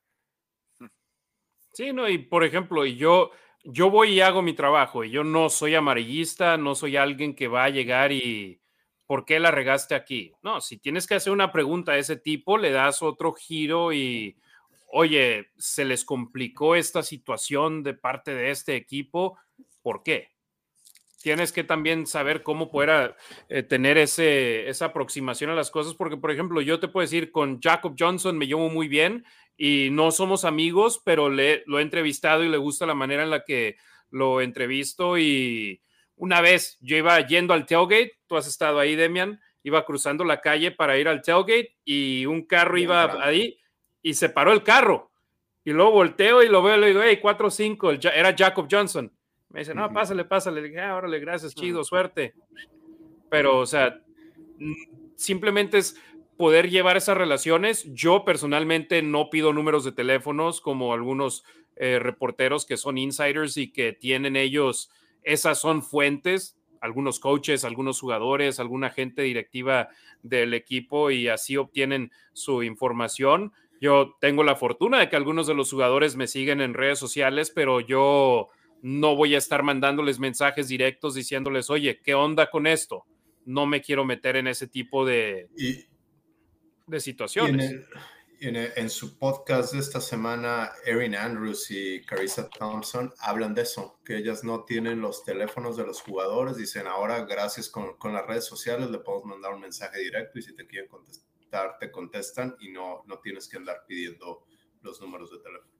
Sí, no, y por ejemplo, yo, yo voy y hago mi trabajo y yo no soy amarillista, no soy alguien que va a llegar y ¿por qué la regaste aquí? No, si tienes que hacer una pregunta de ese tipo, le das otro giro y, oye, se les complicó esta situación de parte de este equipo, ¿por qué? Tienes que también saber cómo poder eh, tener ese, esa aproximación a las cosas, porque, por ejemplo, yo te puedo decir, con Jacob Johnson me llevo muy bien y no somos amigos, pero le, lo he entrevistado y le gusta la manera en la que lo entrevisto y una vez yo iba yendo al tailgate, tú has estado ahí, Demian, iba cruzando la calle para ir al tailgate y un carro iba ahí y se paró el carro. Y luego volteo y lo veo y le digo, hey, 4-5, era Jacob Johnson. Me dice, no, pásale, pásale. Le dije, ah, órale, gracias, chido, suerte. Pero, o sea, simplemente es poder llevar esas relaciones. Yo personalmente no pido números de teléfonos como algunos eh, reporteros que son insiders y que tienen ellos, esas son fuentes, algunos coaches, algunos jugadores, alguna gente directiva del equipo y así obtienen su información. Yo tengo la fortuna de que algunos de los jugadores me siguen en redes sociales, pero yo no voy a estar mandándoles mensajes directos diciéndoles, oye, ¿qué onda con esto? No me quiero meter en ese tipo de, de situaciones. En, su podcast de esta semana, Erin Andrews y Carissa Thompson hablan de eso, que ellas no tienen los teléfonos de los jugadores. Dicen, ahora gracias con, con las redes sociales le podemos mandar un mensaje directo y si te quieren contestar, te contestan y no, no tienes que andar pidiendo los números de teléfono.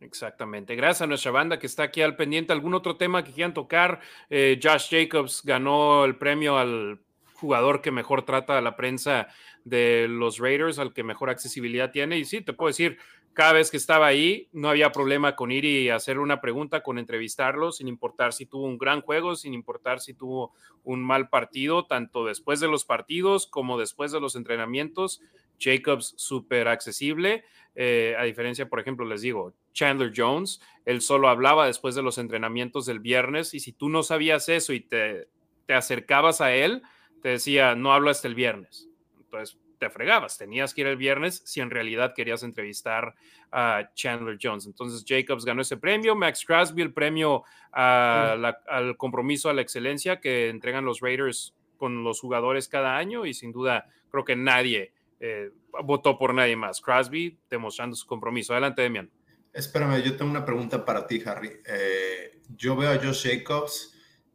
Exactamente. Gracias a nuestra banda que está aquí al pendiente. ¿Algún otro tema que quieran tocar? Eh, Josh Jacobs ganó el premio al jugador que mejor trata a la prensa de los Raiders, al que mejor accesibilidad tiene. Y sí, te puedo decir, cada vez que estaba ahí, no había problema con ir y hacer una pregunta, con entrevistarlo, sin importar si tuvo un gran juego, sin importar si tuvo un mal partido, tanto después de los partidos como después de los entrenamientos. Jacobs súper accesible, eh, a diferencia, por ejemplo, les digo, Chandler Jones, él solo hablaba después de los entrenamientos del viernes y si tú no sabías eso y te, te acercabas a él, te decía, no hablo hasta el viernes. Entonces, te fregabas, tenías que ir el viernes si en realidad querías entrevistar a Chandler Jones. Entonces Jacobs ganó ese premio, Max Crosby el premio al compromiso a la excelencia que entregan los Raiders con los jugadores cada año y sin duda creo que nadie eh, votó por nadie más. Crosby demostrando su compromiso. Adelante, Demian. Espérame, yo tengo una pregunta para ti, Harry. Eh, yo veo a Josh Jacobs,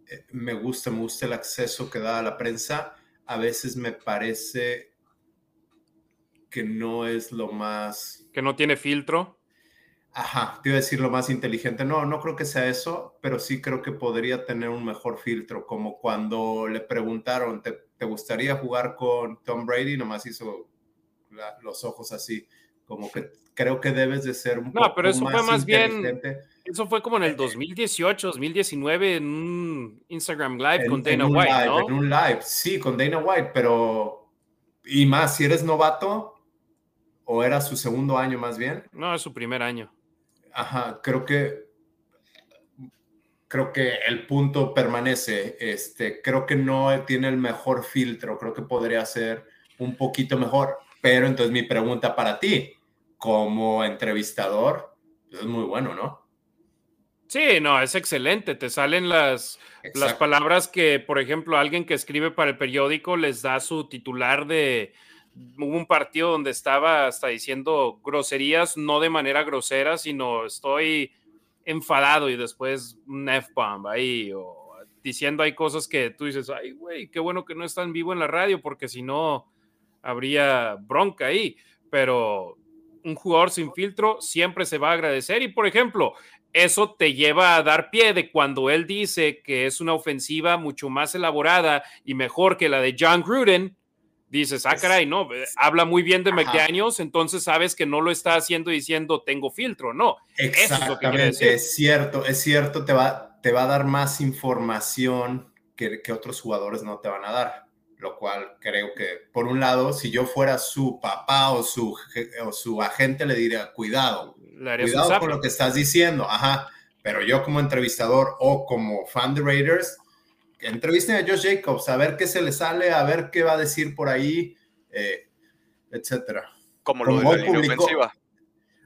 eh, me gusta, me gusta el acceso que da a la prensa. A veces me parece que no es lo más... Que no tiene filtro. Ajá, te iba a decir lo más inteligente. No, no creo que sea eso, pero sí creo que podría tener un mejor filtro, como cuando le preguntaron, ¿te, gustaría jugar con Tom Brady? Nomás hizo los ojos así, como que creo que debes de ser un no, pero eso fue más bien, eso fue como en el 2018, eh, 2019, en un Instagram Live con Dana White, ¿no? En un live, sí, con Dana White, pero, y más, si eres novato, o era su segundo año más bien. No, es su primer año. Ajá, creo que creo que el punto permanece. Este, creo que no tiene el mejor filtro, creo que podría ser un poquito mejor. Pero entonces mi pregunta para ti, como entrevistador, pues, es muy bueno, ¿no? Sí, no, es excelente. Te salen las, las palabras que, por ejemplo, alguien que escribe para el periódico les da su titular de, hubo un partido donde estaba hasta diciendo groserías, no de manera grosera, sino estoy enfadado y después un F-bomb ahí, o diciendo hay cosas que tú dices, ay, güey, qué bueno que no está en vivo en la radio, porque si no, habría bronca ahí. Pero un jugador sin filtro siempre se va a agradecer y, por ejemplo, eso te lleva a dar pie de cuando él dice que es una ofensiva mucho más elaborada y mejor que la de John Gruden dices, ah, caray, no, habla muy bien de McDaniels, entonces sabes que no lo está haciendo diciendo tengo filtro, no. Exactamente, es, cierto, es cierto, te va, te va a dar más información que, que, otros jugadores no te van a dar, lo cual creo que, por un lado, si yo fuera su papá o su, o su agente, le diría, cuidado, cuidado con lo que estás diciendo, ajá, pero yo como entrevistador o como fan de Raiders, entrevisten a Josh Jacobs, a ver qué se le sale, a ver qué va a decir por ahí, eh, etcétera. Como lo de la hoy publicó, ofensiva.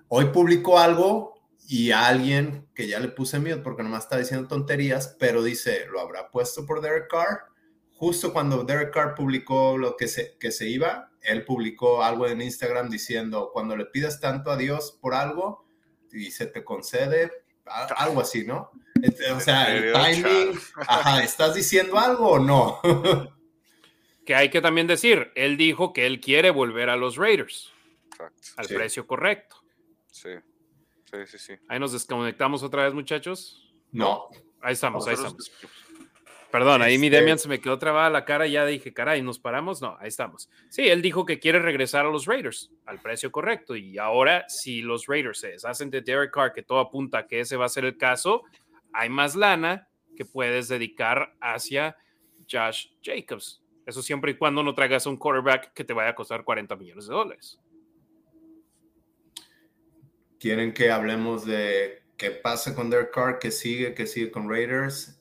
Hoy publicó algo y a alguien que ya le puse miedo porque nomás está diciendo tonterías, pero dice, ¿lo habrá puesto por Derek Carr? Justo cuando Derek Carr publicó lo que se, que se iba, él publicó algo en Instagram diciendo, cuando le pidas tanto a Dios por algo y se te concede, algo así, ¿no? O sea, el timing, ajá, ¿estás diciendo algo o no? que hay que también decir, él dijo que él quiere volver a los Raiders. Al precio correcto. Sí. Sí, sí, sí. Ahí nos desconectamos otra vez, muchachos. No. Ahí estamos, ahí estamos. Perdón, ahí mi este Demian se me quedó trabada la cara y ya dije, caray, ¿nos paramos? No, ahí estamos. Sí, él dijo que quiere regresar a los Raiders al precio correcto y ahora si los Raiders se deshacen de Derek Carr, que todo apunta a que ese va a ser el caso, hay más lana que puedes dedicar hacia Josh Jacobs. Eso siempre y cuando no traigas un quarterback que te vaya a costar 40 millones de dólares. ¿Quieren que hablemos de qué pasa con Derek Carr, que sigue, que sigue con Raiders?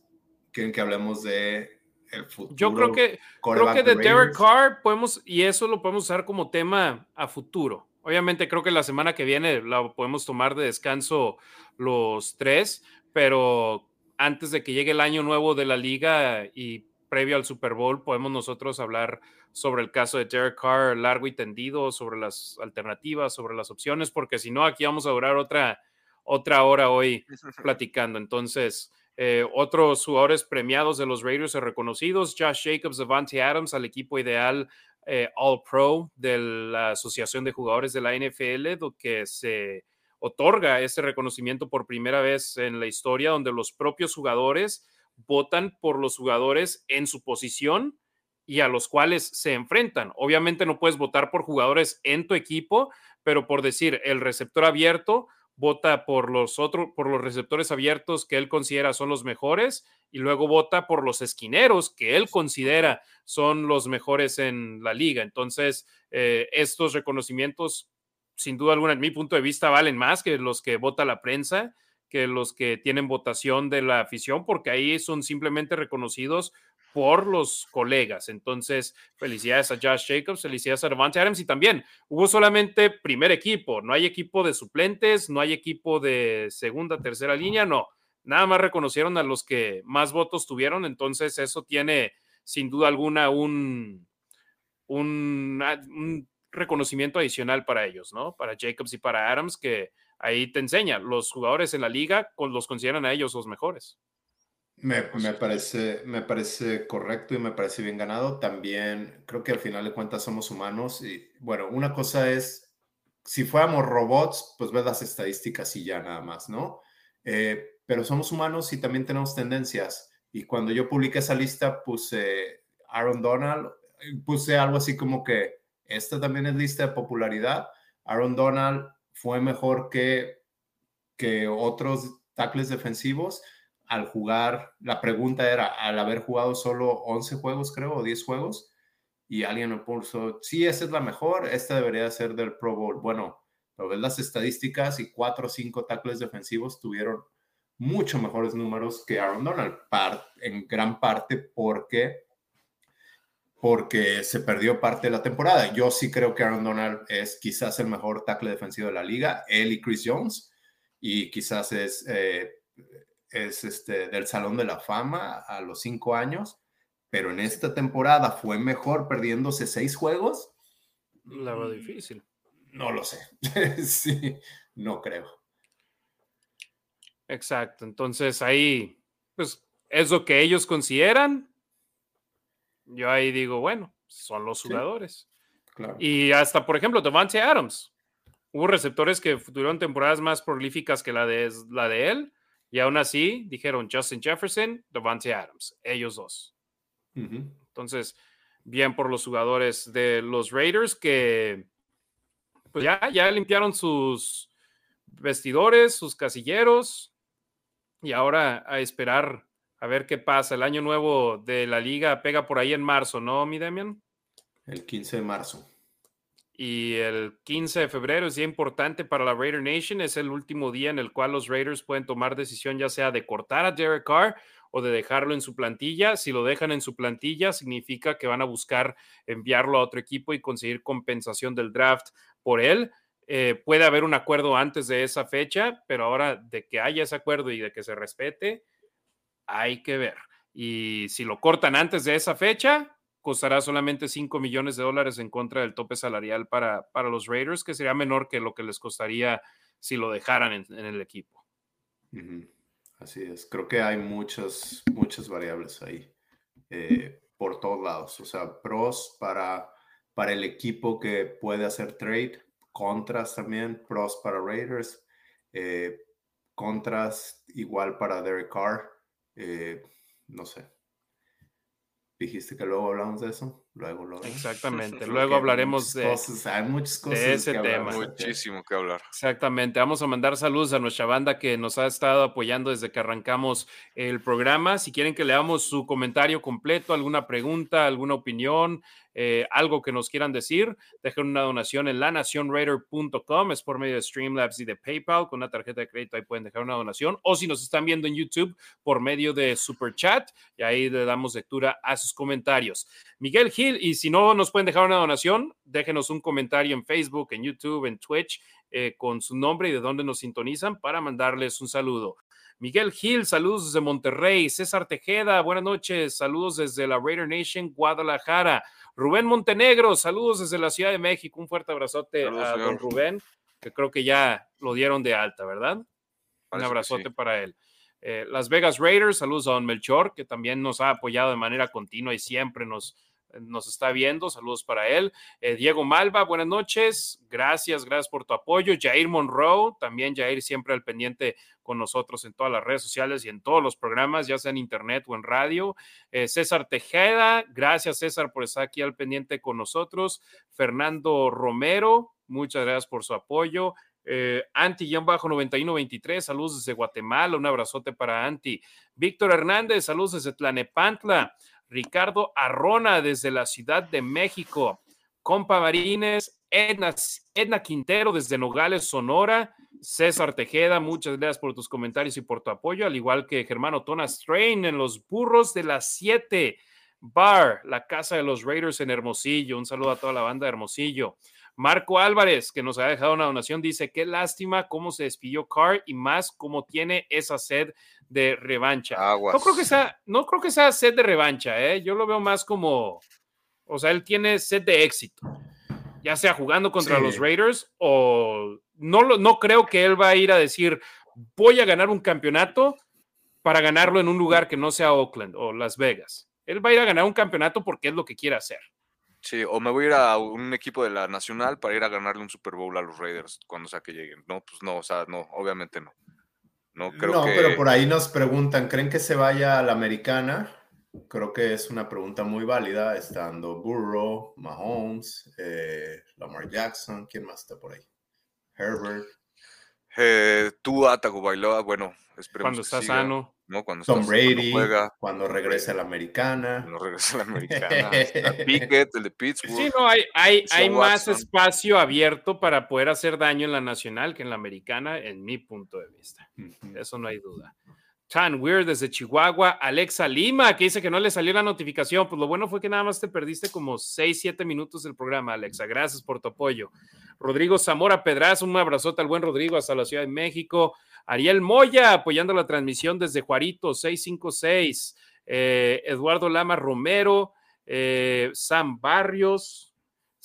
Quieren que hablemos de el futuro. Yo creo que, creo que de, Derek Carr podemos, y eso lo podemos usar como tema a futuro. Obviamente creo que la semana que viene la podemos tomar de descanso los tres, pero antes de que llegue el año nuevo de la liga y previo al Super Bowl, podemos nosotros hablar sobre el caso de Derek Carr largo y tendido, sobre las alternativas, sobre las opciones, porque si no, aquí vamos a durar otra, otra hora hoy platicando. Entonces, eh, otros jugadores premiados de los Raiders reconocidos, Josh Jacobs, Devante Adams al equipo ideal eh, All Pro de la Asociación de Jugadores de la NFL, que se otorga este reconocimiento por primera vez en la historia, donde los propios jugadores votan por los jugadores en su posición y a los cuales se enfrentan. Obviamente no puedes votar por jugadores en tu equipo, pero por decir, el receptor abierto vota por los otros, por los receptores abiertos que él considera son los mejores y luego vota por los esquineros que él considera son los mejores en la liga. Entonces, eh, estos reconocimientos, sin duda alguna, en mi punto de vista, valen más que los que vota la prensa, que los que tienen votación de la afición, porque ahí son simplemente reconocidos por los colegas. Entonces, felicidades a Josh Jacobs, felicidades a Devante Adams y también hubo solamente primer equipo, no hay equipo de suplentes, no hay equipo de segunda, tercera línea, no. Nada más reconocieron a los que más votos tuvieron, entonces eso tiene sin duda alguna un, un, un reconocimiento adicional para ellos, ¿no? Para Jacobs y para Adams, que ahí te enseña, los jugadores en la liga los consideran a ellos los mejores. Me, parece, me parece correcto y me parece bien ganado. También creo que al final de cuentas somos humanos y bueno, una cosa es, si fuéramos robots, pues ves las estadísticas y ya nada más, ¿no? Eh, pero somos humanos y también tenemos tendencias. Y cuando yo publiqué esa lista, puse Aaron Donald, puse algo así como que esta también es lista de popularidad. Aaron Donald fue mejor que, que otros tackles defensivos al jugar, la pregunta era, al haber jugado solo 11 juegos, creo, o 10 juegos, y alguien me puso, sí, esa es la mejor, esta debería ser del Pro Bowl. Bueno, pero ves las estadísticas y 4 o 5 tackles defensivos tuvieron mucho mejores números que Aaron Donald, en gran parte porque porque se perdió parte de la temporada. Yo sí creo que Aaron Donald es quizás el mejor tackle defensivo de la liga, él y Chris Jones, y quizás es eh, es este, del Salón de la Fama a los cinco años, pero en esta temporada fue mejor perdiéndose seis juegos. La va difícil. No lo sé. sí, no creo. Exacto. Entonces ahí, pues es lo que ellos consideran. Yo ahí digo, bueno, son los jugadores. claro. Y hasta, por ejemplo, Devante Adams. Hubo receptores que tuvieron temporadas más prolíficas que la de, la de él y aún así dijeron Justin Jefferson, Devante Adams, ellos dos. Entonces, bien por los jugadores de los Raiders que pues ya, ya limpiaron sus vestidores, sus casilleros y ahora a esperar a ver qué pasa. El año nuevo de la liga pega por ahí en marzo, ¿no, mi Demian? El 15 de marzo. Y el 15 de febrero es día importante para la Raider Nation. Es el último día en el cual los Raiders pueden tomar decisión ya sea de cortar a Derek Carr o de dejarlo en su plantilla. Si lo dejan en su plantilla, significa que van a buscar enviarlo a otro equipo y conseguir compensación del draft por él. Eh, puede haber un acuerdo antes de esa fecha, pero ahora de que haya ese acuerdo y de que se respete, hay que ver. Y si lo cortan antes de esa fecha, costará solamente 5 millones de dólares en contra del tope salarial para, para los Raiders, que sería menor que lo que les costaría si lo dejaran en, el equipo. Así es, creo que hay muchas, muchas variables ahí eh, por todos lados, o sea, pros para, para el equipo que puede hacer trade, contras también, pros para Raiders, eh, contras igual para Derek Carr, eh, no sé, Dijiste que luego hablamos de eso. Luego, luego. Exactamente. luego hablaremos de, hay muchas cosas ese tema. Muchísimo que hablar. Exactamente. Vamos a mandar saludos a nuestra banda que nos ha estado apoyando desde que arrancamos el programa. Si quieren que leamos su comentario completo, alguna pregunta, alguna opinión, eh, algo que nos quieran decir, dejen una donación en lanacionraider.com, es por medio de Streamlabs y de PayPal, con una tarjeta de crédito ahí pueden dejar una donación, o si nos están viendo en YouTube por medio de Super Chat, y ahí le damos lectura a sus comentarios. Miguel Gil, y si no nos pueden dejar una donación, déjenos un comentario en Facebook, en YouTube, en Twitch, eh, con su nombre y de dónde nos sintonizan para mandarles un saludo. Miguel Gil, saludos desde Monterrey. César Tejeda, buenas noches. Saludos desde la Raider Nation, Guadalajara. Rubén Montenegro, saludos desde la Ciudad de México. Un fuerte abrazote a don Rubén, que creo que ya lo dieron de alta, ¿verdad? Un abrazote para él. Eh, Las Vegas Raiders, saludos a don Melchor, que también nos ha apoyado de manera continua y siempre nos, nos está viendo. Saludos para él. Eh, Diego Malva, buenas noches. Gracias, gracias por tu apoyo. Jair Monroe, también Jair siempre al pendiente con nosotros en todas las redes sociales y en todos los programas, ya sea en internet o en radio. Eh, César Tejeda, gracias César por estar aquí al pendiente con nosotros. Fernando Romero, muchas gracias por su apoyo. Eh, Anti-9123, saludos desde Guatemala, un abrazote para Anti. Víctor Hernández, saludos desde Tlanepantla. Ricardo Arrona desde la Ciudad de México. Compa Marines, Edna, Edna Quintero desde Nogales, Sonora. César Tejeda, muchas gracias por tus comentarios y por tu apoyo, al igual que Germano Tona Strain en los burros de las 7. Bar, la casa de los Raiders en Hermosillo. Un saludo a toda la banda de Hermosillo. Marco Álvarez, que nos ha dejado una donación, dice, qué lástima cómo se despidió Carr y más cómo tiene esa sed de revancha. No creo, que sea, no creo que sea sed de revancha, ¿eh? yo lo veo más como, o sea, él tiene sed de éxito, ya sea jugando contra los Raiders o no, no creo que él va a ir a decir, voy a ganar un campeonato para ganarlo en un lugar que no sea Oakland o Las Vegas. Él va a ir a ganar un campeonato porque es lo que quiere hacer. Sí, o me voy a ir a un equipo de la Nacional para ir a ganarle un Super Bowl a los Raiders cuando sea que lleguen. No, pues no, o sea, no, obviamente no. No, creo no pero por ahí nos preguntan, ¿creen que se vaya a la americana? Creo que es una pregunta muy válida, estando Burrow, Mahomes, eh, Lamar Jackson, ¿quién más está por ahí? Herbert. Eh, tú, Atago Bailoa, bueno, esperemos Cuando está sano. Cuando Tom Brady, cuando, regresa a la americana. Cuando regresa a la americana. Pickett, el de Pittsburgh. Sí, no, hay, hay, hay más espacio abierto para poder hacer daño en la nacional que en la americana, en mi punto de vista. Eso no hay duda. Tan Weird desde Chihuahua, Alexa Lima, que dice que no le salió la notificación. Pues lo bueno fue que nada más te perdiste como 6, 7 minutos del programa, Alexa. Gracias por tu apoyo. Rodrigo Zamora Pedraza, un abrazote al buen Rodrigo hasta la Ciudad de México. Ariel Moya apoyando la transmisión desde Juarito 656. Eh, Eduardo Lama Romero, eh, Sam Barrios.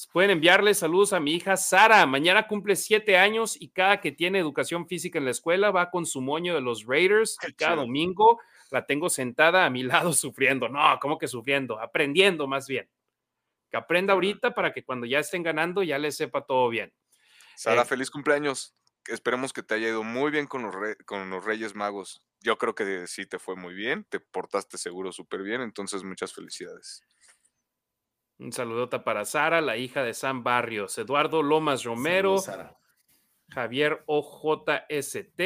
Pueden enviarle saludos a mi hija Sara. Mañana cumple siete años y cada que tiene educación física en la escuela va con su moño de los Raiders y cada domingo la tengo sentada a mi lado sufriendo. No, ¿cómo que sufriendo? Aprendiendo más bien. Que aprenda ahorita para que cuando ya estén ganando ya le sepa todo bien. Sara, eh, feliz cumpleaños esperemos que te haya ido muy bien con los, con los Reyes Magos. Yo creo que sí te fue muy bien, te portaste seguro súper bien, entonces muchas felicidades. Un saludota para Sara, la hija de Sam Barrios, Eduardo Lomas Romero, Javier OJST,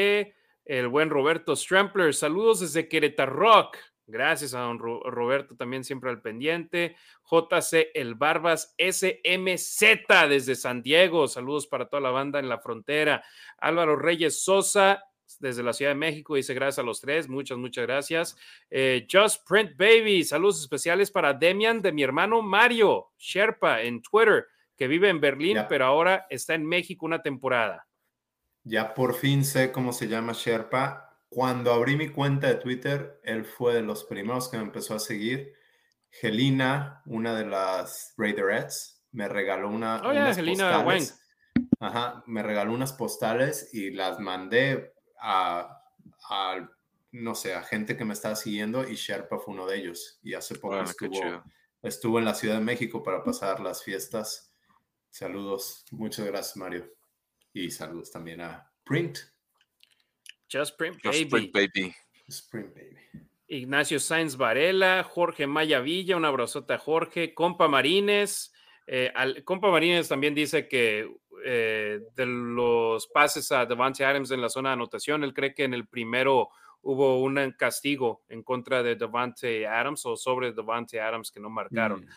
el buen Roberto Strampler, saludos desde Querétaro Rock. Gracias a don Roberto también siempre al pendiente. JC El Barbas SMZ desde San Diego. Saludos para toda la banda en la frontera. Álvaro Reyes Sosa desde la Ciudad de México dice gracias a los tres. Muchas, muchas gracias. Eh, Just Print Baby. Saludos especiales para Demian de mi hermano Mario Sherpa en Twitter, que vive en Berlín, pero ahora está en México una temporada. Ya por fin sé cómo se llama Sherpa cuando abrí mi cuenta de Twitter, él fue de los primeros que me empezó a seguir. Gelina, una de las Raiderettes, me regaló una, oh, unas postales. Ajá, me regaló unas postales y las mandé a, no sé, a gente que me estaba siguiendo y Sherpa fue uno de ellos. Y hace poco estuvo, estuvo en la Ciudad de México para pasar las fiestas. Saludos, muchas gracias Mario. Y saludos también a Print, Just Print Baby. Ignacio Sainz Varela, Jorge Maya Villa, un abrazote a Jorge, Compa Marines. Eh, Compa Marines también dice que eh, de los pases a Devante Adams en la zona de anotación, él cree que en el primero hubo un castigo en contra de Devante Adams o sobre Devante Adams que no marcaron. Mm.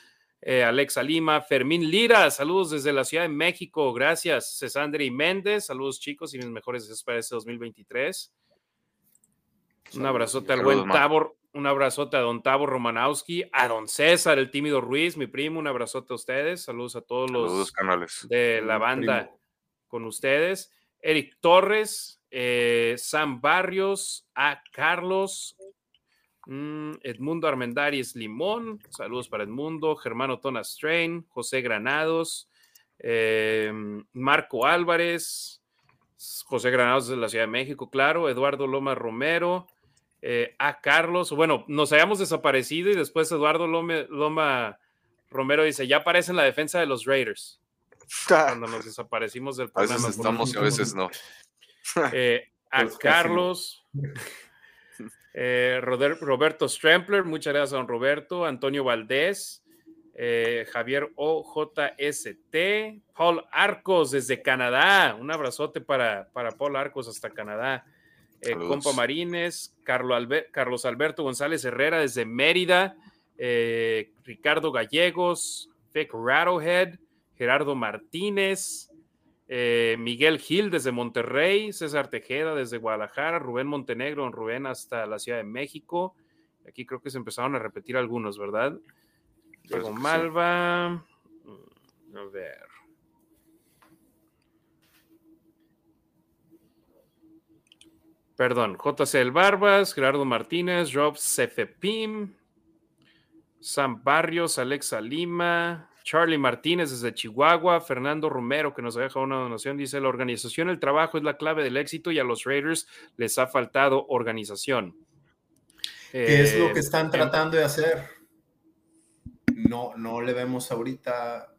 Eh, Alexa Lima, Fermín Lira, saludos desde la Ciudad de México, gracias. Cesandri Méndez, saludos chicos y mis mejores deseos para este 2023. Un abrazote al buen Tabor, un abrazote a don Tabor Romanowski, a don César, el tímido Ruiz, mi primo, un abrazote a ustedes, saludos a todos los canales de la banda con ustedes. Eric Torres, eh, Sam Barrios, a. Carlos, Mm, Edmundo Armendáriz Limón, saludos para Edmundo, Germano Tona Strain, José Granados, eh, Marco Álvarez, José Granados de la Ciudad de México, claro, Eduardo Loma Romero, eh, a Carlos, bueno, nos hayamos desaparecido y después Eduardo Loma, Romero dice, ya aparece en la defensa de los Raiders. Cuando nos desaparecimos del programa. A veces estamos y a veces no. Eh, a Carlos. Eh, Roberto Strempler, muchas gracias a don Roberto. Antonio Valdés. eh, Javier OJST, Paul Arcos desde Canadá, un abrazote para, para Paul Arcos hasta Canadá, eh, Compa Marines, Carlos Alberto González Herrera desde Mérida, eh, Ricardo Gallegos, Vic Rattlehead, Gerardo Martínez, Miguel Gil desde Monterrey, César Tejeda desde Guadalajara, Rubén Montenegro, Rubén hasta la Ciudad de México. Aquí creo que se empezaron a repetir algunos, ¿verdad? Diego Malva. Mm, a ver. Perdón, JC El Barbas, Gerardo Martínez, Rob Cefepim, Sam Barrios, Alexa Lima, Charlie Martínez desde Chihuahua, Fernando Romero que nos deja una donación, dice la organización, el trabajo es la clave del éxito y a los Raiders les ha faltado organización. ¿Qué es lo que eh, están em tratando de hacer? no, no le vemos ahorita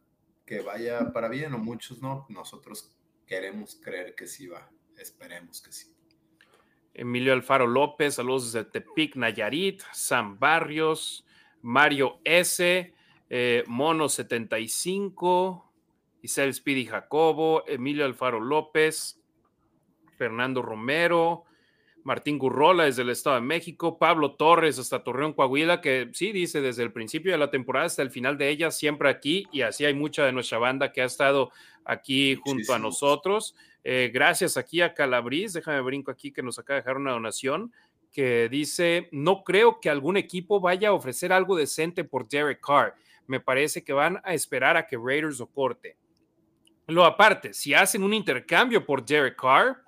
que vaya para bien, o muchos no. Nosotros queremos creer que sí va. Esperemos que sí. Emilio Alfaro López, saludos desde Tepic, Nayarit, Sam Barrios, Mario S., eh, Mono 75, Isabel Speedy Jacobo, Emilio Alfaro López, Fernando Romero, Martín Gurrola desde el Estado de México, Pablo Torres hasta Torreón, Coahuila, que sí dice desde el principio de la temporada hasta el final de ella, siempre aquí, y así hay mucha de nuestra banda que ha estado aquí junto a nosotros. Eh, gracias aquí a Calabriz, déjame brinco aquí que nos acaba de dejar una donación que dice, no creo que algún equipo vaya a ofrecer algo decente por Derek Carr. Me parece que van a esperar a que Raiders lo corte. Lo aparte, si hacen un intercambio por Derek Carr,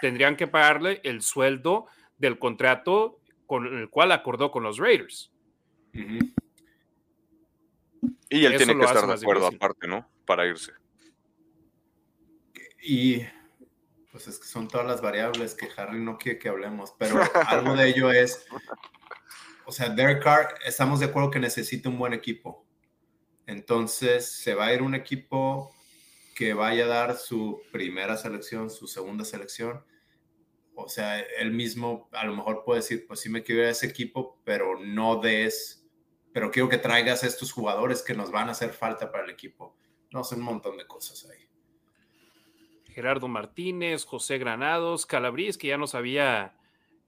tendrían que pagarle el sueldo del contrato con el cual acordó con los Raiders. Y él tiene que estar de acuerdo aparte, ¿no? Para irse. Y pues es que son todas las variables que Harry no quiere que hablemos, pero algo de ello es, o sea, Derek Carr, estamos de acuerdo que necesita un buen equipo. Entonces, se va a ir un equipo que vaya a dar su primera selección, su segunda selección. O sea, él mismo a lo mejor puede decir, pues sí me quiero ir a ese equipo, pero no des, pero quiero que traigas a estos jugadores que nos van a hacer falta para el equipo. No, sé, un montón de cosas ahí. Gerardo Martínez, José Granados, Calabrís, que ya nos había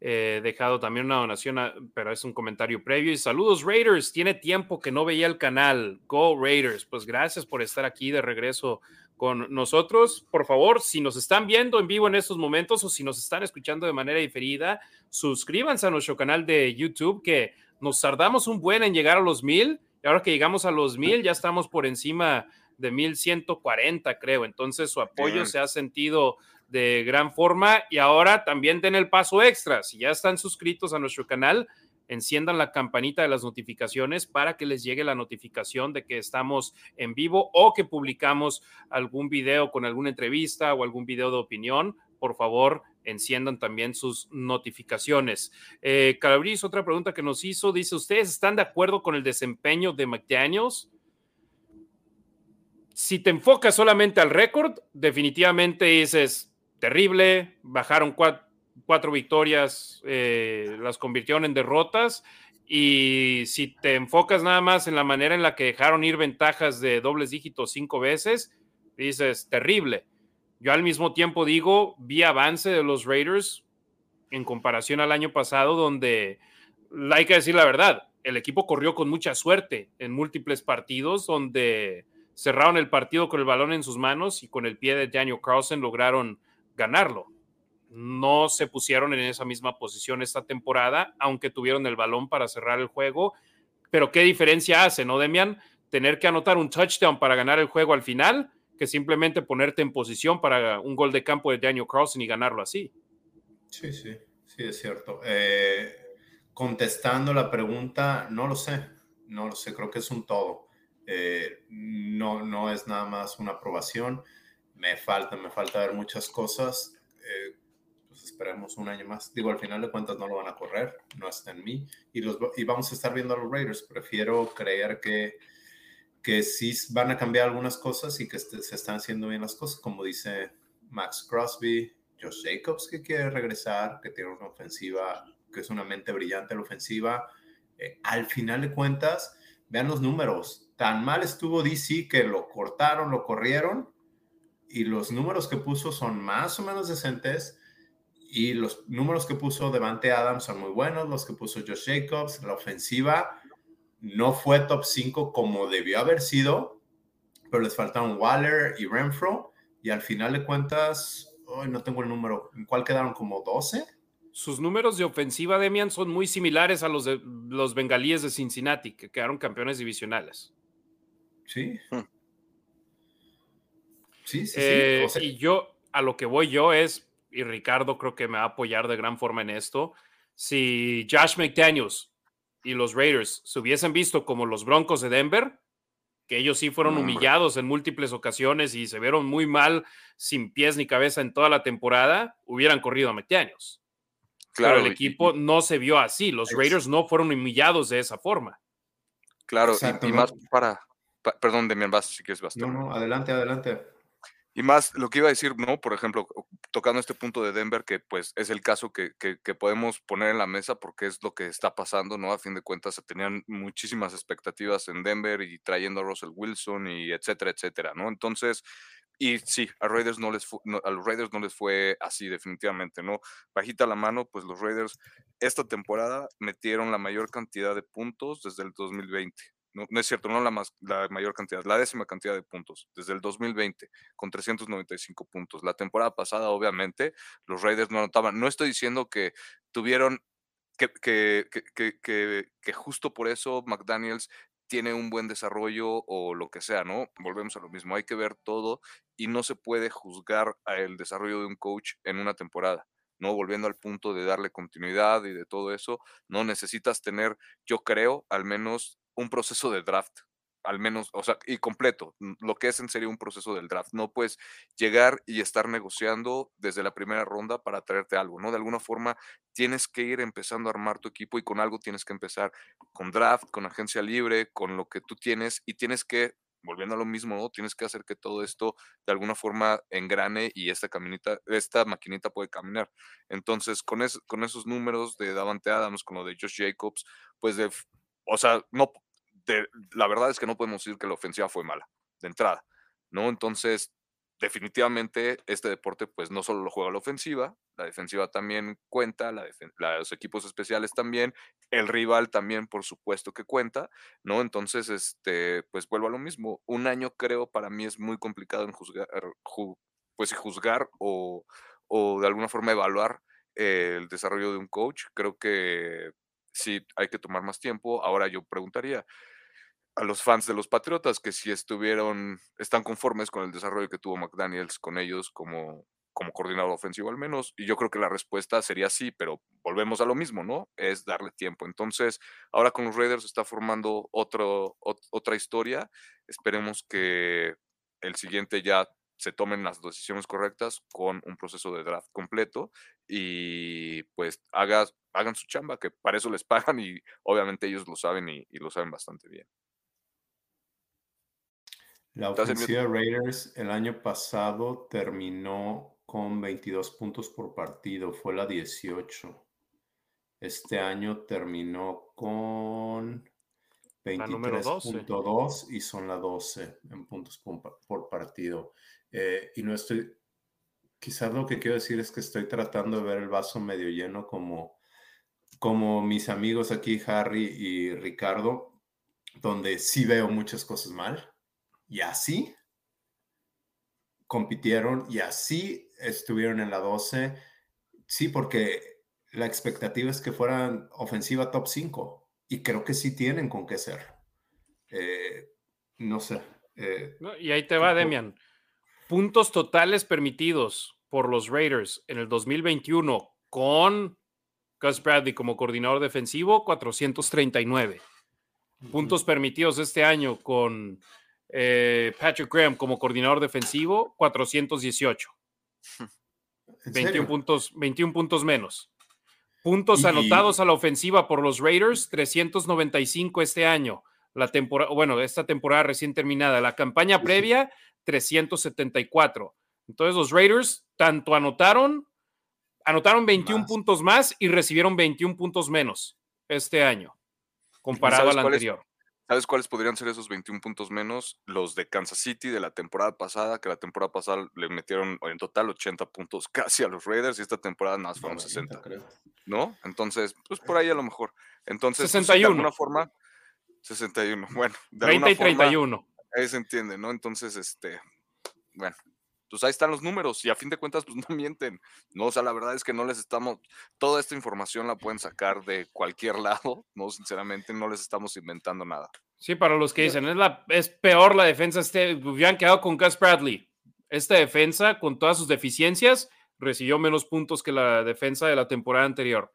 eh, dejado también una donación, pero es un comentario previo. Y saludos Raiders, tiene tiempo que no veía el canal. Go Raiders, pues gracias por estar aquí de regreso con nosotros. Por favor, si nos están viendo en vivo en estos momentos o si nos están escuchando de manera diferida, suscríbanse a nuestro canal de YouTube que nos tardamos un buen en llegar a los mil. Y ahora que llegamos a los mil, ya estamos por encima de mil ciento cuarenta, creo. Entonces su apoyo se ha sentido de gran forma y ahora también den el paso extra. Si ya están suscritos a nuestro canal, enciendan la campanita de las notificaciones para que les llegue la notificación de que estamos en vivo o que publicamos algún video con alguna entrevista o algún video de opinión. Por favor, enciendan también sus notificaciones. Eh, Calabriz, otra pregunta que nos hizo, dice, ¿ustedes están de acuerdo con el desempeño de McDaniels? Si te enfocas solamente al récord, definitivamente dices, terrible, bajaron cuatro victorias eh, las convirtieron en derrotas. Y si te enfocas nada más en la manera en la que dejaron ir ventajas de dobles dígitos cinco veces, dices, terrible. Yo al mismo tiempo digo, vi avance de los Raiders en comparación al año pasado, donde hay que decir la verdad, el equipo corrió con mucha suerte en múltiples partidos, donde cerraron el partido con el balón en sus manos y con el pie de Daniel Carlson lograron ganarlo no se pusieron en esa misma posición esta temporada, aunque tuvieron el balón para cerrar el juego. Pero qué diferencia hace, ¿no, Demian? Tener que anotar un touchdown para ganar el juego al final, que simplemente ponerte en posición para un gol de campo de Daniel Carlson y ganarlo así. Sí, sí, sí, es cierto. Eh, contestando la pregunta, no lo sé, no lo sé, creo que es un todo. Eh, no, no es nada más una aprobación. Me falta, me falta ver muchas cosas. Eh, esperemos un año más. Digo, al final de cuentas no lo van a correr, no está en mí. Y, los, y vamos a estar viendo a los Raiders. Prefiero creer que, que sí van a cambiar algunas cosas y que este, se están haciendo bien las cosas, como dice Max Crosby, Josh Jacobs, que quiere regresar, que tiene una ofensiva, que es una mente brillante la ofensiva. Eh, al final de cuentas, vean los números. Tan mal estuvo DC que lo cortaron, lo corrieron y los números que puso son más o menos decentes y los números que puso Devante Adams son muy buenos, los que puso Josh Jacobs, la ofensiva no fue top 5 como debió haber sido, pero les faltaron Waller y Renfro y al final de cuentas, no tengo el número, ¿en cuál quedaron? ¿Como 12? Sus números de ofensiva, Demian, son muy similares a los de los bengalíes de Cincinnati, que quedaron campeones divisionales. Sí. Hmm. Sí, sí, sí. Eh, y yo, a lo que voy yo es, y Ricardo creo que me va a apoyar de gran forma en esto, si Josh McDaniels y los Raiders se hubiesen visto como los Broncos de Denver, que ellos sí fueron humillados en múltiples ocasiones y se vieron muy mal, sin pies ni cabeza en toda la temporada, hubieran corrido a McDaniels. Claro, el equipo no se vio así. Los Raiders no fueron humillados de esa forma. Claro, y, más para, Perdón, Demian, vas si quieres, No, no, adelante, adelante. Y más lo que iba a decir, ¿no? Por ejemplo, tocando este punto de Denver, que pues es el caso que, que, podemos poner en la mesa porque es lo que está pasando, ¿no? A fin de cuentas se tenían muchísimas expectativas en Denver y trayendo a Russell Wilson y etcétera, etcétera, ¿no? Entonces, y sí, a, Raiders no les a los Raiders no les fue así definitivamente, ¿no? Bajita la mano, pues los Raiders esta temporada metieron la mayor cantidad de puntos desde el 2020. No, es cierto, no la, más, la mayor cantidad, la décima cantidad de puntos desde el 2020 con 395 puntos. La temporada pasada, obviamente, los Raiders no anotaban. No estoy diciendo que tuvieron que, que, que, que, justo por eso McDaniels tiene un buen desarrollo o lo que sea, ¿no? Volvemos a lo mismo, hay que ver todo y no se puede juzgar el desarrollo de un coach en una temporada. ¿no? Volviendo al punto de darle continuidad y de todo eso, no necesitas tener, yo creo, al menos un proceso de draft, al menos, o sea, y completo, lo que es en serio un proceso del draft. No puedes llegar y estar negociando desde la primera ronda para traerte algo, ¿no? De alguna forma tienes que ir empezando a armar tu equipo y con algo tienes que empezar con draft, con agencia libre, con lo que tú tienes y tienes que volviendo a lo mismo, ¿no? Tienes que hacer que todo esto de alguna forma engrane y esta caminita, esta maquinita puede caminar. Entonces, con, con esos números de Davante Adams, con lo de Josh Jacobs, pues de, o sea, no, la verdad es que no podemos decir que la ofensiva fue mala, de entrada, ¿no? Entonces, definitivamente este deporte pues no solo lo juega la ofensiva, la defensiva también cuenta, los equipos especiales también, el rival también por supuesto que cuenta, ¿no? Entonces, este, pues vuelvo a lo mismo, un año creo para mí es muy complicado en juzgar, pues juzgar o, o de alguna forma evaluar el desarrollo de un coach, creo que sí hay que tomar más tiempo. Ahora yo preguntaría, a los fans de los Patriotas que si estuvieron, están conformes con el desarrollo que tuvo McDaniels con ellos como, como coordinador ofensivo al menos. Y yo creo que la respuesta sería sí, pero volvemos a lo mismo, ¿no? Es darle tiempo. Entonces, ahora con los Raiders está formando otro, otra historia. Esperemos que el siguiente ya se tomen las decisiones correctas con un proceso de draft completo y pues hagas, hagan su chamba, que para eso les pagan y obviamente ellos lo saben y lo saben bastante bien. La ofensiva Raiders el año pasado terminó con 22 puntos por partido, fue la 18. Este año terminó con 23.2 y son la 12 en puntos por, partido. Eh, y no estoy, quizás lo que quiero decir es que estoy tratando de ver el vaso medio lleno como, como mis amigos aquí, Harry y Ricardo, donde sí veo muchas cosas mal y así compitieron y así estuvieron en la 12. Sí, porque la expectativa es que fueran ofensiva top 5 y creo que sí tienen con qué ser. Eh, no sé. Eh, y ahí te va, Demian. Puntos totales permitidos por los Raiders en el 2021 con Gus Bradley como coordinador defensivo, 439. Puntos permitidos este año con eh, Patrick Graham como coordinador defensivo, 418. 21 puntos, 21 puntos menos. Puntos anotados a la ofensiva por los Raiders, 395 este año. La temporada, bueno, esta temporada recién terminada. La campaña previa, 374. Entonces los Raiders tanto anotaron, anotaron 21 puntos más y recibieron 21 puntos menos este año, comparado al anterior. ¿Sabes cuáles podrían ser esos 21 puntos menos? Los de Kansas City de la temporada pasada, que la temporada pasada le metieron en total 80 puntos casi a los Raiders y esta temporada nada más fueron 60. ¿No? Entonces, pues por ahí a lo mejor. Entonces, 61. Pues, de alguna forma, 61. Bueno, de 30 y 31. ahí se entiende, ¿no? Entonces, este, bueno, pues ahí están los números y a fin de cuentas pues no mienten, ¿no? O sea, la verdad es que no les estamos, toda esta información la pueden sacar de cualquier lado, ¿no? Sinceramente no les estamos inventando nada. Sí, para los que dicen, es, la, es peor la defensa, este, hubieran quedado con Gus Bradley. Esta defensa, con todas sus deficiencias, recibió menos puntos que la defensa de la temporada anterior.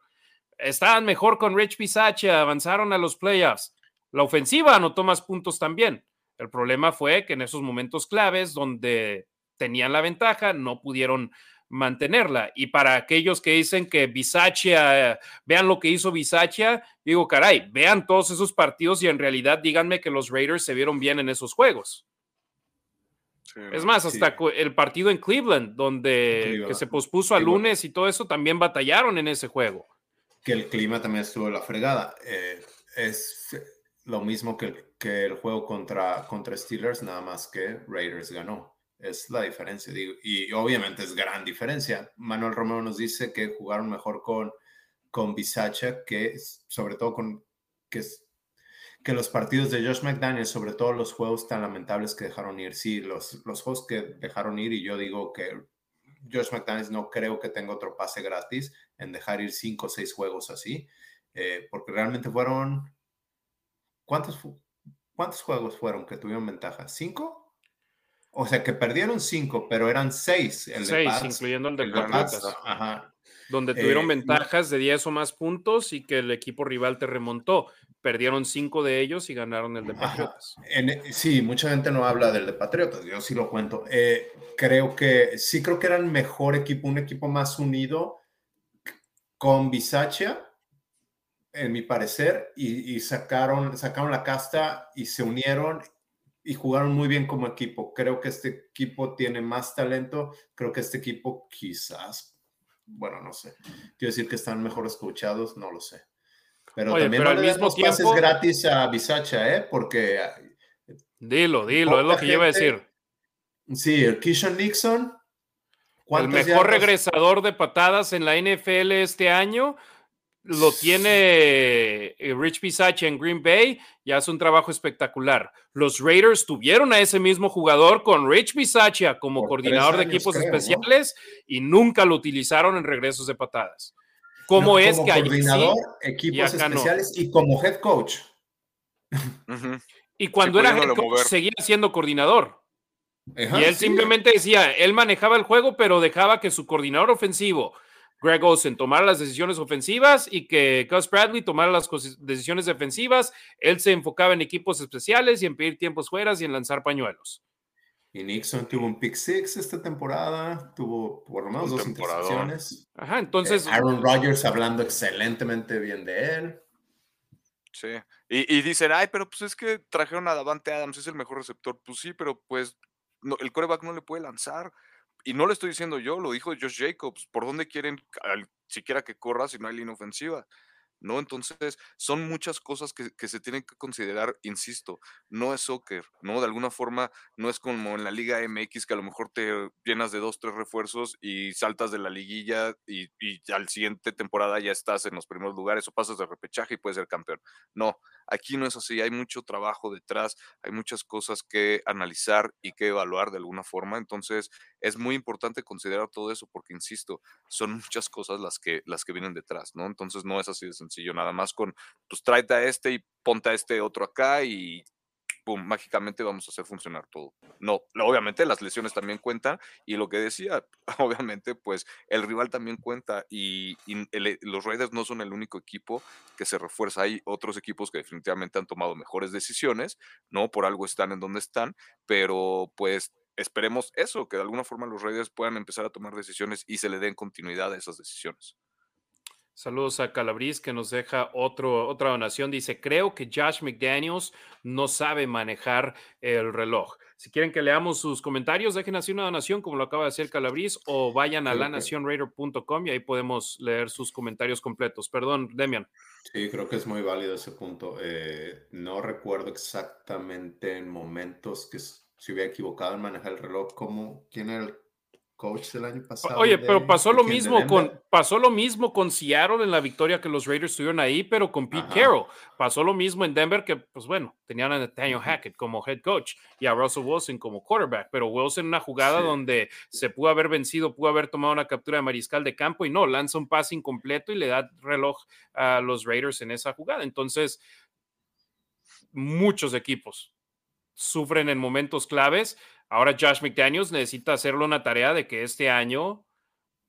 Estaban mejor con Rich Bisaccia, avanzaron a los playoffs. La ofensiva anotó más puntos también. El problema fue que en esos momentos claves donde tenían la ventaja, no pudieron mantenerla. Y para aquellos que dicen que Bisaccia, vean lo que hizo Bisaccia, digo, caray, vean todos esos partidos y en realidad díganme que los Raiders se vieron bien en esos juegos. es más, hasta el partido en Cleveland, donde se pospuso a lunes y todo eso, también batallaron en ese juego. Que el clima también estuvo la fregada. Eh, es lo mismo que, que, el juego contra, contra Steelers, nada más que Raiders ganó. Es la diferencia, y obviamente es gran diferencia. Manuel Romero nos dice que jugaron mejor con, con Bisacha, que sobre todo con que, que los partidos de Josh McDaniel, sobre todo los juegos tan lamentables que dejaron ir. Sí, los, los juegos que dejaron ir, y yo digo que Josh McDaniel no creo que tenga otro pase gratis en dejar ir cinco o seis juegos así, eh, porque realmente fueron. ¿Cuántos, ¿Cuántos juegos fueron que tuvieron ventaja? ¿Cinco? O sea, que perdieron cinco, pero eran seis. El seis, incluyendo el de Patriotas. Ajá. Donde tuvieron eh, ventajas de 10 o más puntos y que el equipo rival te remontó. Perdieron cinco de ellos y ganaron el de Patriotas. En, sí, mucha gente no habla del de Patriotas, yo sí lo cuento. Eh, creo que sí, creo que era el mejor equipo, un equipo más unido con Bisaccia, en mi parecer, y, y, sacaron, sacaron la casta y se unieron y jugaron muy bien como equipo. Creo que este equipo tiene más talento. Creo que este equipo quizás, bueno, no sé. Quiero decir que están mejor escuchados, no lo sé. Pero también no al mismo tiempo, pases gratis a Bisacha, ¿eh? Porque... Dilo, dilo, es lo que yo iba a decir. Sí, el Kishon Nixon. El mejor regresador de patadas en la NFL este año lo tiene eh, Rich Bisaccia en Green Bay y hace un trabajo espectacular. Los Raiders tuvieron a ese mismo jugador con Rich Bisaccia como coordinador de equipos especiales y nunca lo utilizaron en regresos de patadas. ¿Cómo es que hay coordinador, equipos especiales y como head coach? Y cuando era head coach seguía siendo coordinador. y él simplemente decía, él manejaba el juego, pero dejaba que su coordinador ofensivo Greg Olsen tomara las decisiones ofensivas y que Gus Bradley tomara las decisiones defensivas. Él se enfocaba en equipos especiales y en pedir tiempos fuera y en lanzar pañuelos. Y Nixon tuvo un pick six esta temporada, tuvo por lo menos dos intercepciones. Ajá, entonces. Eh, Aaron Rodgers hablando excelentemente bien de él. Sí, y, dicen, ay, pero pues es que trajeron a Davante Adams, es el mejor receptor. Pues sí, pero pues el coreback no le puede lanzar y no lo estoy diciendo yo, lo dijo Josh Jacobs, ¿por dónde quieren siquiera que corra si no hay línea ofensiva? ¿No? Entonces, son muchas cosas que, se tienen que considerar, insisto, no es soccer, ¿no? De alguna forma, no es como en la Liga MX que a lo mejor te llenas de dos, tres refuerzos y saltas de la liguilla y, y al siguiente temporada ya estás en los primeros lugares o pasas de repechaje y puedes ser campeón. No, aquí no es así, hay mucho trabajo detrás, hay muchas cosas que analizar y que evaluar de alguna forma, entonces es muy importante considerar todo eso porque, insisto, son muchas cosas las que, las que vienen detrás, ¿no? Entonces no es así de sencillo, nada más con, pues tráete a este y ponte a este otro acá y pum, mágicamente vamos a hacer funcionar todo. No, obviamente las lesiones también cuentan y lo que decía, obviamente pues el rival también cuenta y, los Raiders no son el único equipo que se refuerza. Hay otros equipos que definitivamente han tomado mejores decisiones, ¿no? Por algo están en donde están, pero pues esperemos eso, que de alguna forma los Raiders puedan empezar a tomar decisiones y se le den continuidad a esas decisiones. Saludos a Calabriz que nos deja otro, otra donación. Dice, creo que Josh McDaniels no sabe manejar el reloj. Si quieren que leamos sus comentarios, dejen así una donación, como lo acaba de hacer Calabriz, o vayan a lanacionraider.com y ahí podemos leer sus comentarios completos. Perdón, Demian. Sí, creo que es muy válido ese punto. Eh, no recuerdo exactamente en momentos que se hubiera equivocado en manejar el reloj, como quién era el coach del año pasado. Oye, pero pasó lo mismo con pasó lo mismo con Seattle en la victoria que los Raiders tuvieron ahí, pero con Pete Carroll. Pasó lo mismo en Denver que pues bueno, tenían a Nathaniel Hackett como head coach y a Russell Wilson como quarterback, pero Wilson en una jugada donde se pudo haber vencido, pudo haber tomado una captura de mariscal de campo y no, lanza un pase incompleto y le da reloj a los Raiders en esa jugada. Entonces, muchos equipos sufren en momentos claves Ahora Josh McDaniels necesita hacerle una tarea de que este año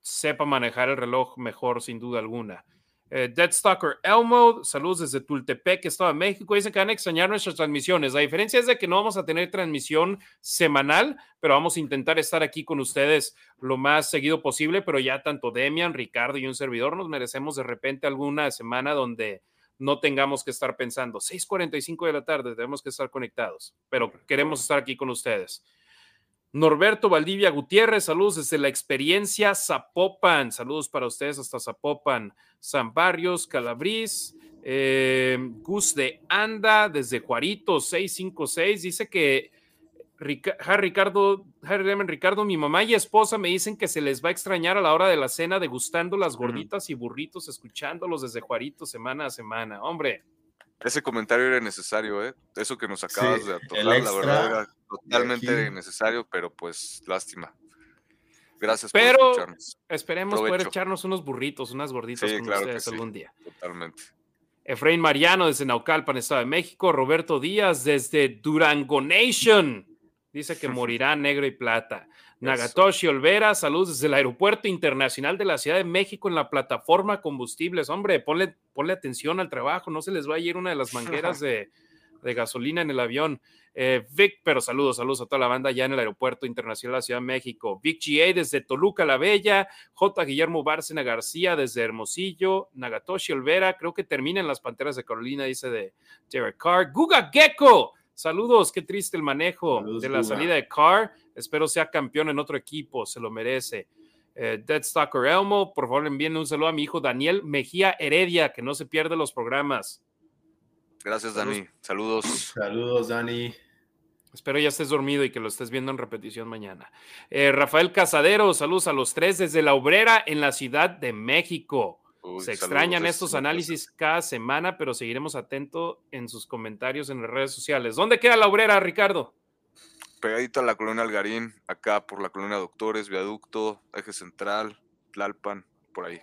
sepa manejar el reloj mejor, sin duda alguna. Eh, Deadstalker Elmo, saludos desde Tultepec, Estado de México. Dicen que van a extrañar nuestras transmisiones. La diferencia es de que no vamos a tener transmisión semanal, pero vamos a intentar estar aquí con ustedes lo más seguido posible. Pero ya tanto Demian, Ricardo y un servidor nos merecemos de repente alguna semana donde no tengamos que estar pensando 6:45 de la tarde, tenemos que estar conectados, pero queremos estar aquí con ustedes. Norberto Valdivia Gutiérrez, saludos desde la experiencia Zapopan, saludos para ustedes hasta Zapopan, San Barrios, Calabrís, eh, Gus de Anda desde Juarito 656, dice que Ricardo, Ricardo, mi mamá y esposa me dicen que se les va a extrañar a la hora de la cena degustando las gorditas y burritos, escuchándolos desde Juarito semana a semana. Hombre, ese comentario era necesario, ¿eh? Eso que nos acabas de tocar, la verdad era totalmente necesario, pero pues lástima. Gracias pero por escucharnos. Esperemos poder echarnos unos burritos, unas gorditas con ustedes algún día. Totalmente. Efraín Mariano desde Naucalpan, Estado de México. Roberto Díaz desde Durango Nation. Dice que morirá negro y plata. Nagatoshi Olvera, saludos desde el Aeropuerto Internacional de la Ciudad de México en la plataforma combustibles. Hombre, ponle, ponle atención al trabajo, no se les va a ir una de las mangueras de, gasolina en el avión. Eh, Vic, pero saludos, saludos a toda la banda ya en el Aeropuerto Internacional de la Ciudad de México. Vic GA desde Toluca la Bella, J. Guillermo Bárcena García desde Hermosillo, Nagatoshi Olvera, creo que termina en las Panteras de Carolina, dice de Jared Carr. Guga Gecko, saludos, qué triste el manejo de la salida de Carr Espero sea campeón en otro equipo, se lo merece. Eh, Deadstalker Elmo, por favor envíen un saludo a mi hijo Daniel Mejía Heredia, que no se pierde los programas. Gracias, Dani. Saludos. Saludos, Dani. Espero ya estés dormido y que lo estés viendo en repetición mañana. Eh, Rafael Casadero, saludos a los tres desde La Obrera en la Ciudad de México. Se extrañan estos análisis cada semana, pero seguiremos atentos en sus comentarios en las redes sociales. ¿Dónde queda La Obrera, Ricardo? pegadito a la colonia Algarín, acá por la colonia Doctores, Viaducto, Eje Central, Tlalpan, por ahí.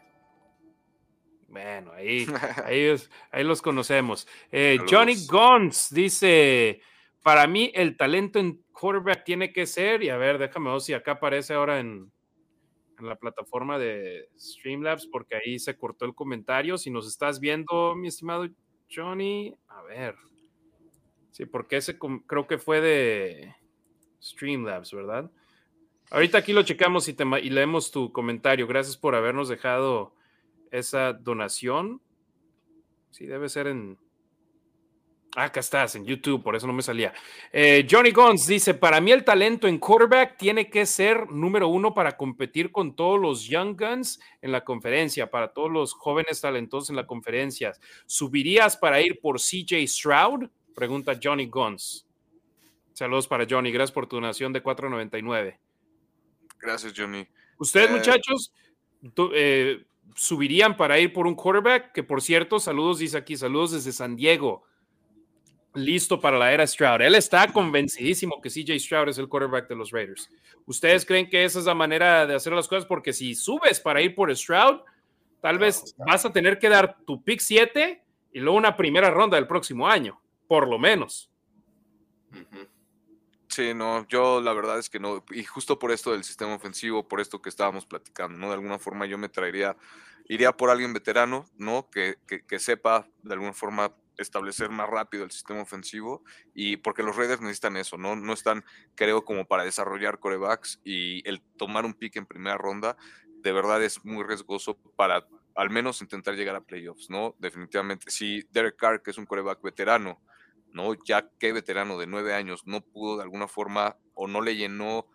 Bueno, ahí, ahí, los conocemos. Eh, Johnny Gons dice, para mí el talento en quarterback tiene que ser, y a ver, déjame ver si acá aparece ahora en, la plataforma de Streamlabs, porque ahí se cortó el comentario. Si nos estás viendo, mi estimado Johnny, a ver. Sí, porque ese creo que fue de, Streamlabs, ¿verdad? Ahorita aquí lo checamos y, y leemos tu comentario. Gracias por habernos dejado esa donación. Sí, debe ser en. Acá estás, en YouTube, por eso no me salía. Eh, Johnny Gons dice: Para mí, el talento en quarterback tiene que ser número uno para competir con todos los Young Guns en la conferencia, para todos los jóvenes talentosos en la conferencia. ¿Subirías para ir por CJ Stroud? Pregunta Johnny Gons. Saludos para Johnny. Gracias por tu donación de 4.99. Gracias, Johnny. Ustedes, eh, muchachos, eh, subirían para ir por un quarterback, que por cierto, saludos, dice aquí, saludos desde San Diego. Listo para la era Stroud. Él está convencidísimo que CJ Stroud es el quarterback de los Raiders. ¿Ustedes creen que esa es la manera de hacer las cosas? Porque si subes para ir por Stroud, tal vez vas a tener que dar tu pick 7 y luego una primera ronda del próximo año, por lo menos. Sí, no, yo la verdad es que no, y justo por esto del sistema ofensivo, por esto que estábamos platicando, ¿no? De alguna forma yo me traería, iría por alguien veterano, ¿no? Que, que, sepa de alguna forma establecer más rápido el sistema ofensivo y porque los Raiders necesitan eso, ¿no? No están, creo, como para desarrollar corebacks y el tomar un pick en primera ronda de verdad es muy riesgoso para al menos intentar llegar a playoffs, ¿no? Definitivamente. Si Derek Carr, que es un coreback veterano, ¿no? Ya que veterano de nueve años no pudo de alguna forma o no le llenó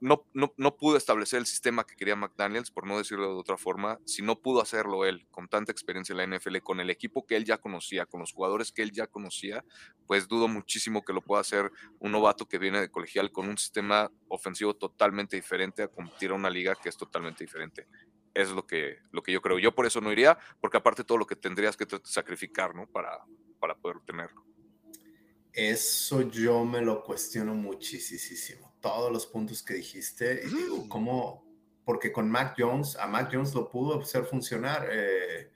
no, no, pudo establecer el sistema que quería McDaniels, por no decirlo de otra forma, si no pudo hacerlo él, con tanta experiencia en la NFL, con el equipo que él ya conocía, con los jugadores que él ya conocía, pues dudo muchísimo que lo pueda hacer un novato que viene de colegial con un sistema ofensivo totalmente diferente a competir a una liga que es totalmente diferente. Es lo que, lo que yo creo. Yo por eso no iría, porque aparte todo lo que tendrías que sacrificar, ¿no? Para, para poder tenerlo. Eso yo me lo cuestiono muchísimo todos los puntos que dijiste. Y digo. ¿cómo? Porque con Mac Jones, a Mac Jones lo pudo hacer funcionar eh,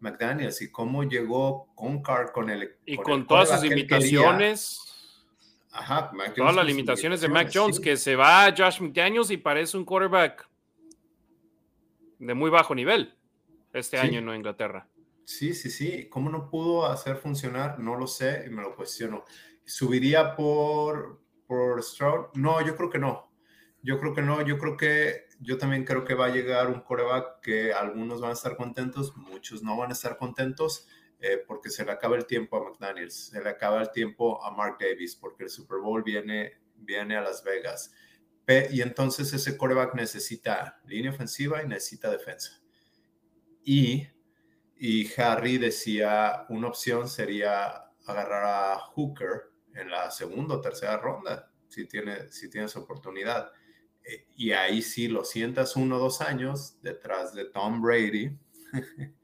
McDaniels. ¿Y cómo llegó con Carr con el. Y con, todas sus limitaciones. Ajá, Mac Jones Todas las limitaciones de Mac Jones, que se va a Josh McDaniels y parece un quarterback de muy bajo nivel este año en Nueva Inglaterra. Sí, sí, sí. ¿Cómo no pudo hacer funcionar? No lo sé y me lo cuestiono. Subiría por, por Stroud? No, yo creo que no. Yo creo que no. Yo creo que yo también creo que va a llegar un coreback que algunos van a estar contentos, muchos no van a estar contentos. Eh, porque se le acaba el tiempo a McDaniels, se le acaba el tiempo a Mark Davis, porque el Super Bowl viene, viene a Las Vegas. y entonces ese coreback necesita línea ofensiva y necesita defensa. Y, y Harry decía, una opción sería agarrar a Hooker en la segunda o tercera ronda, si, tiene, si tienes oportunidad. Eh, y ahí sí lo sientas uno o dos años detrás de Tom Brady,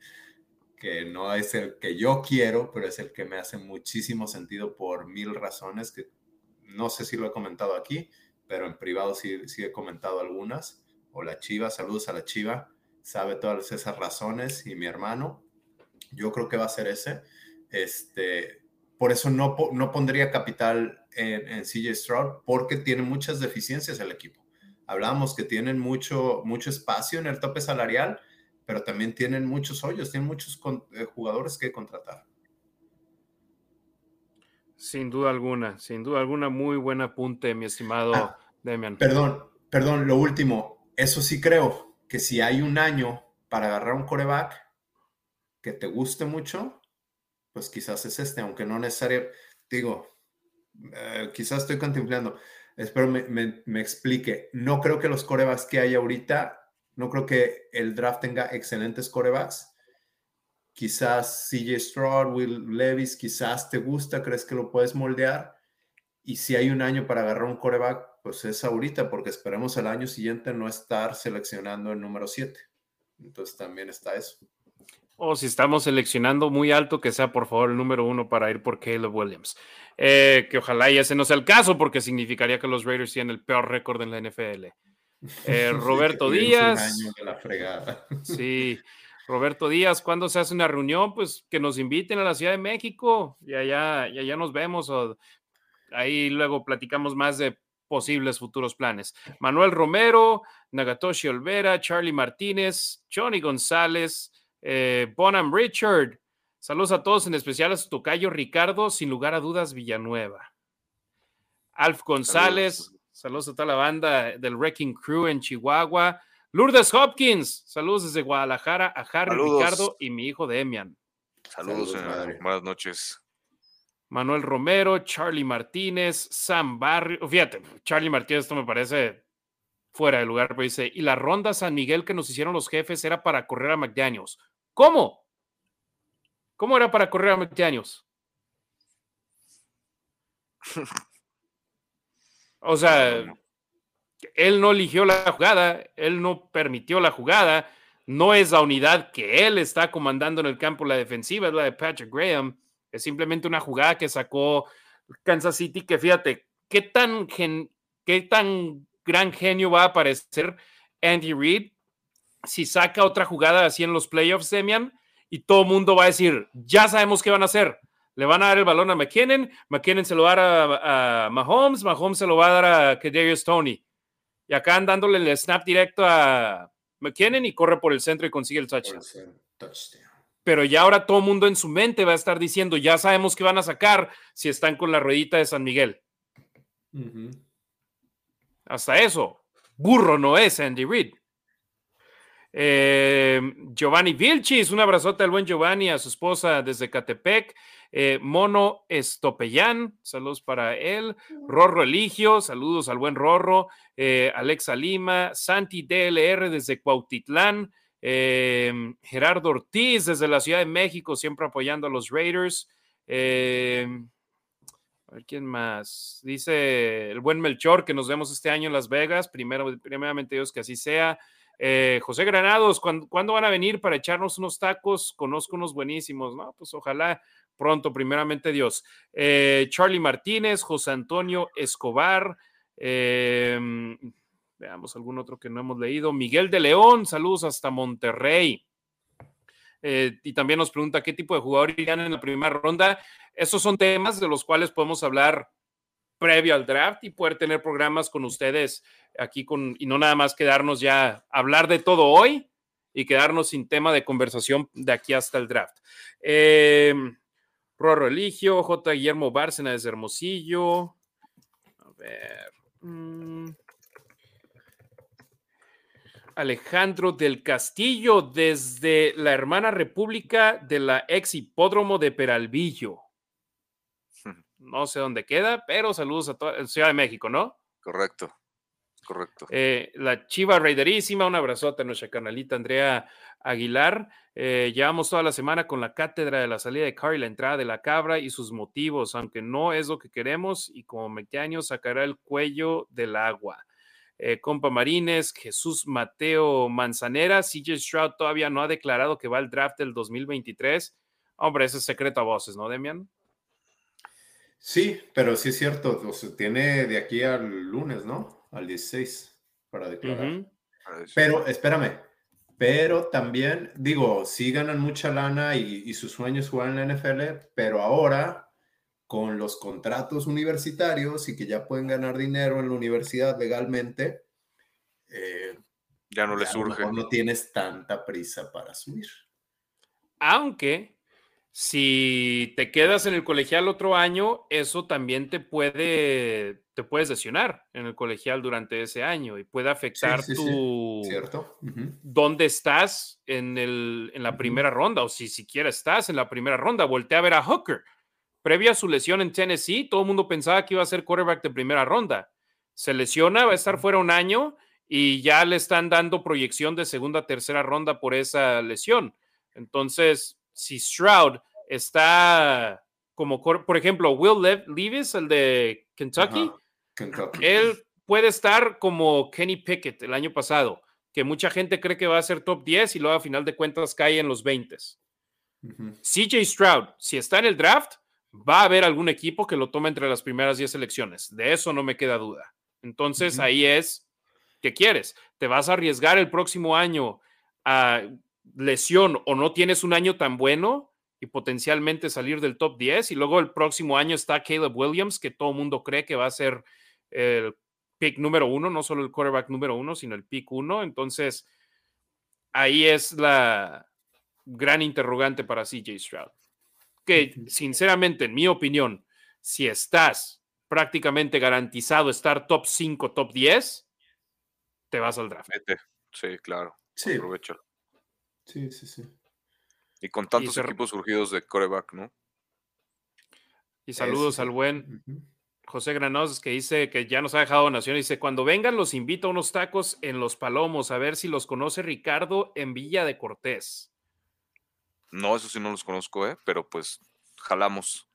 que no es el que yo quiero, pero es el que me hace muchísimo sentido por mil razones que no sé si lo he comentado aquí, pero en privado sí, sí he comentado algunas. O la Chiva, saludos a la Chiva, sabe todas esas razones y mi hermano, yo creo que va a ser ese. Este, por eso no, no pondría capital en, en, CJ Stroud, porque tiene muchas deficiencias el equipo. Hablamos que tienen mucho, mucho espacio en el tope salarial, pero también tienen muchos hoyos, tienen muchos eh, jugadores que contratar. Sin duda alguna, sin duda alguna, muy buen apunte, mi estimado ah, Demian. Perdón, perdón, lo último, eso sí creo que si hay un año para agarrar un coreback que te guste mucho, pues quizás es este, aunque no necesario, digo, eh, quizás estoy contemplando, espero me, me, explique, no creo que los corebacks que hay ahorita, no creo que el draft tenga excelentes corebacks, quizás CJ Stroud, Will Levis, quizás te gusta, crees que lo puedes moldear, y si hay un año para agarrar un coreback, pues es ahorita, porque esperemos el año siguiente no estar seleccionando el número 7. Entonces también está eso. O si estamos seleccionando muy alto, que sea por favor el número uno para ir por Caleb Williams. Eh, que ojalá y ese no sea el caso, porque significaría que los Raiders tienen el peor récord en la NFL. Eh, Roberto Díaz. Sí, Roberto Díaz, ¿cuándo se hace una reunión? Pues que nos inviten a la Ciudad de México y allá, y allá nos vemos. O ahí luego platicamos más de posibles futuros planes. Manuel Romero, Nagatoshi Olvera, Charlie Martínez, Johnny González. Eh, Bonham Richard. Saludos a todos, en especial a su tocayo Ricardo, sin lugar a dudas, Villanueva. Alf González, saludos. a toda la banda del Wrecking Crew en Chihuahua. Lourdes Hopkins, saludos desde Guadalajara a Harry, Ricardo y mi hijo Demian. Saludos, saludos buenas noches. Manuel Romero, Charlie Martínez, Sam Barrio. Fíjate, Charlie Martínez, esto me parece fuera de lugar, pero dice, y la ronda San Miguel que nos hicieron los jefes era para correr a McDaniels. ¿Cómo? ¿Cómo era para correr a 20 años? O sea, él no eligió la jugada, él no permitió la jugada, no es la unidad que él está comandando en el campo la defensiva, es la de Patrick Graham, es simplemente una jugada que sacó Kansas City, que fíjate, qué tan, qué tan gran genio va a aparecer Andy Reid si saca otra jugada así en los playoffs, Demian, y todo el mundo va a decir, ya sabemos qué van a hacer. Le van a dar el balón a McKinnon, McKinnon se lo va a dar a, Mahomes, Mahomes se lo va a dar a Kadarius Tony. Y acá dándole el snap directo a McKinnon y corre por el centro y consigue el touchdown. Pero ya ahora todo el mundo en su mente va a estar diciendo, ya sabemos qué van a sacar si están con la ruedita de San Miguel. Hasta eso, burro no es Andy Reid. Eh, Giovanni Vilchis, un abrazote al buen Giovanni, a su esposa desde Catepec. Eh, Mono Estopellán, saludos para él. Rorro Eligio, saludos al buen Rorro. Eh, Alexa Lima, Santi DLR desde Cuautitlán. Gerardo Ortiz desde la Ciudad de México, siempre apoyando a los Raiders. A ver quién más. Dice el buen Melchor que nos vemos este año en Las Vegas. Primero, primeramente Dios que así sea. Eh, José Granados, ¿cuándo, van a venir para echarnos unos tacos? Conozco unos buenísimos, ¿no? Pues ojalá pronto, primeramente Dios. Eh, Charlie Martínez, José Antonio Escobar, em, veamos algún otro que no hemos leído. Miguel de León, saludos hasta Monterrey. Eh, y también nos pregunta qué tipo de jugador irían en la primera ronda. Esos son temas de los cuales podemos hablar previo al draft y poder tener programas con ustedes aquí con, y no nada más quedarnos ya hablar de todo hoy y quedarnos sin tema de conversación de aquí hasta el draft. Eh, Rorro Eligio, J. Guillermo Bárcena desde Hermosillo. A ver. Mm. Alejandro del Castillo desde la hermana república de la ex hipódromo de Peralvillo. No sé dónde queda, pero saludos a toda Ciudad de México, ¿no? Correcto, correcto. Eh, la Chiva Raiderísima, un abrazote a nuestra canalita Andrea Aguilar. Eh, llevamos toda la semana con la cátedra de la salida de Car y la entrada de la cabra y sus motivos, aunque no es lo que queremos, y como McDaniel sacará el cuello del agua. Eh, compa Marines, Jesús Mateo Manzanera, CJ Stroud todavía no ha declarado que va al draft del 2023. Hombre, ese es secreto a voces, ¿no, Demian? Sí, pero sí es cierto, tiene de aquí al lunes, ¿no? Al 16 para declarar. Pero espérame, pero también, digo, sí ganan mucha lana y, y su sueño es jugar en la NFL, pero ahora con los contratos universitarios y que ya pueden ganar dinero en la universidad legalmente, eh, ya no les surge. No tienes tanta prisa para subir. Aunque si te quedas en el colegial otro año, eso también te puede, te puedes lesionar en el colegial durante ese año y puede afectar tu ¿Cierto? dónde estás en, el, en la primera ronda o si siquiera estás en la primera ronda. Voltea a ver a Hooker previa a su lesión en Tennessee, todo el mundo pensaba que iba a ser quarterback de primera ronda. Se lesiona, va a estar fuera un año y ya le están dando proyección de segunda, tercera ronda por esa lesión. Entonces, si Stroud está como, por ejemplo, Will Levis, el de Kentucky, él puede estar como Kenny Pickett el año pasado, que mucha gente cree que va a ser top 10 y luego a final de cuentas cae en los 20. CJ Stroud, si está en el draft, va a haber algún equipo que lo tome entre las primeras 10 selecciones. De eso no me queda duda. Entonces ahí es, ¿qué quieres? ¿Te vas a arriesgar el próximo año a lesión o no tienes un año tan bueno y potencialmente salir del top 10? Y luego el próximo año está Caleb Williams, que todo el mundo cree que va a ser el pick número uno, no solo el quarterback número uno, sino el pick uno. Entonces ahí es la gran interrogante para CJ Stroud que sinceramente, en mi opinión, si estás prácticamente garantizado estar top 5, top 10, te vas al draft. Sí, claro. Sí. Aprovecho. Sí, sí, sí. Y con tantos equipos surgidos de coreback, ¿no? Y saludos al buen José Granados que dice que ya nos ha dejado nación. Dice: Cuando vengan, los invito a unos tacos en Los Palomos, a ver si los conoce Ricardo en Villa de Cortés. No, eso sí no los conozco, ¿eh? pero pues jalamos.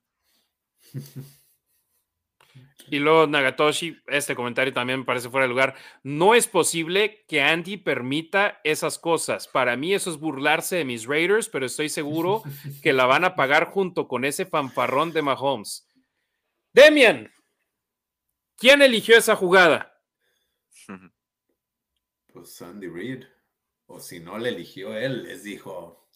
Y luego Nagatoshi, este comentario también me parece fuera de lugar. No es posible que Andy permita esas cosas. Para mí eso es burlarse de mis Raiders, pero estoy seguro que la van a pagar junto con ese fanfarrón de Mahomes. Demian, ¿quién eligió esa jugada? Pues Andy Reid. O si no le eligió él, les dijo,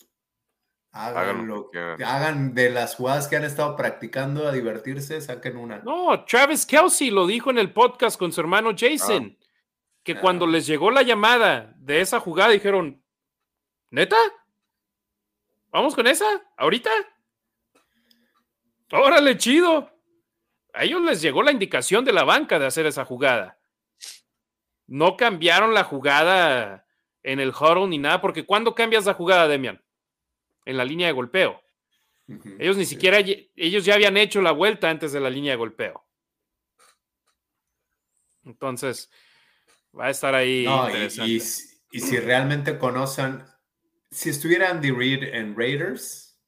Hagan, lo que hagan de las jugadas que han estado practicando a divertirse, saquen una. No, Travis Kelsey lo dijo en el podcast con su hermano Jason, ah. que ah. cuando les llegó la llamada de esa jugada dijeron, ¿neta? ¿Vamos con esa? ¿Ahorita? Órale, chido. A ellos les llegó la indicación de la banca de hacer esa jugada. No cambiaron la jugada en el huddle ni nada, porque ¿cuándo cambias la jugada, Demian? En la línea de golpeo. ellos ni siquiera, ellos ya habían hecho la vuelta antes de la línea de golpeo. Entonces, va a estar ahí. y, si realmente conocen, si estuviera Andy Reid en Raiders,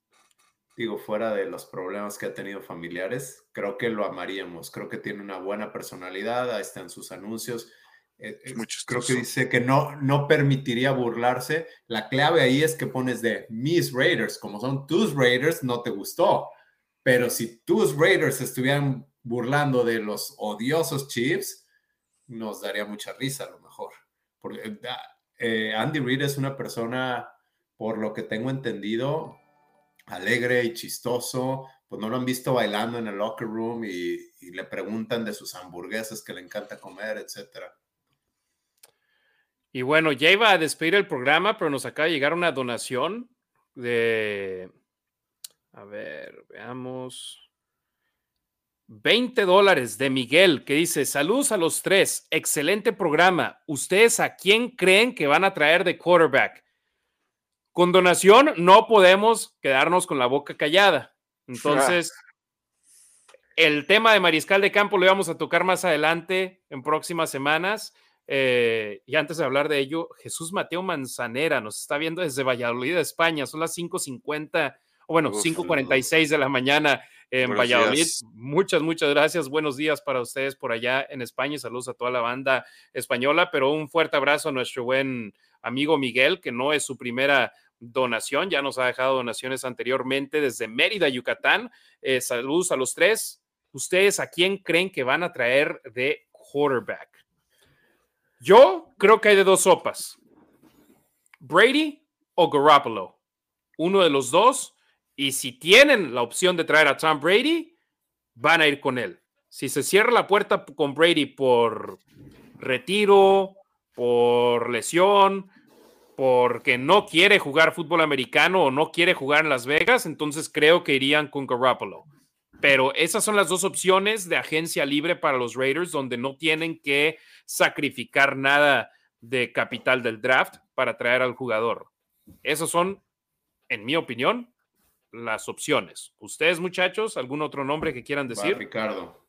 digo, fuera de los problemas que ha tenido familiares, creo que lo amaríamos. Creo que tiene una buena personalidad, ahí están sus anuncios. Eh, creo que dice que no, no permitiría burlarse. La clave ahí es que pones de mis Raiders, como son tus Raiders, no te gustó. Pero si tus Raiders estuvieran burlando de los odiosos Chiefs, nos daría mucha risa a lo mejor. Porque eh, eh, Andy Reid es una persona, por lo que tengo entendido, alegre y chistoso. Pues no lo han visto bailando en el locker room y, y le preguntan de sus hamburguesas que le encanta comer, etcétera. Y bueno, ya iba a despedir el programa, pero nos acaba de llegar una donación de, a ver, veamos, 20 dólares de Miguel, que dice, saludos a los tres, excelente programa. ¿Ustedes a quién creen que van a traer de quarterback? Con donación no podemos quedarnos con la boca callada. Entonces, el tema de mariscal de campo lo vamos a tocar más adelante en próximas semanas. Eh, y antes de hablar de ello, Jesús Mateo Manzanera nos está viendo desde Valladolid, España. Son las 5.50, o bueno, 5.46 de la mañana en Valladolid. Muchas, muchas gracias. Buenos días para ustedes por allá en España. Saludos a toda la banda española, pero un fuerte abrazo a nuestro buen amigo Miguel, que no es su primera donación, ya nos ha dejado donaciones anteriormente desde Mérida, Yucatán. Eh, saludos a los tres. ¿Ustedes a quién creen que van a traer de quarterback? Yo creo que hay de dos sopas. Brady o Garoppolo. Uno de los dos. Y si tienen la opción de traer a Tom Brady, van a ir con él. Si se cierra la puerta con Brady por retiro, por lesión, porque no quiere jugar fútbol americano o no quiere jugar en Las Vegas, entonces creo que irían con Garoppolo. Pero esas son las dos opciones de agencia libre para los Raiders, donde no tienen que sacrificar nada de capital del draft para traer al jugador. Esas son, en mi opinión, las opciones. Ustedes, muchachos, ¿algún otro nombre que quieran decir? Ricardo.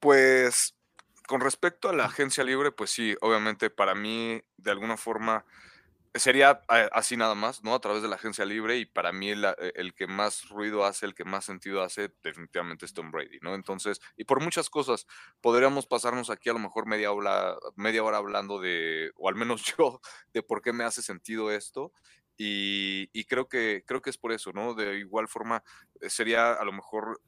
Pues con respecto a la agencia libre, pues sí, obviamente para mí, de alguna forma, sería así nada más, ¿no? A través de la agencia libre y para mí el, eh, el, que más ruido hace, el que más sentido hace, definitivamente es Tom Brady, ¿no? Entonces, y por muchas cosas, podríamos pasarnos aquí a lo mejor media hora, media hora hablando de, o al menos yo, de por qué me hace sentido esto. Y, y creo, que, creo que es por eso, ¿no? De igual forma, eh, sería a lo mejor,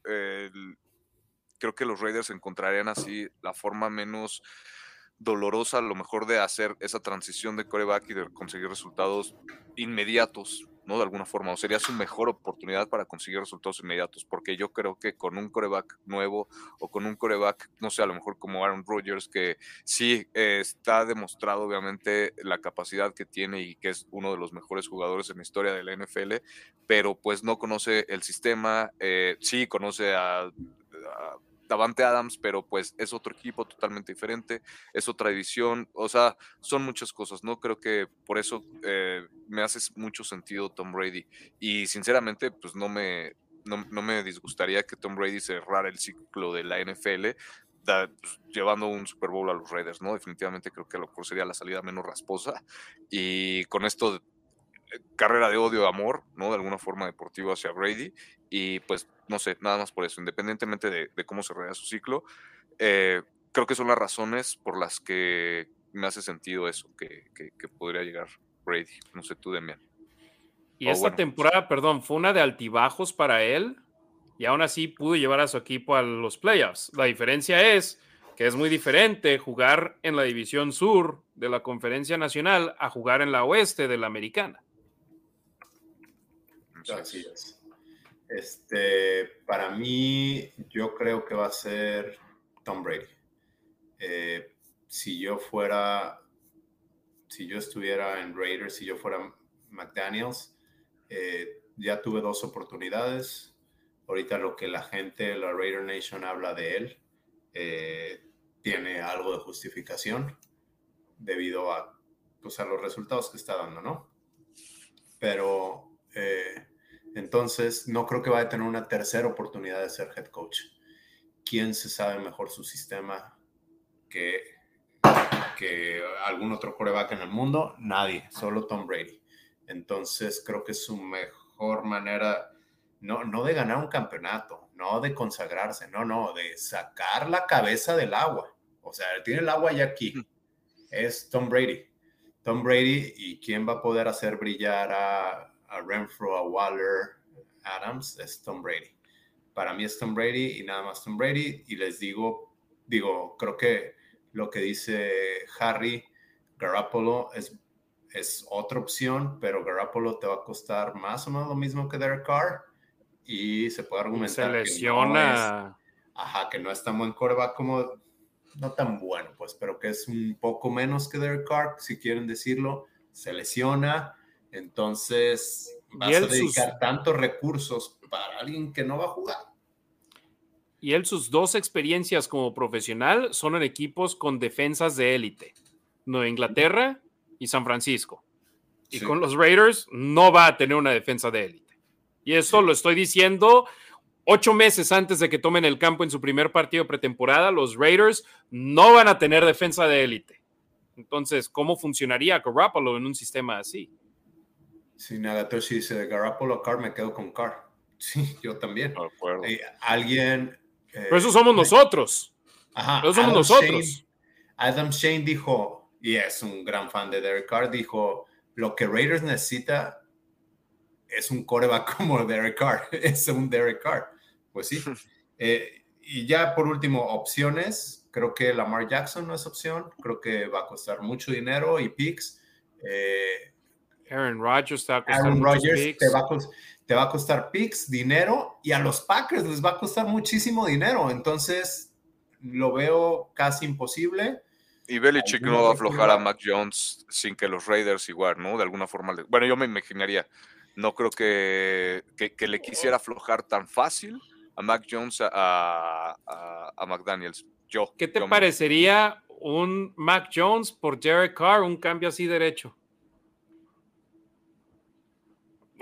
creo que los Raiders encontrarían así la forma menos dolorosa a lo mejor de hacer esa transición de coreback y de conseguir resultados inmediatos, ¿no? De alguna forma, o sería su mejor oportunidad para conseguir resultados inmediatos, porque yo creo que con un coreback nuevo o con un coreback, no sé, a lo mejor como Aaron Rodgers, que sí eh, está demostrado obviamente la capacidad que tiene y que es uno de los mejores jugadores en la historia de la NFL, pero pues no conoce el sistema, eh, sí conoce a Davante Adams, pero pues es otro equipo totalmente diferente, es otra división, o sea, son muchas cosas, ¿no? Creo que por eso eh, me hace mucho sentido Tom Brady y sinceramente pues no me, no, me disgustaría que Tom Brady cerrara el ciclo de la NFL pues, llevando un Super Bowl a los Raiders, ¿no? Definitivamente creo que a lo mejor sería la salida menos rasposa y con esto carrera de odio, amor, ¿no? De alguna forma deportiva hacia Brady y pues no sé, nada más por eso, independientemente de, cómo se rodea su ciclo, eh, creo que son las razones por las que me hace sentido eso, que, podría llegar Brady. No sé tú, Demian. Y esta temporada, perdón, fue una de altibajos para él y aún así pudo llevar a su equipo a los playoffs. La diferencia es que es muy diferente jugar en la división sur de la conferencia nacional a jugar en la oeste de la americana. Así es. Este, para mí, yo creo que va a ser Tom Brady. Eh, si yo fuera, si yo estuviera en Raiders, si yo fuera McDaniels, eh, ya tuve dos oportunidades. Ahorita lo que la gente, la Raider Nation habla de él, eh, tiene algo de justificación debido a pues a los resultados que está dando, ¿no? Pero eh, entonces no creo que vaya a tener una tercera oportunidad de ser head coach. ¿Quién se sabe mejor su sistema que, que algún otro coreback en el mundo? Nadie, solo Tom Brady. Entonces creo que es su mejor manera, no, no de ganar un campeonato, no de consagrarse, no, no, de sacar la cabeza del agua. O sea, tiene el agua ya aquí. Es Tom Brady. Tom Brady y quién va a poder hacer brillar a, a Renfro, a Waller, Adams, es Tom Brady. Para mí es Tom Brady y nada más Tom Brady. Y les digo, digo, creo que lo que dice Harry, Garoppolo es es otra opción, pero Garoppolo te va a costar más o menos lo mismo que Derek Carr y se puede argumentar se lesiona. Que no es, ajá, que no es tan buen coreback como, no tan bueno, pues, pero que es un poco menos que Derek Carr, si quieren decirlo, se lesiona, entonces vas a dedicar tantos recursos para alguien que no va a jugar. Y él, sus dos experiencias como profesional son en equipos con defensas de élite. Nueva Inglaterra y San Francisco. Y con los Raiders no va a tener una defensa de élite. Y eso lo estoy diciendo ocho meses antes de que tomen el campo en su primer partido pretemporada. Los Raiders no van a tener defensa de élite. Entonces, ¿cómo funcionaría Garoppolo en un sistema así? Sí, Nagatoshi dice de Garoppolo Carr, me quedo con Carr. Sí, yo también. Eh, alguien. Eh, Pero eso somos nosotros. Ajá. Eso somos nosotros. Adam Shane dijo: y es un gran fan de Derek Carr, dijo, lo que Raiders necesita es un coreback como Derek Carr, es un Derek Carr. Pues sí. Eh, y ya por último, opciones. Creo que Lamar Jackson no es opción. Creo que va a costar mucho dinero y picks. Eh, Aaron Rodgers está Aaron Rodgers te va, a, te va a costar picks, dinero y a los Packers les va a costar muchísimo dinero. Entonces lo veo casi imposible. Y Belichick no va a aflojar a Mac Jones sin que los Raiders igual, ¿no? De alguna forma. Bueno, yo me imaginaría, no creo que, que, le quisiera aflojar tan fácil a Mac Jones a, a, McDaniels. Yo. ¿Qué te parecería un Mac Jones por Derek Carr, un cambio así derecho?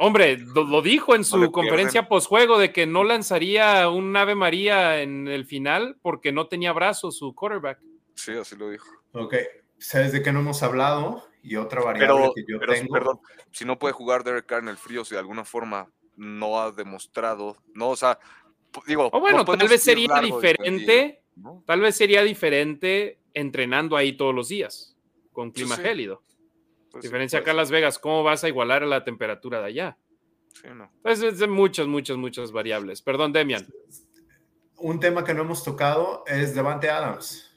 Hombre, lo, dijo en su conferencia postjuego de que no lanzaría un Ave María en el final porque no tenía brazos su quarterback. Sí, así lo dijo. Ok, sabes de qué no hemos hablado y otra variable que yo tengo. Perdón, si no puede jugar Derek Carr en el frío, si de alguna forma no ha demostrado, no, o sea, digo. O bueno, tal vez sería diferente, tal vez sería diferente entrenando ahí todos los días, con clima gélido. Pues Diferencia acá en Las Vegas, ¿cómo vas a igualar a la temperatura de allá? Sí, no. Pues es de muchas, muchas, muchas variables. Perdón, Demian. Un tema que no hemos tocado es Devante Adams.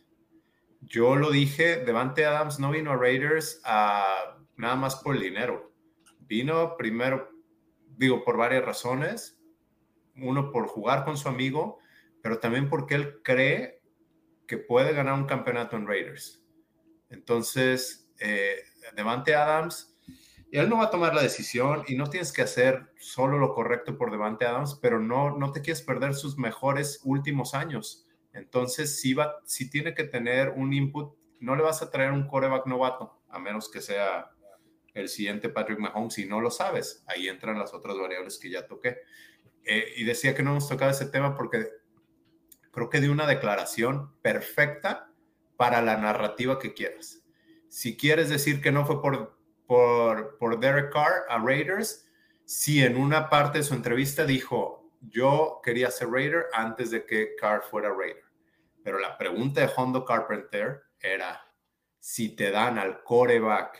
Yo lo dije, Devante Adams no vino a Raiders a, nada más por el dinero. Vino primero, digo, por varias razones. Uno, por jugar con su amigo, pero también porque él cree que puede ganar un campeonato en Raiders. Entonces, eh, Devante Adams, él no va a tomar la decisión y no tienes que hacer solo lo correcto por Devante Adams, pero no, no te quieres perder sus mejores últimos años entonces, si, va, si tiene que tener un input, no le vas a traer un coreback novato, a menos que sea el siguiente Patrick Mahomes, si no lo sabes. Ahí entran las otras variables que ya toqué. Eh, y decía que no hemos tocado ese tema porque creo que dio una declaración perfecta para la narrativa que quieras. Si quieres decir que no fue por, por, por Derek Carr a Raiders, si en una parte de su entrevista dijo, yo quería ser Raider antes de que Carr fuera Raider. Pero la pregunta de Hondo Carpenter era, si te dan al coreback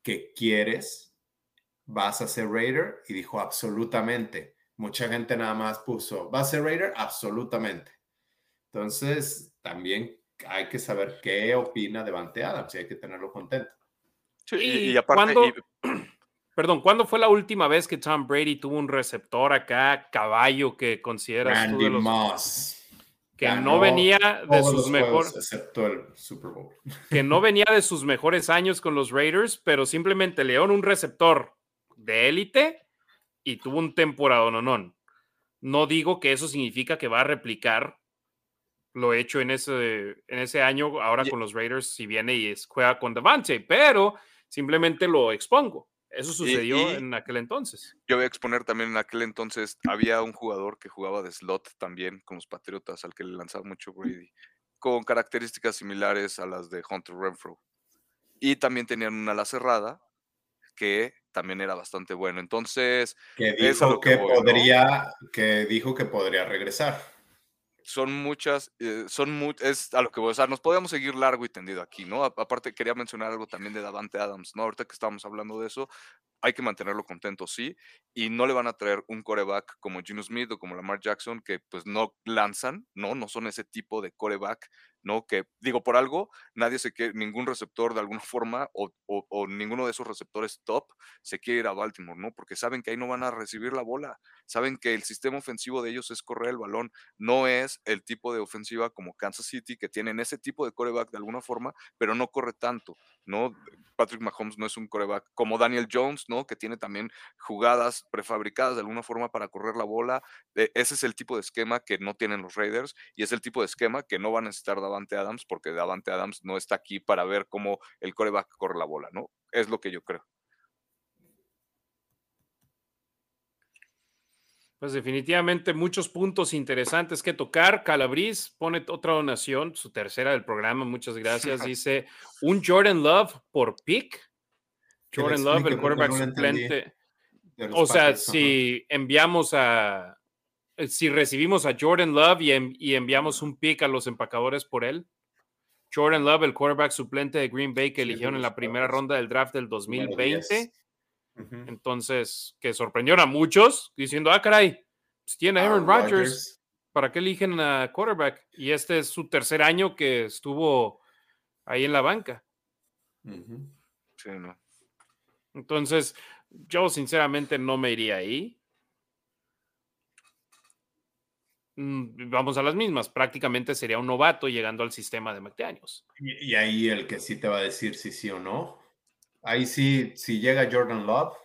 que quieres, ¿vas a ser Raider? Y dijo, absolutamente. Mucha gente nada más puso, ¿va a ser Raider? Absolutamente. Entonces, también hay que saber qué opina Devante Adams y hay que tenerlo contento. y, aparte... Perdón, ¿cuándo fue la última vez que Tom Brady tuvo un receptor acá, caballo, que consideras Randy Moss que no venía de sus mejores excepto el Super Bowl. que no venía de sus mejores años con los Raiders, pero simplemente León un receptor de élite y tuvo un temporada no, no. No digo que eso significa que va a replicar lo hecho en ese, en ese año, ahora con los Raiders, si viene y juega con Davante, pero simplemente lo expongo. Eso sucedió en aquel entonces. Yo voy a exponer también en aquel entonces, había un jugador que jugaba de slot también con los Patriotas, al que le lanzaba mucho Brady, con características similares a las de Hunter Renfro. Y también tenían una ala cerrada que también era bastante bueno. Entonces, que dijo que, podría, que dijo que podría regresar son muchas, eh, son es a lo que voy a usar. Nos podemos seguir largo y tendido aquí, ¿no? aparte, quería mencionar algo también de Davante Adams, ¿no? Ahorita que estábamos hablando de eso, hay que mantenerlo contento, sí, y no le van a traer un coreback como Gino Smith o como Lamar Jackson que pues no lanzan, ¿no? No son ese tipo de coreback ¿no? Que digo, por algo, nadie se quiere, ningún receptor de alguna forma o, ninguno de esos receptores top se quiere ir a Baltimore, ¿no? Porque saben que ahí no van a recibir la bola, saben que el sistema ofensivo de ellos es correr el balón, no es el tipo de ofensiva como Kansas City, que tienen ese tipo de coreback de alguna forma, pero no corre tanto, ¿no? Patrick Mahomes no es un coreback como Daniel Jones, ¿no? Que tiene también jugadas prefabricadas de alguna forma para correr la bola. E, ese es el tipo de esquema que no tienen los Raiders y es el tipo de esquema que no van a necesitar Davante Adams porque Davante Adams no está aquí para ver cómo el coreback corre la bola, ¿no? Es lo que yo creo. Pues definitivamente muchos puntos interesantes que tocar. Calabriz pone otra donación, su tercera del programa, muchas gracias. Dice, un Jordan Love por pick. Jordan Love, el quarterback suplente. O sea, si enviamos a, si recibimos a Jordan Love y, enviamos un pick a los empacadores por él. Jordan Love, el quarterback suplente de Green Bay que eligieron en la primera ronda del draft del 2020. Entonces, que sorprendieron a muchos diciendo, ah, caray, pues tiene Aaron Rodgers. ¿Para qué eligen a quarterback? Y este es su tercer año que estuvo ahí en la banca. Sí, no. Entonces, yo sinceramente no me iría ahí. Mm, vamos a las mismas. Prácticamente sería un novato llegando al sistema de McDaniels. Y, y ahí el que sí te va a decir si sí o no Ahí sí, si llega Jordan Love,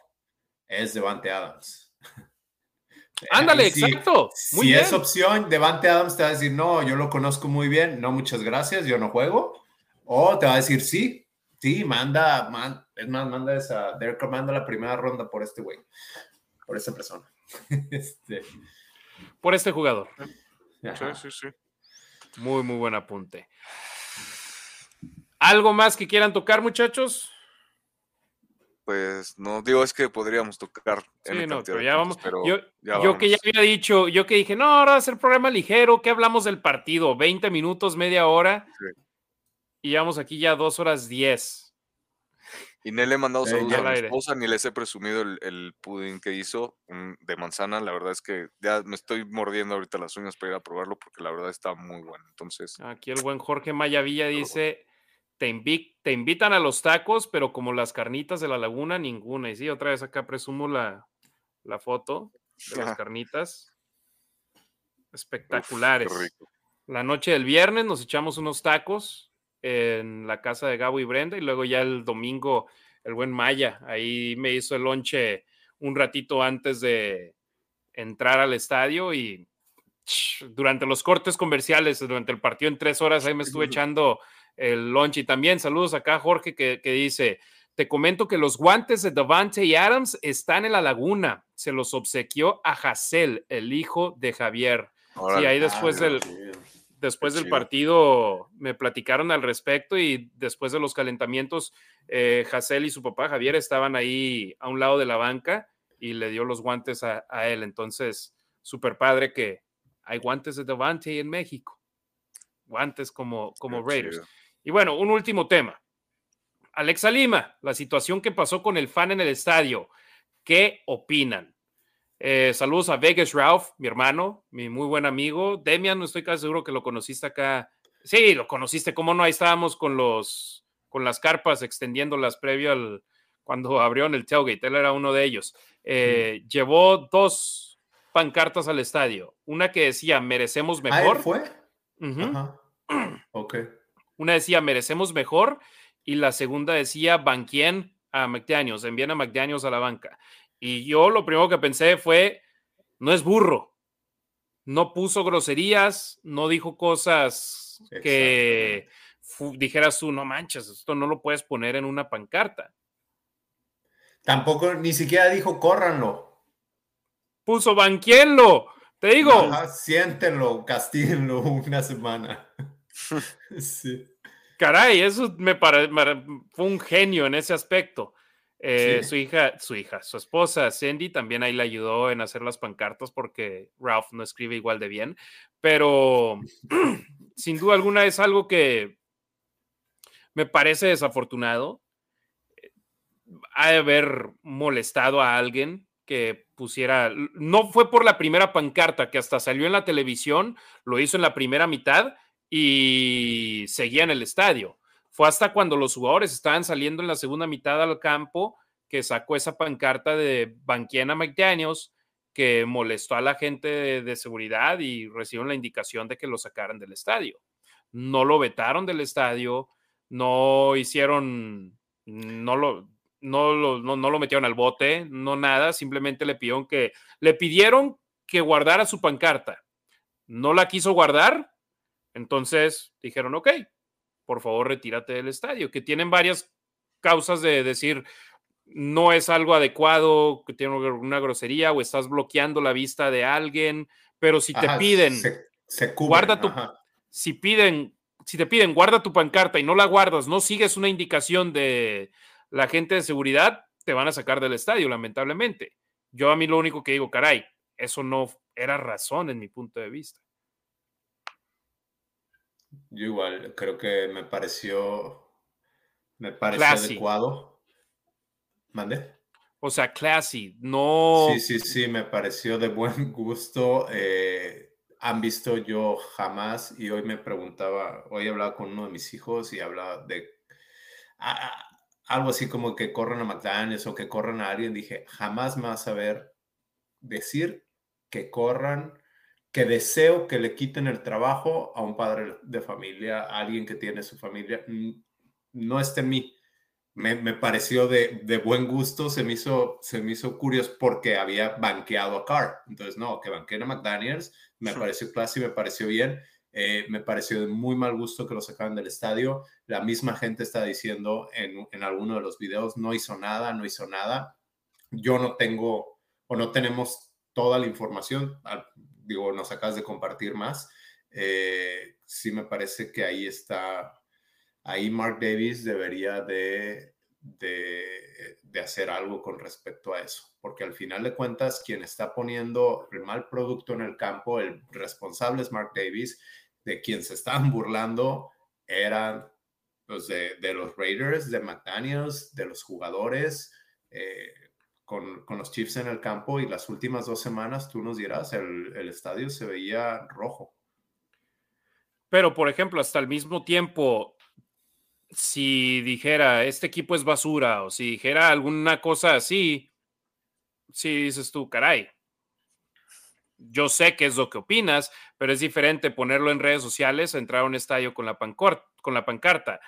es Devante Adams. Ándale, exacto. si es opción, Devante Adams te va a decir, no, yo lo conozco muy bien, no, muchas gracias, yo no juego. O te va a decir, sí, sí, manda, es más, manda esa, Derek manda la primera ronda por este güey, por esta persona. este. Por este jugador. Sí, sí, sí. Muy, muy buen apunte. ¿Algo más que quieran tocar, muchachos? Pues no digo es que podríamos tocar. Sí, no, pero ya vamos. yo, que ya había dicho, yo que dije, no, ahora va a ser programa ligero, que hablamos del partido, 20 minutos, media hora. Y vamos aquí ya dos horas diez. Y no le he mandado saludos a mi esposa, ni les he presumido el, el pudín que hizo de manzana. La verdad es que ya me estoy mordiendo ahorita las uñas para ir a probarlo porque la verdad está muy bueno. Entontonces. Aquí el buen Jorge Mayavilla dice: te, invitan a los tacos, pero como las carnitas de la laguna, ninguna. Y sí, otra vez acá presumo la, foto de las carnitas. Espectaculares. la noche del viernes nos echamos unos tacos en la casa de Gabo y Brenda y luego ya el domingo el buen Maya ahí me hizo el lonche un ratito antes de entrar al estadio y durante los cortes comerciales, durante el partido en tres horas, ahí me estuve echando el lunch. Y también saludos acá Jorge que, dice, te comento que los guantes de Davante y Adams están en la laguna. Se los obsequió a Hassel, el hijo de Javier. sí, ahí después del, después del partido me platicaron al respecto y después de los calentamientos, eh, y su papá Javier estaban ahí a un lado de la banca y le dio los guantes a, él. Entonces, súper padre que hay guantes de Davante en México. Guantes como, como Raiders. Y bueno, un último tema. Alexa Lima, la situación que pasó con el fan en el estadio. ¿Qué opinan? Eh, saludos a Vegas Ralph, mi hermano, mi muy buen amigo. Demian, no estoy casi seguro que lo conociste acá. Sí, lo conociste, ¿cómo no? Ahí estábamos con los con las carpas extendiéndolas previo al cuando abrieron el tailgate. Él era uno de ellos. Eh, llevó dos pancartas al estadio. Una que decía merecemos ah, mejor. fue? Ok. Una decía, merecemos mejor, y la segunda decía, banquien a McDaniels, envían a McDaniels a la banca. Y yo lo primero que pensé fue, no es burro, no puso groserías, no dijo cosas que dijeras tú, no manches, esto no lo puedes poner en una pancarta. Tampoco, ni siquiera dijo córranlo. Puso banquienlo, te digo. Ajá, siéntenlo, castíguenlo una semana. sí. Caray, eso me parece, fue un genio en ese aspecto. Eh, su hija, su hija, su esposa Cindy también ahí le ayudó en hacer las pancartas porque Ralph no escribe igual de bien, pero sin duda alguna es algo que me parece desafortunado. Ha de haber molestado a alguien que pusiera, no fue por la primera pancarta que hasta salió en la televisión, lo hizo en la primera mitad y seguía en el estadio fue hasta cuando los jugadores estaban saliendo en la segunda mitad al campo que sacó esa pancarta de Banquiena McDaniels que molestó a la gente de, seguridad y recibieron la indicación de que lo sacaran del estadio. No lo vetaron del estadio, no hicieron, no lo, no lo, no, lo metieron al bote, no nada, simplemente le pidieron que, le pidieron que guardara su pancarta. No la quiso guardar, entonces dijeron, ok, por favor retírate del estadio, que tienen varias causas de decir no es algo adecuado, que tiene una grosería o estás bloqueando la vista de alguien, pero si te piden, se, guarda tu, si piden, si te piden, guarda tu pancarta y no la guardas, no sigues una indicación de la gente de seguridad, te van a sacar del estadio, lamentablemente. Yo a mí lo único que digo, caray, eso no era razón en mi punto de vista. Yo igual, creo que me pareció, me pareció adecuado. ¿Mande? O sea, classy, no. Sí, sí, sí, me pareció de buen gusto. Eh, han visto yo jamás, y hoy me preguntaba, hoy hablaba con uno de mis hijos y hablaba de algo así como que corran a McDaniels o que corran a alguien. Dije, jamás me vas a ver decir que corran que deseo que le quiten el trabajo a un padre de familia, a alguien que tiene su familia, no esté en mí. Me, me pareció de, de, buen gusto, se me, hizo, se me hizo curioso porque había banqueado a Carr. Entonces, no, que banqueen a McDaniels, me pareció clase y me pareció bien. Eh, me pareció de muy mal gusto que lo sacaran del estadio. La misma gente está diciendo en, en alguno de los videos, no hizo nada, no hizo nada. Yo no tengo o no tenemos toda la información digo, nos acabas de compartir más. Eh, sí me parece que ahí está, ahí Mark Davis debería de, de, hacer algo con respecto a eso, porque al final de cuentas, quien está poniendo el mal producto en el campo, el responsable es Mark Davis, de quien se estaban burlando eran los de, de los Raiders, de McDaniels, de los jugadores. Eh, con, los Chiefs en el campo y las últimas dos semanas, tú nos dirás, el, estadio se veía rojo. Pero, por ejemplo, hasta el mismo tiempo, si dijera, este equipo es basura, o si dijera alguna cosa así, si dices tú, caray, yo sé qué es lo que opinas, pero es diferente ponerlo en redes sociales entrar a un estadio con la, con la pancarta.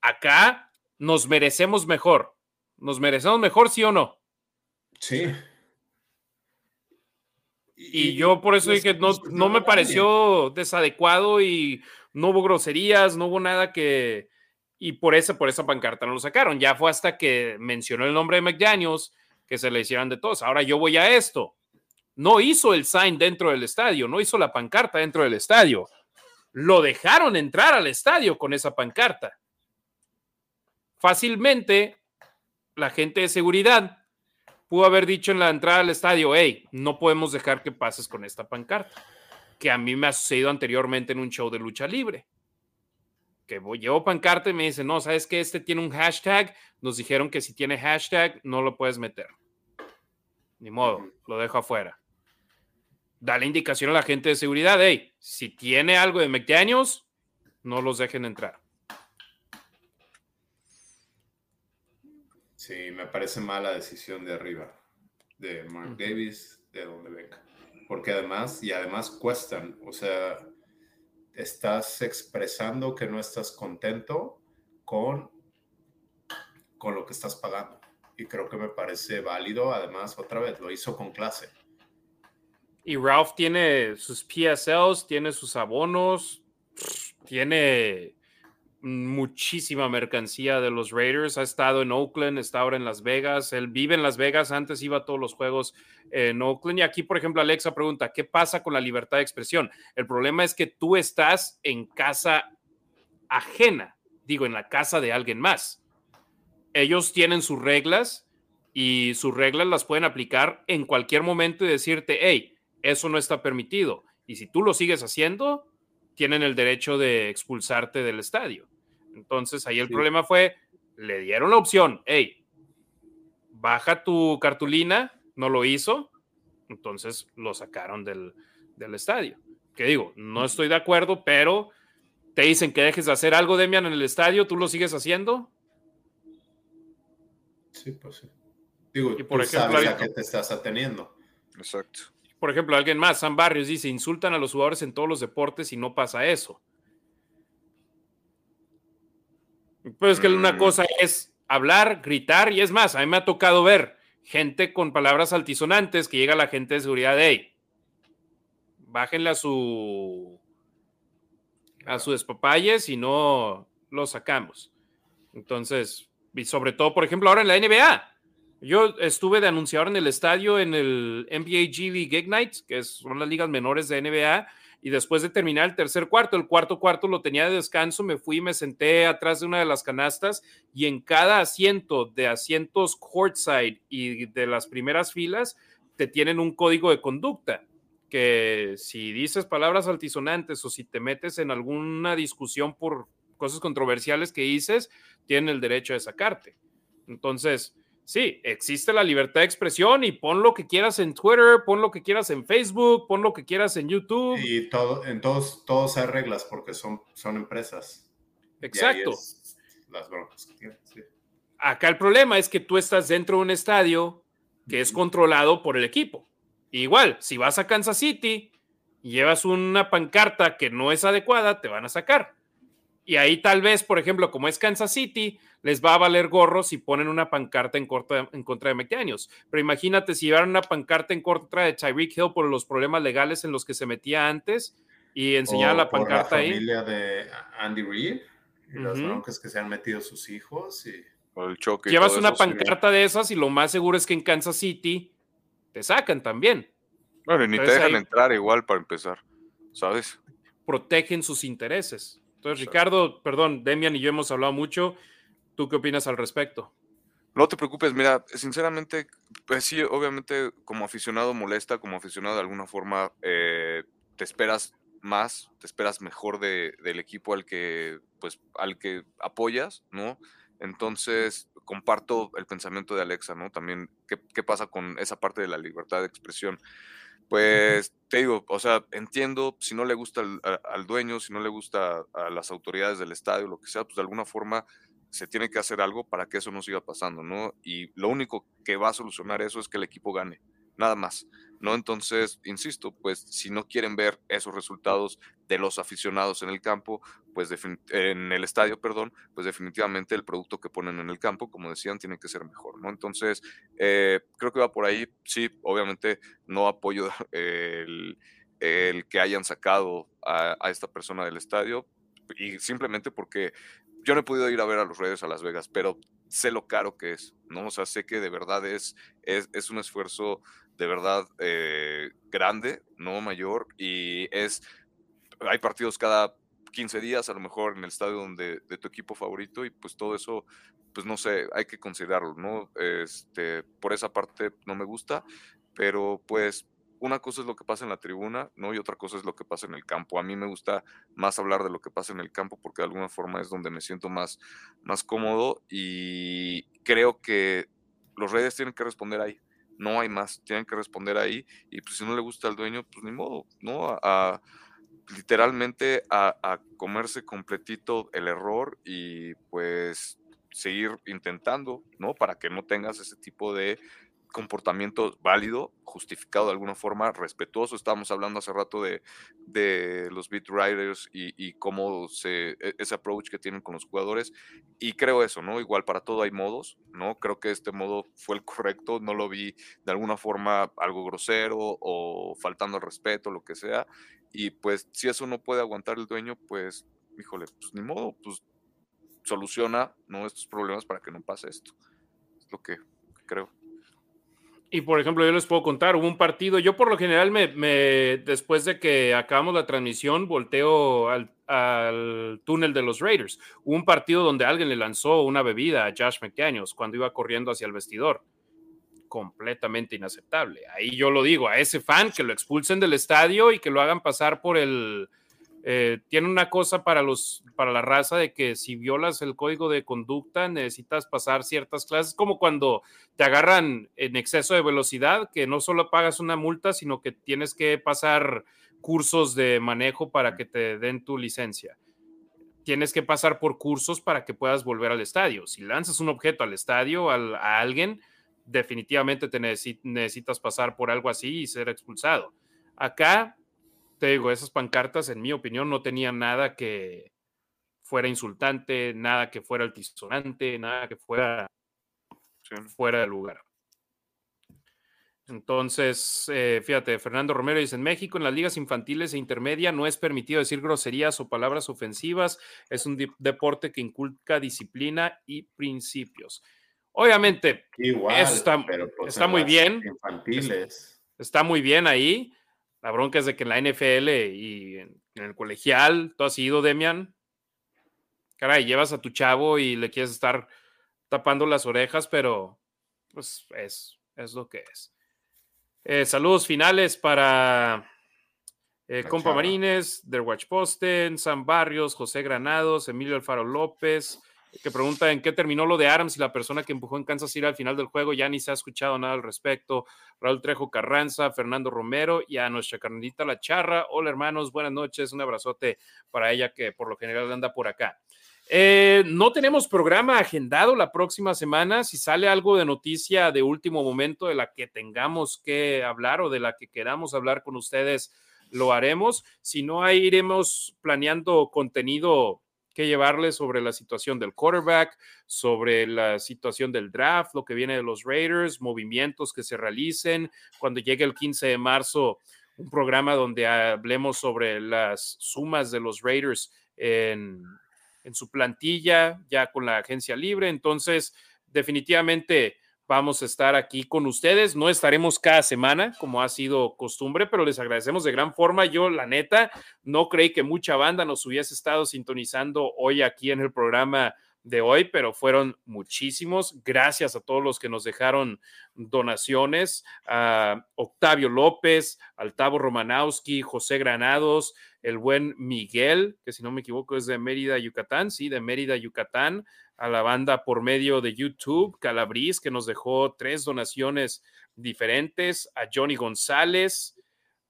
Acá nos merecemos mejor. ¿Nos merecemos mejor, sí o no? Sí. Y, yo por eso dije, no, no me pareció desadecuado y no hubo groserías, no hubo nada que... Y por eso, por esa pancarta no lo sacaron. Ya fue hasta que mencionó el nombre de McDaniels que se le hicieran de todos. Ahora yo voy a esto. No hizo el sign dentro del estadio, no hizo la pancarta dentro del estadio. Lo dejaron entrar al estadio con esa pancarta. Fácilmente, la gente de seguridad pudo haber dicho en la entrada al estadio, hey, no podemos dejar que pases con esta pancarta, que a mí me ha sucedido anteriormente en un show de lucha libre. Que voy, llevo pancarta y me dicen, no, sabes que este tiene un hashtag, nos dijeron que si tiene hashtag no lo puedes meter. Ni modo, lo dejo afuera. Dale indicación a la gente de seguridad, hey, si tiene algo de McDaniels, no los dejen entrar. Sí, me parece mala decisión de arriba, de Mark Davis, de donde venga. Porque además, y además cuestan, o sea, estás expresando que no estás contento con, con lo que estás pagando. Y creo que me parece válido, además, otra vez, lo hizo con clase. Y Ralph tiene sus PSLs, tiene sus abonos, tiene muchísima mercancía de los Raiders. Ha estado en Oakland, está ahora en Las Vegas. Él vive en Las Vegas, antes iba a todos los juegos en Oakland. Y aquí, por ejemplo, Alexa pregunta, ¿qué pasa con la libertad de expresión? El problema es que tú estás en casa ajena, digo, en la casa de alguien más. Ellos tienen sus reglas y sus reglas las pueden aplicar en cualquier momento y decirte, hey, eso no está permitido. Y si tú lo sigues haciendo, tienen el derecho de expulsarte del estadio. Entonces ahí el problema fue, le dieron la opción, hey, baja tu cartulina, no lo hizo, entonces lo sacaron del, del estadio. Que digo, no estoy de acuerdo, pero te dicen que dejes de hacer algo, Demian, en el estadio, ¿tú lo sigues haciendo? Sí, pues sí. Digo, y por ejemplo, sabes a qué te estás ateniendo. Exacto. Por ejemplo, alguien más, San Barrios, dice, insultan a los jugadores en todos los deportes y no pasa eso. Pues es que una mm. cosa es hablar, gritar, y es más, a mí me ha tocado ver gente con palabras altisonantes que llega la gente de seguridad de, hey, bájenle a su a su y no lo sacamos. Entonces, y sobre todo, por ejemplo, ahora en la NBA. Yo estuve de anunciador en el estadio en el NBA G League Ignite, que son las ligas menores de NBA, y después de terminar el tercer cuarto, el cuarto cuarto lo tenía de descanso, me fui y me senté atrás de una de las canastas y en cada asiento de asientos courtside y de las primeras filas te tienen un código de conducta que si dices palabras altisonantes o si te metes en alguna discusión por cosas controversiales que dices, tienen el derecho de sacarte. Entonces, sí, existe la libertad de expresión y pon lo que quieras en Twitter, pon lo que quieras en Facebook, pon lo que quieras en YouTube. Y todo, en todos, todos hay reglas porque son, son empresas. Exacto. Las broncas Acá el problema es que tú estás dentro de un estadio que es controlado por el equipo. Igual, si vas a Kansas City y llevas una pancarta que no es adecuada, te van a sacar. Y ahí tal vez, por ejemplo, como es Kansas City, les va a valer gorro si ponen una pancarta en, en contra de McDaniels. Pero imagínate si llevaran una pancarta en contra de Tyreek Hill por los problemas legales en los que se metía antes y enseñar la pancarta ahí. La familia de Andy Reid y las broncas que se han metido sus hijos y... el choque Llevas una pancarta de esas y lo más seguro es que en Kansas City te sacan también. Bueno, y ni te dejan entrar igual para empezar, ¿sabes? Protegen sus intereses. Entonces, Ricardo, perdón, Demian y yo hemos hablado mucho. ¿Tú qué opinas al respecto? No te preocupes, mira, sinceramente, pues sí, obviamente como aficionado molesta, como aficionado de alguna forma eh, te esperas más, te esperas mejor de, del equipo al que, pues, al que apoyas, ¿no? Entonces, comparto el pensamiento de Alexa, ¿no? También, ¿qué, pasa con esa parte de la libertad de expresión? Pues te digo, o sea, entiendo si no le gusta al, dueño, si no le gusta a las autoridades del estadio, lo que sea, pues de alguna forma se tiene que hacer algo para que eso no siga pasando, ¿no? Y lo único que va a solucionar eso es que el equipo gane, nada más. ¿no? Entonces, insisto, pues si no quieren ver esos resultados de los aficionados en el campo, pues en el estadio, perdón, pues definitivamente el producto que ponen en el campo, como decían, tiene que ser mejor, ¿no? Entonces, eh, creo que va por ahí, sí, obviamente no apoyo el, que hayan sacado a, esta persona del estadio, y simplemente porque yo no he podido ir a ver a los Reyes a Las Vegas, pero sé lo caro que es, ¿no? O sea, sé que de verdad es, es, es un esfuerzo de verdad eh, grande, no mayor, y es, hay partidos cada 15 días, a lo mejor en el estadio donde, de tu equipo favorito, y pues todo eso, pues no sé, hay que considerarlo, ¿no? Este, por esa parte no me gusta, pero pues una cosa es lo que pasa en la tribuna, ¿no? Y otra cosa es lo que pasa en el campo. A mí me gusta más hablar de lo que pasa en el campo porque de alguna forma es donde me siento más, más cómodo y creo que los redes tienen que responder ahí no hay más, tienen que responder ahí y pues si no le gusta al dueño, pues ni modo, ¿no? A, literalmente a, comerse completito el error y pues seguir intentando, ¿no? Para que no tengas ese tipo de comportamiento válido, justificado de alguna forma, respetuoso. Estábamos hablando hace rato de, de los beat writers y, cómo se, e, ese approach que tienen con los jugadores. Y creo eso, ¿no? Igual para todo hay modos, ¿no? Creo que este modo fue el correcto, no lo vi de alguna forma algo grosero o faltando al respeto, lo que sea. Y pues si eso no puede aguantar el dueño, pues, híjole, pues ni modo, pues soluciona, ¿no? Estos problemas para que no pase esto. Es lo que creo. Y por ejemplo, yo les puedo contar, hubo un partido, yo por lo general me, después de que acabamos la transmisión, volteo al, túnel de los Raiders. Hubo un partido donde alguien le lanzó una bebida a Josh McDaniels cuando iba corriendo hacia el vestidor. Completamente inaceptable. Ahí yo lo digo, a ese fan que lo expulsen del estadio y que lo hagan pasar por el, eh, tiene una cosa para, los, para la raza de que si violas el código de conducta necesitas pasar ciertas clases, como cuando te agarran en exceso de velocidad, que no solo pagas una multa, sino que tienes que pasar cursos de manejo para que te den tu licencia. Tienes que pasar por cursos para que puedas volver al estadio. Si lanzas un objeto al estadio, a alguien, definitivamente te necesitas pasar por algo así y ser expulsado. Acá te digo, esas pancartas, en mi opinión, no tenían nada que fuera insultante, nada que fuera altisonante, nada que fuera fuera de lugar. Entonces, eh, fíjate, Fernando Romero dice, en México, en las ligas infantiles e intermedia, no es permitido decir groserías o palabras ofensivas. Es un deporte que inculca disciplina y principios. Obviamente, eso está, pues, está muy bien. Infantiles. Está muy bien ahí. La bronca es de que en la NFL y en, el colegial, tú has ido, Demian. Caray, llevas a tu chavo y le quieres estar tapando las orejas, pero pues es, es lo que es. Eh, saludos finales para eh, Compa Marines, Der Watch Posten, Sam Barrios, José Granados, Emilio Alfaro López, que pregunta en qué terminó lo de Adams y la persona que empujó en Kansas City al final del juego. Ya ni se ha escuchado nada al respecto. Raúl Trejo Carranza, Fernando Romero y a nuestra carnalita La Charra. Hola hermanos, buenas noches. Un abrazote para ella que por lo general anda por acá. Eh, no tenemos programa agendado la próxima semana. Si sale algo de noticia de último momento de la que tengamos que hablar o de la que queramos hablar con ustedes, lo haremos. Si no, ahí iremos planeando contenido que llevarles sobre la situación del quarterback, sobre la situación del draft, lo que viene de los Raiders, movimientos que se realicen. Cuando llegue el 15 de marzo, un programa donde hablemos sobre las sumas de los Raiders en, en su plantilla, ya con la agencia libre. Entonces, definitivamente vamos a estar aquí con ustedes. No estaremos cada semana, como ha sido costumbre, pero les agradecemos de gran forma. Yo, la neta, no creí que mucha banda nos hubiese estado sintonizando hoy aquí en el programa de hoy, pero fueron muchísimos. Gracias a todos los que nos dejaron donaciones, a Octavio López, Altavo Romanowski, José Granados, el buen Miguel, que si no me equivoco es de Mérida, Yucatán, sí, de Mérida, Yucatán, a la banda por medio de YouTube, Calabriz, que nos dejó tres donaciones diferentes, a Johnny González,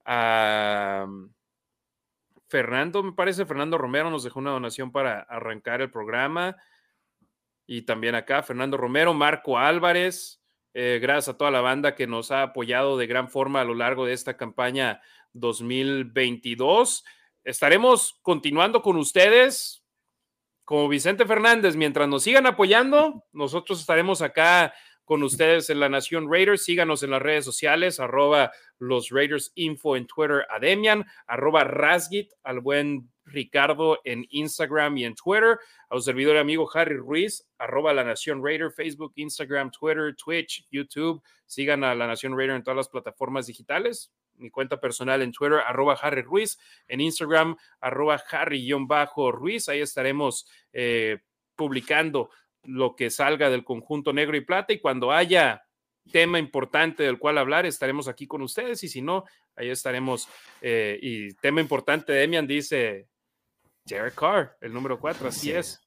a mm, Fernando, me parece, Fernando Romero nos dejó una donación para arrancar el programa. Y también acá, Fernando Romero, Marco Álvarez, eh, gracias a toda la banda que nos ha apoyado de gran forma a lo largo de esta campaña 2022. Estaremos continuando con ustedes como Vicente Fernández, mientras nos sigan apoyando, nosotros estaremos acá con ustedes en la Nación Raiders. Síganos en las redes sociales, arroba los Raiders Info en Twitter a Demian, arroba Rasgit al buen Ricardo en Instagram y en Twitter, a su servidor y amigo Harry Ruiz, arroba la Nación Raider, Facebook, Instagram, Twitter, Twitch, YouTube. Sigan a la Nación Raider en todas las plataformas digitales mi cuenta personal en Twitter, arroba Harry Ruiz, en Instagram, arroba Harry-Ruiz. Ahí estaremos eh, publicando lo que salga del conjunto negro y plata y cuando haya tema importante del cual hablar, estaremos aquí con ustedes y si no, ahí estaremos. Eh, y tema importante, Demian dice Jared Carr, el número cuatro, así, es.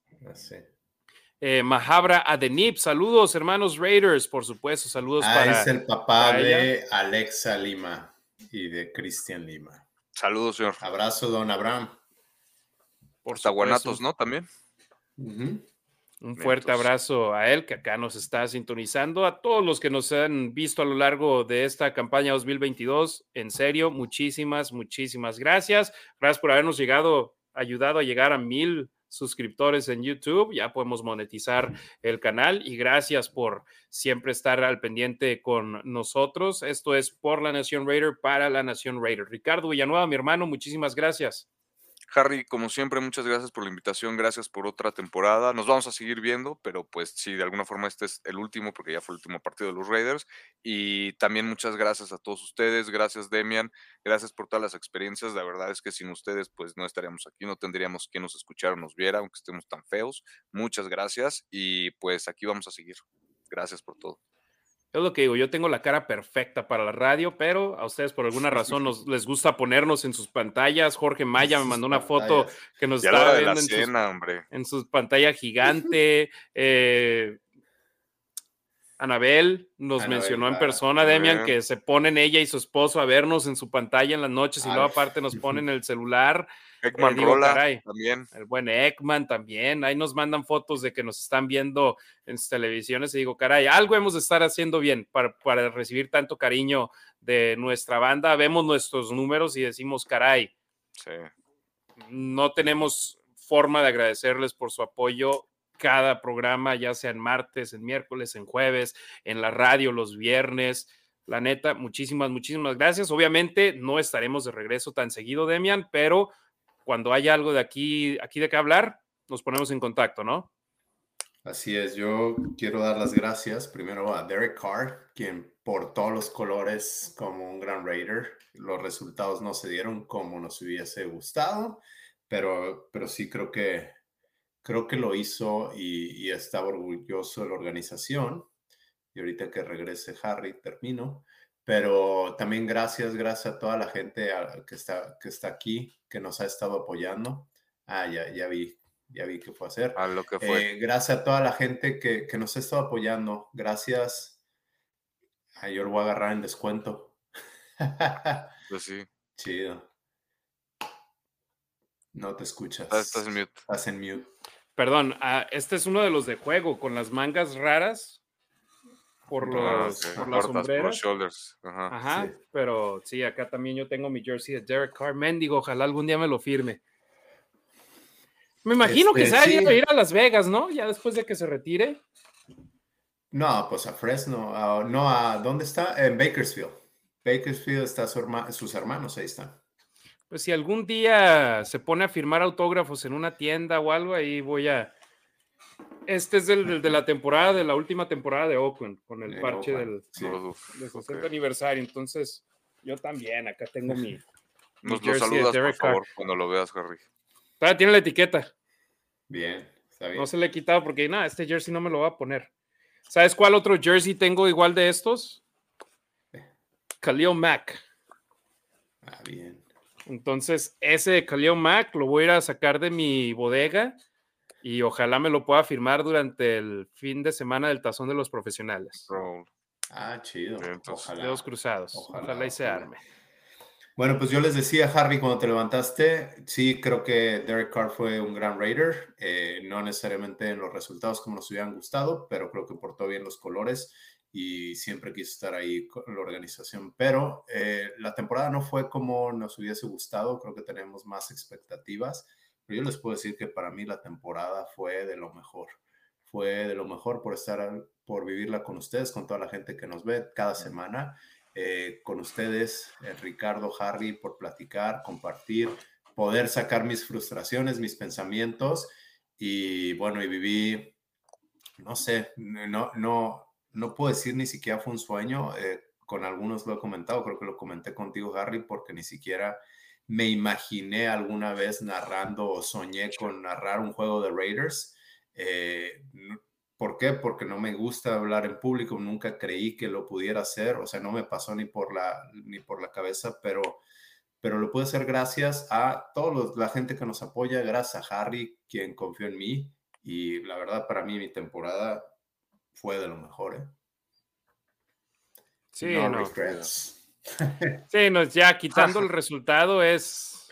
Eh, Mahabra Adenip, saludos hermanos Raiders, por supuesto, saludos ah, para. Es el papá de Alexa Lima y de Cristian Lima. Saludos, señor. Abrazo, don Abraham. Por Taguanatos, ¿no? También. Un fuerte abrazo a él que acá nos está sintonizando, a todos los que nos han visto a lo largo de esta campaña 2022. En serio, muchísimas, muchísimas gracias. Gracias por habernos llegado, ayudado a llegar a mil suscriptores en YouTube. Ya podemos monetizar el canal y gracias por siempre estar al pendiente con nosotros. Esto es por la Nación Raider para la Nación Raider. Ricardo Villanueva, mi hermano, muchísimas gracias. Harry, como siempre, muchas gracias por la invitación, gracias por otra temporada. Nos vamos a seguir viendo, pero pues sí, de alguna forma este es el último, porque ya fue el último partido de los Raiders. Y también muchas gracias a todos ustedes, gracias Demian, gracias por todas las experiencias. La verdad es que sin ustedes pues no estaríamos aquí, no tendríamos quien nos escuchara o nos viera, aunque estemos tan feos. Muchas gracias y pues aquí vamos a seguir. Gracias por todo. Es lo que digo, yo tengo la cara perfecta para la radio, pero a ustedes por alguna razón nos, les gusta ponernos en sus pantallas. Jorge Maya me mandó una foto que nos estaba viendo en, su pantalla gigante. Eh, Anabel nos mencionó en persona, Demian, que se ponen ella y su esposo a vernos en su pantalla en las noches y luego aparte nos ponen el celular. Ekman eh, también. El buen Ekman también. Ahí nos mandan fotos de que nos están viendo en sus televisiones y digo, caray, algo hemos de estar haciendo bien para, para recibir tanto cariño de nuestra banda. Vemos nuestros números y decimos, caray, no tenemos forma de agradecerles por su apoyo cada programa, ya sea en martes, en miércoles, en jueves, en la radio los viernes. La neta, muchísimas, muchísimas gracias. Obviamente no estaremos de regreso tan seguido, Demian, pero cuando haya algo de aquí, aquí de qué hablar, nos ponemos en contacto, ¿no? Así es, yo quiero dar las gracias primero a Derek Carr, quien por todos los colores como un gran Raider. Los resultados no se dieron como nos hubiese gustado, pero, pero sí creo que, creo que lo hizo y, y estaba orgulloso de la organización. Y ahorita que regrese Harry, termino. Pero también gracias, gracias a toda la gente que está, que está aquí, que nos ha estado apoyando. Ah, ya, ya vi, ya vi qué fue a hacer. A lo que fue. Eh, gracias a toda la gente que, que, nos ha estado apoyando. Gracias. Ah, yo lo voy a agarrar en descuento. pues sí. Chido. No te escuchas. Estás, en mute. Estás en mute. Perdón, ah, este es uno de los de juego con las mangas raras por, los, por las sombreras. shoulders. Ajá, pero sí, acá también yo tengo mi jersey de Derek Carr. Mendigo, ojalá algún día me lo firme. Me imagino que este, se va a ir a Las Vegas, ¿no? Ya después de que se retire. No, pues a Fresno. no, a ¿dónde está? En Bakersfield. Bakersfield está sus hermanos, ahí están. Pues si algún día se pone a firmar autógrafos en una tienda o algo, ahí voy a, este es el, de la temporada, de la última temporada de Oakland, con el parche del, 60 aniversario. Entonces, yo también, acá tengo mi. Nos lo saludas, por favor, cuando lo veas, Harry. Todavía tiene la etiqueta. Bien, está bien. No se le he quitado porque, nada, este jersey no me lo va a poner. ¿Sabes cuál otro jersey tengo igual de estos? Khalil Mack. Ah, bien. Entonces, ese de Khalil Mack lo voy a ir a sacar de mi bodega y ojalá me lo pueda firmar durante el fin de semana del Tazón de los Profesionales. Ah, chido. Ojalá. Dedos cruzados. Ojalá, y se arme. Bueno, pues yo les decía, Harvey, cuando te levantaste, sí creo que Derek Carr fue un gran Raider, eh, no necesariamente en los resultados como nos hubieran gustado, pero creo que portó bien los colores y siempre quiso estar ahí con la organización. Pero eh, la temporada no fue como nos hubiese gustado, creo que tenemos más expectativas yo les puedo decir que para mí la temporada fue de lo mejor. Fue de lo mejor por estar, por vivirla con ustedes, con toda la gente que nos ve cada semana. Eh, con ustedes, eh, Ricardo, Harry, por platicar, compartir, poder sacar mis frustraciones, mis pensamientos y bueno, y viví, no sé, no, no, no puedo decir ni siquiera fue un sueño, eh, con algunos lo he comentado, creo que lo comenté contigo, Harry, porque ni siquiera me imaginé alguna vez narrando o soñé con narrar un juego de Raiders. Eh, ¿Por qué? Porque no me gusta hablar en público, nunca creí que lo pudiera hacer, o sea, no me pasó ni por la, ni por la cabeza, pero, pero lo pude hacer gracias a toda la gente que nos apoya, gracias a Harry, quien confió en mí, y la verdad para mí mi temporada fue de lo mejor. ¿eh? Sí, no, Sí, nos ya quitando el resultado es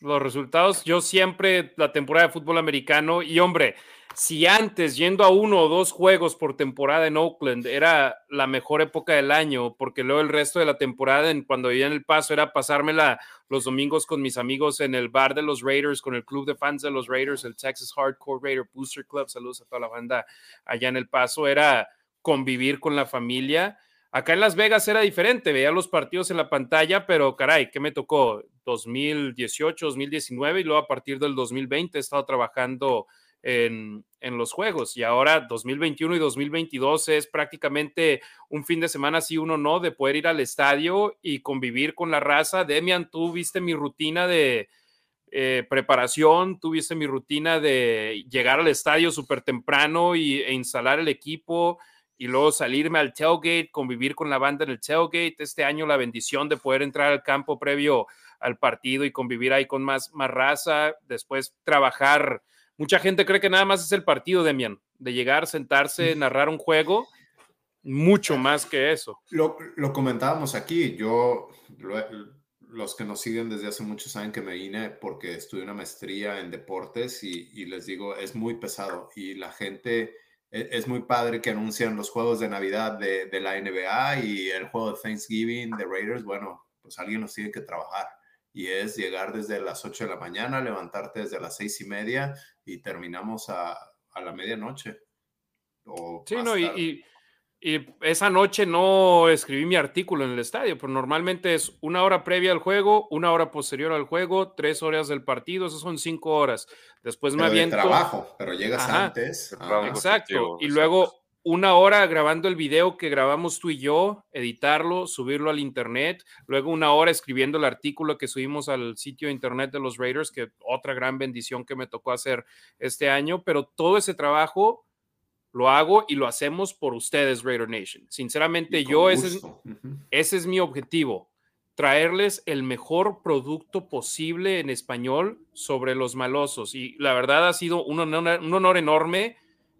los resultados. Yo siempre la temporada de fútbol americano y hombre, si antes yendo a uno o dos juegos por temporada en Oakland era la mejor época del año, porque luego el resto de la temporada, en, cuando vivía en El Paso, era pasármela los domingos con mis amigos en el bar de los Raiders, con el club de fans de los Raiders, el Texas Hardcore Raider Booster Club. Saludos a toda la banda allá en El Paso. Era convivir con la familia. Acá en Las Vegas era diferente, veía los partidos en la pantalla, pero caray, ¿qué me tocó? 2018, 2019 y luego a partir del 2020 he estado trabajando en, los juegos. Y ahora 2021 y 2022 es prácticamente un fin de semana, sí, uno no, de poder ir al estadio y convivir con la raza. Demian, tú viste mi rutina de eh, preparación, tú viste mi rutina de llegar al estadio súper temprano y, e instalar el equipo y luego salirme al tailgate, convivir con la banda en el tailgate. Este año la bendición de poder entrar al campo previo al partido y convivir ahí con más, más raza, después trabajar Mucha gente cree que nada más es el partido, Demian, de llegar, sentarse, narrar un juego, mucho más que eso. Lo, comentábamos aquí, yo, los que nos siguen desde hace muchos saben que me vine porque estudié una maestría en deportes y, les digo, es muy pesado y la gente, es, muy padre que anuncian los juegos de Navidad de, de la NBA y el juego de Thanksgiving de Raiders, bueno, pues alguien nos tiene que trabajar y es llegar desde las 8 de la mañana, levantarte desde las seis y media y terminamos a, a la medianoche. sí, no, y, y, esa noche no escribí mi artículo en el estadio, pero normalmente es una hora previa al juego, una hora posterior al juego, tres horas del partido, esas son cinco horas. Después me aviento. trabajo, pero llegas antes. exacto. Y luego una hora grabando el video que grabamos tú y yo, editarlo, subirlo al internet, luego una hora escribiendo el artículo que subimos al sitio de internet de los Raiders, que otra gran bendición que me tocó hacer este año, pero todo ese trabajo lo hago y lo hacemos por ustedes, Raider Nation. Sinceramente, yo ese es, ese es mi objetivo, traerles el mejor producto posible en español sobre los malosos. Y la verdad ha sido un honor, un honor enorme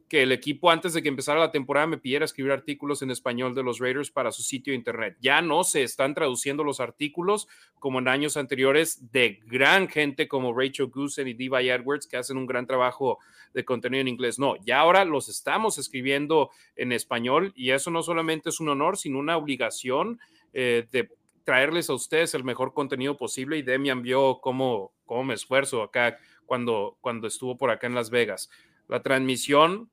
que el equipo antes de que empezara la temporada me pidiera escribir artículos en español de los Raiders para su sitio de internet. Ya no se están traduciendo los artículos como en años anteriores de gran gente como Rachel Goosen y Diva Edwards que hacen un gran trabajo de contenido en inglés. No, ya ahora los estamos escribiendo en español y eso no solamente es un honor, sino una obligación eh, de traerles a ustedes el mejor contenido posible y Demian vio cómo, cómo me esfuerzo acá cuando, cuando estuvo por acá en Las Vegas. La transmisión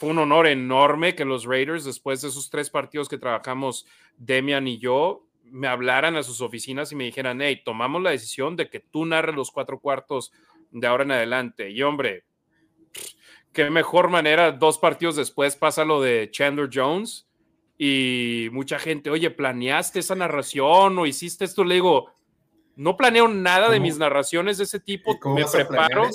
fue un honor enorme que los Raiders, después de esos tres partidos que trabajamos Demian y yo, me hablaran a sus oficinas y me dijeran, hey, tomamos la decisión de que tú narres los cuatro cuartos de ahora en adelante. Y hombre, qué mejor manera, dos partidos después pasa lo de Chandler Jones y mucha gente, oye, ¿planeaste esa narración o hiciste esto? Le digo, no planeo nada de mis narraciones de ese tipo, me preparo.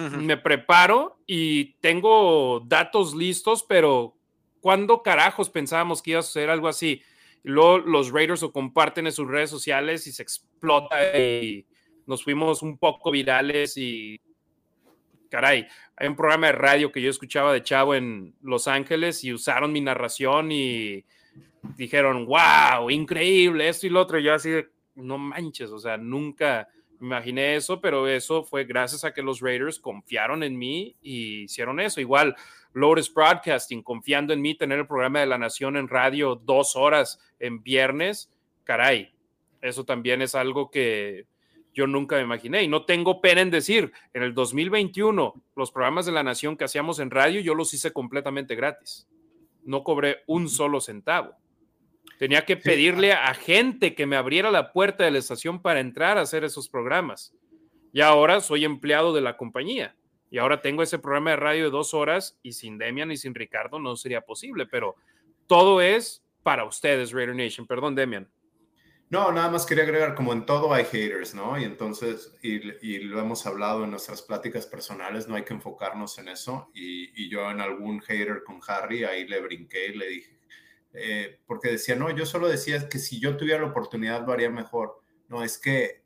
Me preparo y tengo datos listos, pero ¿cuándo carajos pensábamos que iba a suceder algo así? luego los Raiders lo comparten en sus redes sociales y se explota y nos fuimos un poco virales y caray, hay un programa de radio que yo escuchaba de Chavo en Los Ángeles y usaron mi narración y dijeron, wow, increíble, esto y lo otro. Yo así de, no manches, o sea, nunca, imaginé eso, pero eso fue gracias a que los Raiders confiaron en mí y hicieron eso. Igual, Lotus Broadcasting, confiando en mí, tener el programa de la Nación en radio dos horas en viernes, caray, eso también es algo que yo nunca me imaginé. Y no tengo pena en decir, en el 2021, los programas de la Nación que hacíamos en radio, yo los hice completamente gratis. No cobré un solo centavo. Tenía que pedirle a gente que me abriera la puerta de la estación para entrar a hacer esos programas. Y ahora soy empleado de la compañía. Y ahora tengo ese programa de radio de dos horas y sin Demian y sin Ricardo no sería posible, pero todo es para ustedes, Raider Nation. Perdón, Demian. No, nada más quería agregar, como en todo hay haters, ¿no? Y entonces, y, lo hemos hablado en nuestras pláticas personales, no hay que enfocarnos en eso. Y, y yo en algún hater con Harry, ahí le brinqué y le dije, eh, porque decía, no, yo solo decía que si yo tuviera la oportunidad lo haría mejor. No, es que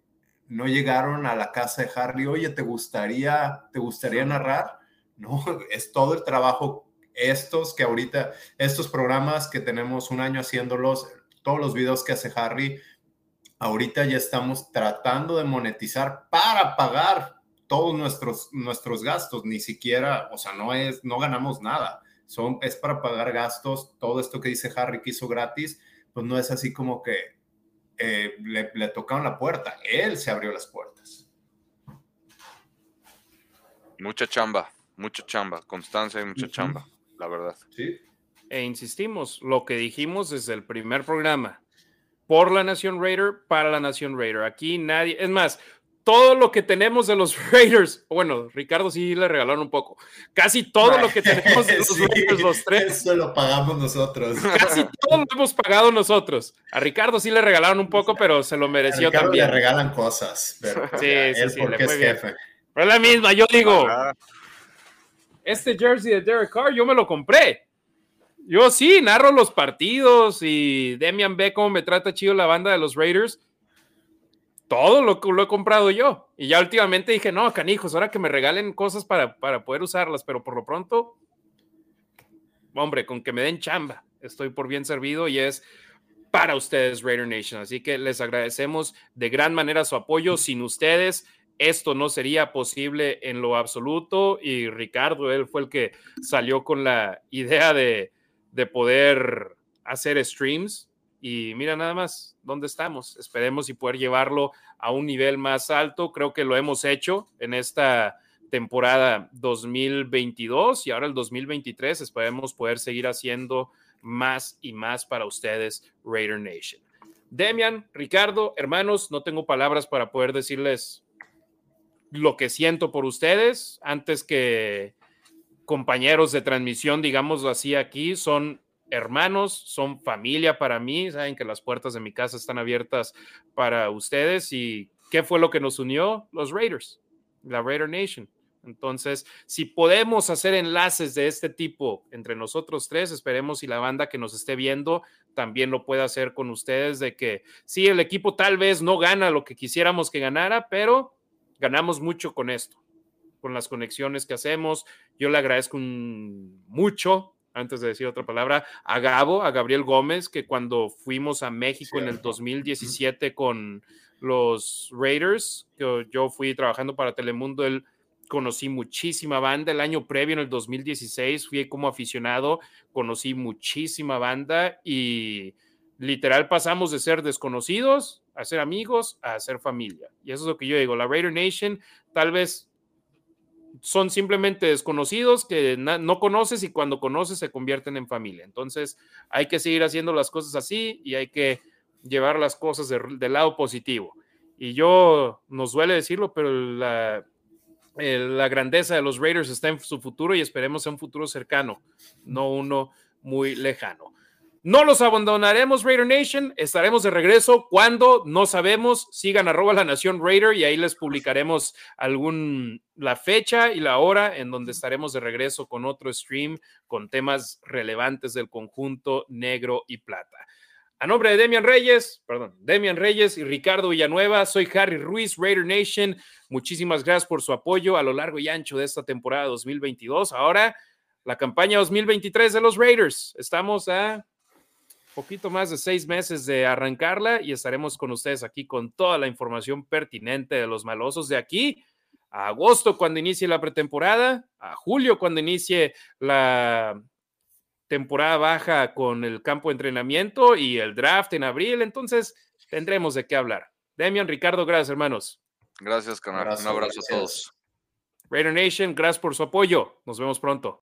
no llegaron a la casa de Harley, oye, ¿te gustaría, te gustaría narrar? No, es todo el trabajo, estos que ahorita, estos programas que tenemos un año haciéndolos, todos los videos que hace Harry, ahorita ya estamos tratando de monetizar para pagar todos nuestros, nuestros gastos, ni siquiera, o sea, no es, no ganamos nada, son, es para pagar gastos, todo esto que dice Harry que hizo gratis, pues no es así como que eh, le, le tocaron la puerta, él se abrió las puertas. Mucha chamba, mucha chamba, constancia y mucha chamba, la verdad. Sí. E insistimos, lo que dijimos desde el primer programa, por la Nación Raider, para la Nación Raider. Aquí nadie, es más, todo lo que tenemos de los Raiders, bueno, Ricardo sí le regalaron un poco, casi todo lo que tenemos de los Sí, Raiders, los tres, Eso lo pagamos nosotros. casi todo lo hemos pagado nosotros. A Ricardo sí le regalaron un poco, pero se lo A mereció Ricardo también. le regalan cosas, pero Sí, ya, sí, él sí, porque le es fue jefe. Pero es la misma, yo digo, este jersey de Derek Carr yo me lo compré. Yo sí, narro los partidos y Demian Beckham me trata chido la banda de los Raiders. Todo lo, lo he comprado yo. Y ya últimamente dije, no, canijos, ahora que me regalen cosas para, para poder usarlas, pero por lo pronto, hombre, con que me den chamba, estoy por bien servido y es para ustedes, Raider Nation. Así que les agradecemos de gran manera su apoyo. Sin ustedes, esto no sería posible en lo absoluto. Y Ricardo, él fue el que salió con la idea de, de poder hacer streams. Y mira nada más dónde estamos. Esperemos y poder llevarlo a un nivel más alto. Creo que lo hemos hecho en esta temporada 2022 y ahora el 2023 esperemos poder seguir haciendo más y más para ustedes, Raider Nation. Demian, Ricardo, hermanos, no tengo palabras para poder decirles lo que siento por ustedes antes que compañeros de transmisión, digámoslo así aquí, son hermanos, son familia para mí, saben que las puertas de mi casa están abiertas para ustedes y ¿qué fue lo que nos unió? Los Raiders, la Raider Nation. Entonces, si podemos hacer enlaces de este tipo entre nosotros tres, esperemos y la banda que nos esté viendo también lo pueda hacer con ustedes, de que sí, el equipo tal vez no gana lo que quisiéramos que ganara, pero ganamos mucho con esto, con las conexiones que hacemos. Yo le agradezco mucho, antes de decir otra palabra, a Gabo, a Gabriel Gómez, que cuando fuimos a México en el Cierto. 2017 con los Raiders, que yo fui trabajando para Telemundo, él conocí muchísima banda. El año previo, en el 2016, fui como aficionado, conocí muchísima banda y literal pasamos de ser desconocidos a ser amigos a ser familia. Y eso es lo que yo digo. La Raider Nation tal vez son simplemente desconocidos que no conoces y cuando conoces se convierten en familia. Entonces hay que seguir haciendo las cosas así y hay que llevar las cosas de- del lado positivo. Y yo, nos duele decirlo, pero la, eh, la grandeza de los Raiders está en su futuro y esperemos en un futuro cercano, no uno muy lejano. No los abandonaremos, Raider Nation. Estaremos de regreso cuando no sabemos. Sigan arroba la Nación Raider y ahí les publicaremos algún la fecha y la hora en donde estaremos de regreso con otro stream con temas relevantes del conjunto negro y plata. A nombre de Demian Reyes, perdón, Demian Reyes y Ricardo Villanueva, soy Harry Ruiz, Raider Nation. Muchísimas gracias por su apoyo a lo largo y ancho de esta temporada 2022. Ahora, la campaña 2023 de los Raiders. Estamos a poquito más de seis meses de arrancarla y estaremos con ustedes aquí con toda la información pertinente de los malosos de aquí a agosto cuando inicie la pretemporada, a julio cuando inicie la temporada baja con el campo de entrenamiento y el draft en abril. Entonces tendremos de qué hablar. Demian, Ricardo, gracias hermanos. Gracias, canal. Abrazo, Un abrazo a todos. Raider Nation, gracias por su apoyo. Nos vemos pronto.